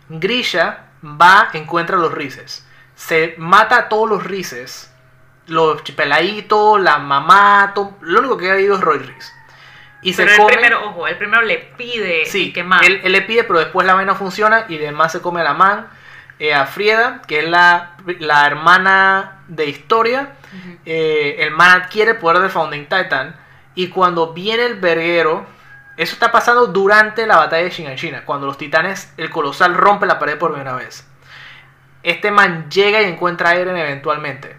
Grisha va, encuentra los rises. Se mata a todos los rises. Los peladitos, la mamá, to- lo único que ha ido es Roy Riz. Y Pero se el come. primero, ojo, el primero le pide Sí, que man. él, él le pide, pero después la vaina funciona y además se come a la man, eh, a Frieda, que es la, la hermana de historia. Eh, el man adquiere el poder del Founding Titan. Y cuando viene el verguero, eso está pasando durante la batalla de Shiganshina, cuando los titanes, el colosal rompe la pared por primera vez. Este man llega y encuentra a Eren eventualmente.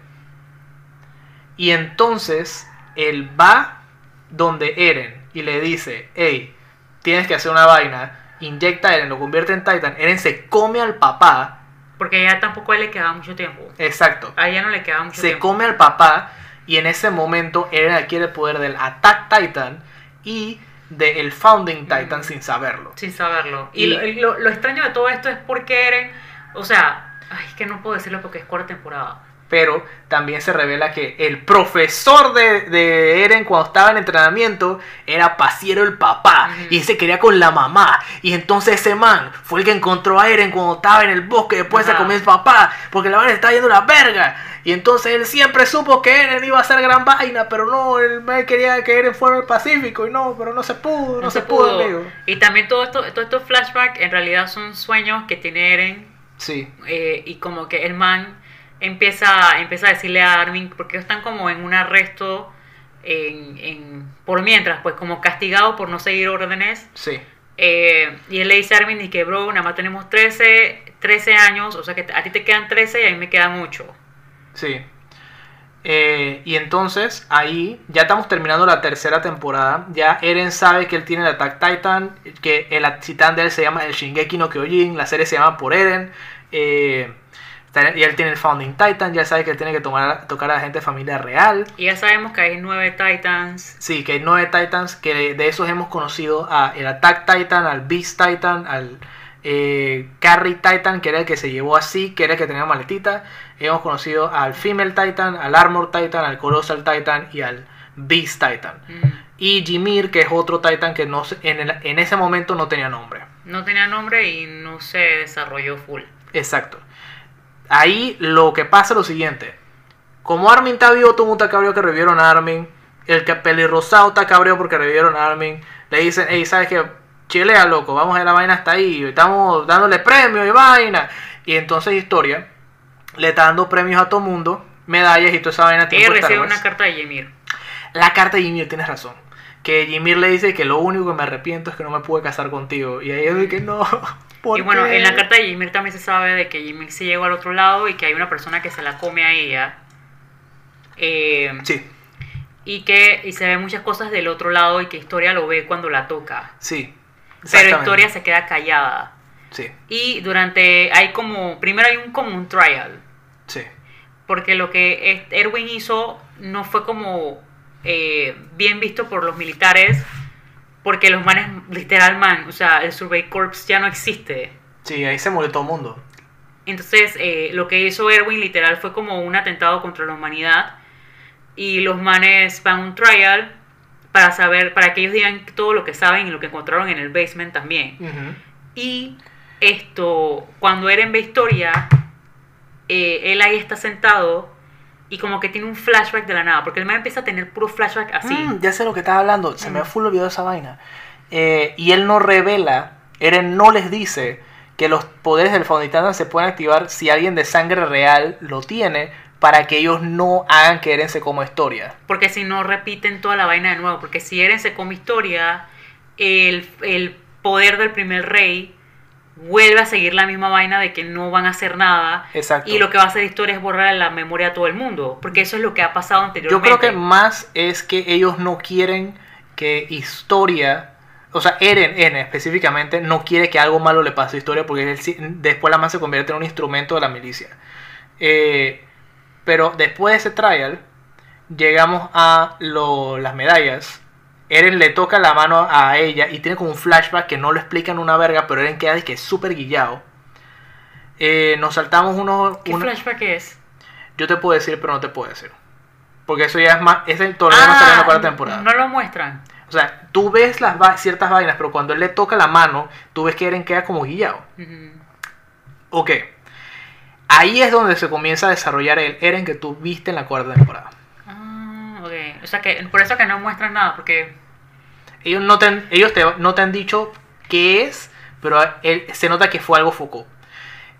Y entonces él va donde Eren y le dice, hey, tienes que hacer una vaina, inyecta a Eren, lo convierte en Titan, Eren se come al papá, Porque ya tampoco a él le quedaba mucho tiempo. exacto, A ella no le quedaba mucho se tiempo. come al papá y en ese momento Eren adquiere el poder del Attack Titan y del Founding Titan Mm. sin saberlo. Sin saberlo. Y, Y- lo, y lo- lo extraño de todo esto es porque Eren, o sea, ay, es que no puedo decirlo porque es cuarta temporada. Pero también se revela que el profesor de, de Eren cuando estaba en entrenamiento era Pasiero el papá. Y se quería con la mamá. Y entonces ese man fue el que encontró a Eren cuando estaba en el bosque. Después se comió el papá. Porque la vaina estaba yendo la verga. Y entonces él siempre supo que Eren iba a ser gran vaina. Pero no, él él quería que Eren fuera el Pacífico. Y no, pero no se pudo. No, se, pudo, amigo. Y también todo esto, todos estos flashbacks en realidad son sueños que tiene Eren Sí, eh, y como que el man empieza, empieza a decirle a Armin, porque ellos están como en un arresto en, en- por mientras, pues como castigado por no seguir órdenes. sí. Eh, y él le dice a Armin y que, bro, nada más tenemos 13, 13 años, o sea que a ti te quedan 13 y a mí me quedan 8. Sí. Eh, y entonces ahí ya estamos terminando la tercera temporada. Ya Eren sabe que él tiene el Attack Titan, que el titán de él se llama el Shingeki no Kyojin, la serie se llama por Eren. eh, y él tiene el Founding Titan, ya sabe que él tiene que tomar, tocar a la gente de familia real. Y ya sabemos que hay nueve Titans. Sí, que hay nueve Titans, que de, esos hemos conocido a el Attack Titan, al Beast Titan, al eh, Carry Titan, que era el que se llevó así, que era el que tenía maletita. Hemos conocido al Female Titan, al Armor Titan, al Colossal Titan y al Beast Titan. Mm, Y Jimir, que es otro Titan que no en, el- en ese momento no tenía nombre. No tenía nombre y no se desarrolló full. Exacto. Ahí lo que pasa es lo siguiente. Como Armin está vivo, todo el mundo está cabreado que revivieron a Armin. El que pelirrosado está cabreado porque revivieron a Armin. Le dicen, hey, ¿sabes qué? Chilea, loco, vamos a ver la vaina hasta ahí. Estamos dándole premios y vaina. Y entonces Historia le está dando premios a todo mundo, medallas y toda esa vaina. Ella recibe una carta de Ymir. La carta de Ymir, tienes razón. Que Ymir le dice que lo único que me arrepiento es que no me pude casar contigo. Y ahí yo que no. <laughs> ¿por Y bueno, en la carta de Ymir también se sabe de que Ymir se llegó al otro lado y que hay una persona que se la come a ella. Eh, Sí, y que y se ve muchas cosas del otro lado y que Historia lo ve cuando la toca. sí. Pero. Historia se queda callada. Sí, Y durante, hay como, primero hay un como un trial. sí. porque lo que Erwin hizo no fue como eh, bien visto por los militares, porque los manes, literal man, o sea, el Survey Corps ya no existe. Sí, ahí se murió todo el mundo. Entonces, eh, lo que hizo Erwin literal fue como un atentado contra la humanidad. Y los manes van a un trial para saber, para que ellos digan todo lo que saben y lo que encontraron en el basement también. Ujú. Y esto, cuando Eren ve historia, eh, él ahí está sentado y como que tiene un flashback de la nada, porque el man empieza a tener puro flashback así. Mm, ya sé lo que estaba hablando. Se me Mm. fue olvidado esa vaina. Eh, y él no revela, Eren no les dice que los poderes del Faunitana se pueden activar si alguien de sangre real lo tiene para que ellos no hagan que Eren se coma historia. Porque si no repiten toda la vaina de nuevo. Porque si Eren se come historia, el, el poder del primer rey vuelve a seguir la misma vaina de que no van a hacer nada. Exacto. Y lo que va a hacer historia es borrar la memoria a todo el mundo. Porque eso es lo que ha pasado Yo anteriormente. creo que más es que ellos no quieren que historia, o sea, Eren, Eren específicamente, no quiere que algo malo le pase a historia porque él después la man se convierte en un instrumento de la milicia. Eh, pero después de ese trial, llegamos a lo- las medallas. Eren le toca la mano a ella y tiene como un flashback que no lo explican una verga, pero Eren queda de que es súper guillado. Eh, nos saltamos unos... ¿Qué unos- flashback es? yo te puedo decir, pero no te puedo decir. Porque eso ya es más. Ese todavía no salió en la cuarta temporada. Ah, No lo muestran. O sea, tú ves las va- ciertas vainas, pero cuando él le toca la mano, tú ves que Eren queda como guillado. Ok. Ahí es donde se comienza a desarrollar el Eren que tú viste en la cuarta temporada. Ah, ok. O sea que por eso que no muestran nada, porque Ellos no te han, ellos te, no te han dicho qué es, pero él- se nota que fue algo foco.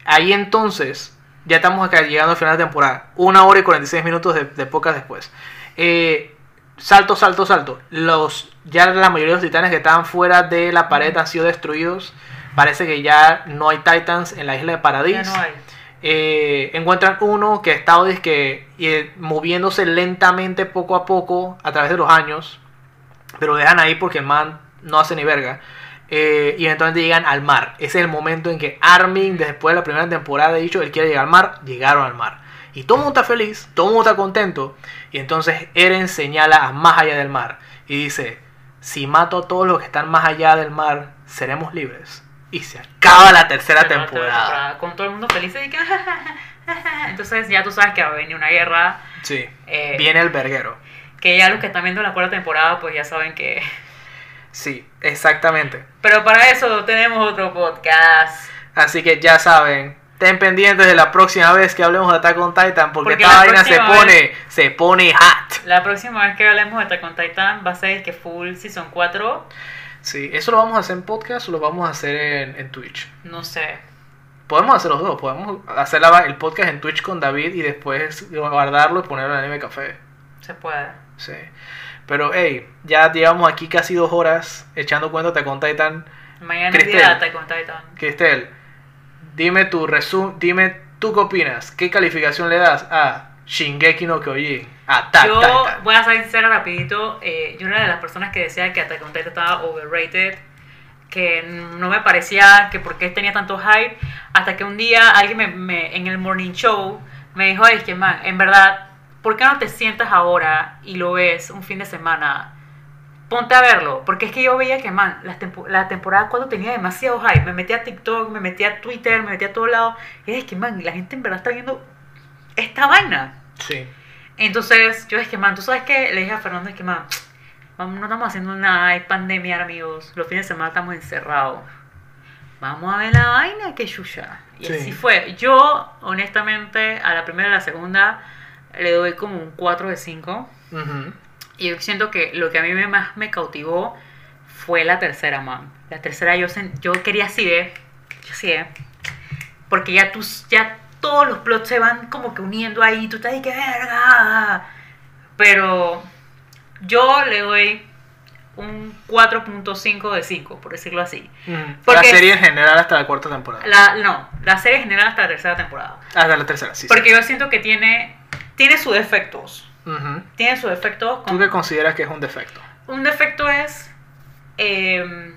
Ahí entonces, ya estamos acá llegando al final de temporada. Una hora y 46 minutos de, de pocas después. Eh, salto, salto, salto. Los, ya la mayoría de los titanes que estaban fuera de la pared han sido destruidos. Parece que ya no hay titans en la isla de Paradis. ya no hay. Eh, encuentran uno que ha estado dizque, eh, moviéndose lentamente poco a poco a través de los años, pero lo dejan ahí porque el man no hace ni verga. Eh, y eventualmente llegan al mar. Ese es el momento en que Armin, después de la primera temporada, ha dicho él quiere llegar al mar. Llegaron al mar. Y todo el mundo está feliz, todo el mundo está contento. Y entonces Eren señala a más allá del mar y dice: Si mato a todos los que están más allá del mar, seremos libres. Y se acaba la tercera Pero temporada. Con todo el mundo feliz y que Entonces ya tú sabes que va a venir una guerra. Sí. Eh, Viene el verguero. Que ya los que están viendo la cuarta temporada, pues ya saben que. <laughs> Sí, exactamente. Pero para eso tenemos otro podcast. Así que ya saben, estén pendientes de la próxima vez que hablemos de Attack on Titan, porque, Porque esta vaina se pone, se pone hot. La próxima vez que hablemos de Attack on Titan va a ser que full season 4. Sí, eso lo vamos a hacer en podcast o lo vamos a hacer en, en Twitch. No sé. Podemos hacer los dos, podemos hacer la- el podcast en Twitch con David y después guardarlo y ponerlo en Anime Café. Se puede. Sí. Pero hey, ya llevamos aquí casi dos horas echando cuenta de Attack on Titan. Mañana es día Cristel. de Attack on Titan. Cristel, dime tu resumen, dime tú qué opinas, qué calificación le das a Shingeki no Kyojin, Attack Yo Titan. voy a ser sincera rapidito. eh, yo era de las personas que decía que Attack on Titan estaba overrated. Que no me parecía que por qué tenía tanto hype. Hasta que un día alguien me, me- en el morning show me dijo, es que man, en verdad, ¿por qué no te sientas ahora y lo ves un fin de semana? Ponte a verlo. Porque es que yo veía que, man, la, tempo- la temporada 4 tenía demasiado hype. Me metí a TikTok, me metí a Twitter, me metí a todos lados. Y es que, man, la gente en verdad está viendo esta vaina. Sí. Entonces, yo es que, man, tú sabes que le dije a Fernando, es que, man, vamos, no estamos haciendo nada, hay pandemia, amigos. Los fines de semana estamos encerrados. Vamos a ver la vaina, que chucha. Y Sí. así fue. Yo, honestamente, a la primera y a la segunda le doy como un 4 de 5. Ujú. Y yo siento que lo que a mí me- más me cautivó fue la tercera, man. La tercera yo, yo quería así ver, yo sí, eh, porque ya tus, ya todos los plots se van como que uniendo ahí, tú estás ahí que verga. Pero yo le doy un 4.5 de 5, por decirlo así. La serie en general hasta la cuarta temporada. La, no, la serie en general hasta la tercera temporada. Hasta la tercera, sí. sí. Porque yo siento que tiene, tiene sus defectos. Tiene sus defectos. ¿Tú qué consideras que es un defecto? Un defecto es. eh,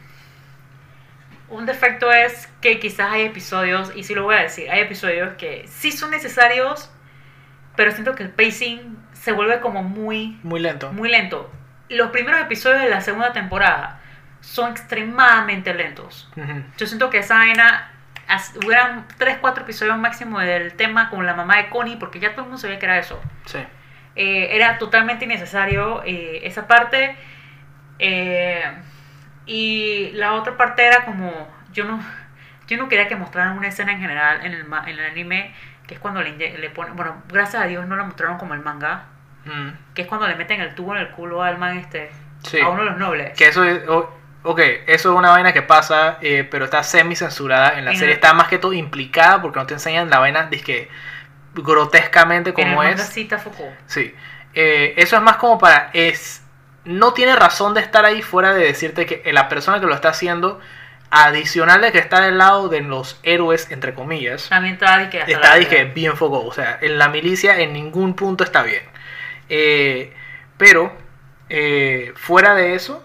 un defecto es que quizás hay episodios, y sí lo voy a decir, hay episodios que sí son necesarios, pero siento que el pacing se vuelve como muy, Muy lento. muy lento. Los primeros episodios de la segunda temporada son extremadamente lentos. Ujú. Yo siento que esa vaina, hubieran 3, 4 episodios máximo del tema con la mamá de Connie, porque ya todo el mundo sabía que era eso. Sí. Eh, era totalmente innecesario eh, esa parte. Eh, y la otra parte era como, yo no, yo no quería que mostraran una escena en general en el, en el anime, que es cuando le, le ponen, bueno, gracias a Dios no la mostraron como el manga, Mm. que es cuando le meten el tubo en el culo al man este, Sí. a uno de los nobles. Que eso es. o- ok, eso es una vaina que pasa, eh, pero está semi censurada. En la En serie el- está más que todo implicada porque no te enseñan la vaina que grotescamente en el como es. está foco. Sí. Eh, eso es más como para. es No tiene razón de estar ahí fuera de decirte que la persona que lo está haciendo, adicional de que está del lado de los héroes, entre comillas, También está que está dije, bien foco. O sea, en la milicia en ningún punto está bien. Eh, pero, eh, fuera de eso,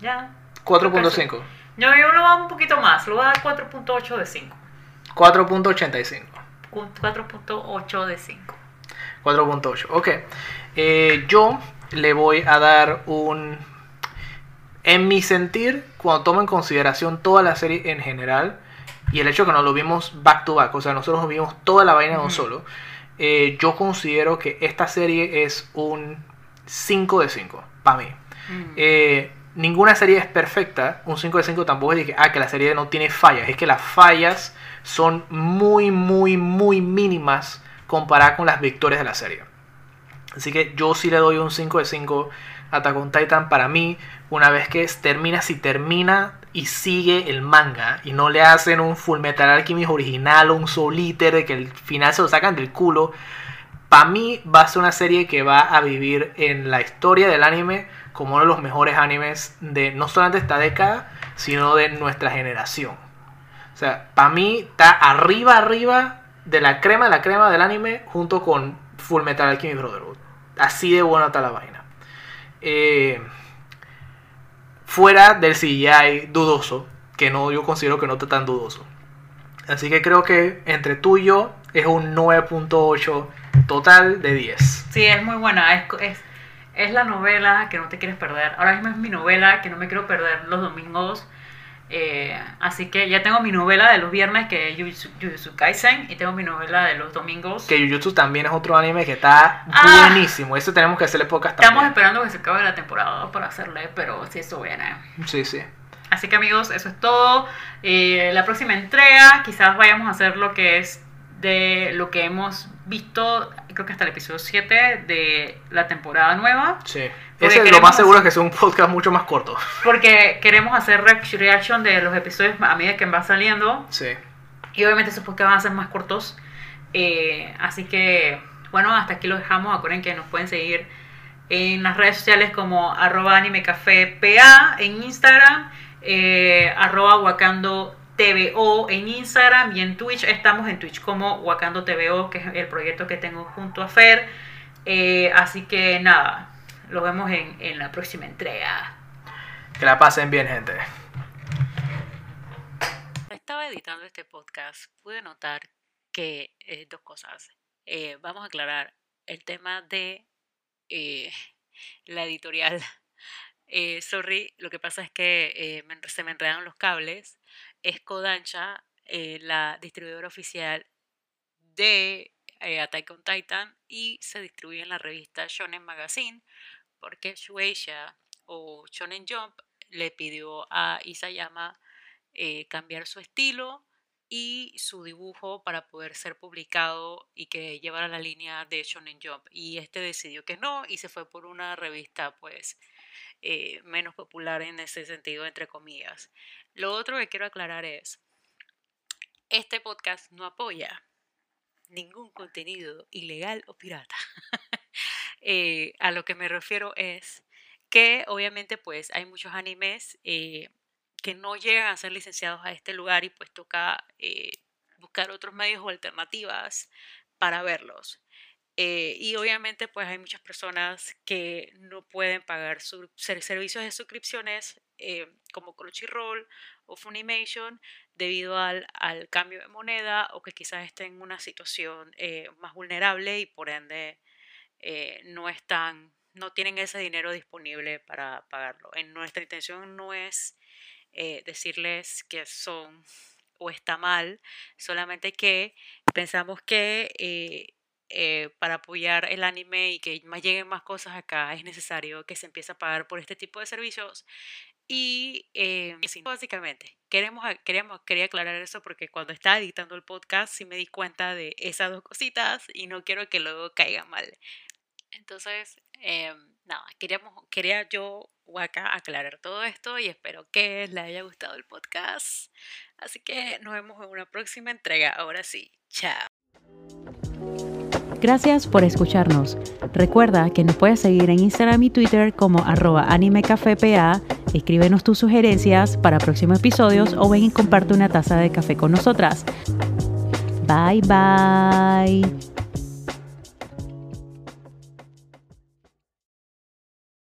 Ya. 4.5. Yo, yo lo voy a dar un poquito más, lo voy a dar 4.8 de 5. 4.85. Cu- 4.8 de 5. 4.8. Ok. Eh, yo le voy a dar un... En mi sentir, cuando tomo en consideración toda la serie en general y el hecho que nos lo vimos back to back, o sea, nosotros vimos toda la vaina de un solo, eh, yo considero que esta serie es un 5 de 5 para mí. Mm. Eh, ninguna serie es perfecta. Un 5 de 5 tampoco es que, ah, que la serie no tiene fallas. Es que las fallas son muy, muy, muy mínimas comparadas con las victorias de la serie. Así que yo sí le doy un 5 de 5 a Attack on Titan. Para mí, una vez que termina, si termina y sigue el manga y no le hacen un Full Metal Alchemist original o un Soul Eater de que el final se lo sacan del culo, para mí va a ser una serie que va a vivir en la historia del anime como uno de los mejores animes de no solamente esta década, sino de nuestra generación. O sea, para mí está arriba, arriba de la crema la crema del anime junto con Full Metal Alchemist Brotherhood. Así de buena está la vaina. Eh, fuera del CGI dudoso, que no yo considero que no está tan dudoso. Así que creo que entre tú y yo es un 9.8 total de 10. Sí, es muy buena. Es, es la novela que no te quieres perder. Ahora mismo es mi novela que no me quiero perder los domingos. Eh, así que ya tengo mi novela de los viernes que es Jujutsu Kaisen y tengo mi novela de los domingos. Que Jujutsu también es otro anime que está Ah. buenísimo. Eso tenemos que hacerle Estamos también. esperando que se acabe la temporada para hacerle, pero si eso viene. Sí, sí. Así que amigos, eso es todo. Eh, la próxima entrega quizás vayamos a hacer lo que es de lo que hemos visto, creo que hasta el episodio 7 de la temporada nueva. Sí. Ese, lo más seguro es que sea un podcast mucho más corto. Porque queremos hacer reac- reaction de los episodios a medida que van saliendo. Sí. Y obviamente esos podcasts van a ser más cortos. Eh, así que, bueno, hasta aquí lo dejamos. Acuerden que nos pueden seguir en las redes sociales como arroba animecafepa en Instagram, eh, arroba wakando TVO en Instagram y en Twitch. Estamos en Twitch como Wakando TVO, que es el proyecto que tengo junto a Fer. Eh, así que nada, los vemos en, en la próxima entrega. Que la pasen bien, gente. Estaba editando este podcast, pude notar que eh, dos cosas. Eh, vamos a aclarar el tema de eh, la editorial. <laughs> Eh, sorry, lo que pasa es que eh, me- se me enredaron los cables. Es Kodansha, eh, la distribuidora oficial de eh, Attack on Titan y se distribuye en la revista Shonen Magazine porque Shueisha o Shonen Jump le pidió a Isayama eh, cambiar su estilo y su dibujo para poder ser publicado y que llevara la línea de Shonen Jump. Y este decidió que no y se fue por una revista pues eh, menos popular en ese sentido, entre comillas. Lo otro que quiero aclarar es, este podcast no apoya ningún contenido ilegal o pirata. <laughs> Eh, a lo que me refiero es que obviamente pues hay muchos animes eh, que no llegan a ser licenciados a este lugar y pues toca eh, buscar otros medios o alternativas para verlos. Eh, y obviamente pues hay muchas personas que no pueden pagar sus ser- servicios de suscripciones eh, como Crunchyroll o Funimation debido al, al, cambio de moneda o que quizás estén en una situación eh, más vulnerable y por ende no están, no tienen ese dinero disponible para pagarlo. En nuestra intención no es decirles que son o está mal, solamente que pensamos que para apoyar el anime y que más lleguen más cosas acá es necesario que se empiece a pagar por este tipo de servicios y eh, básicamente, queremos, queríamos, quería aclarar eso porque cuando estaba editando el podcast sí me di cuenta de esas dos cositas y no quiero que luego caiga mal. Entonces, eh, nada, queríamos, quería yo acá aclarar todo esto y espero que les haya gustado el podcast. Así que nos vemos en una próxima entrega. Ahora sí, chao. Gracias por escucharnos. Recuerda que nos puedes seguir en Instagram y Twitter como arroba animecafepa. Escríbenos tus sugerencias para próximos episodios o ven y comparte una taza de café con nosotras. Bye bye.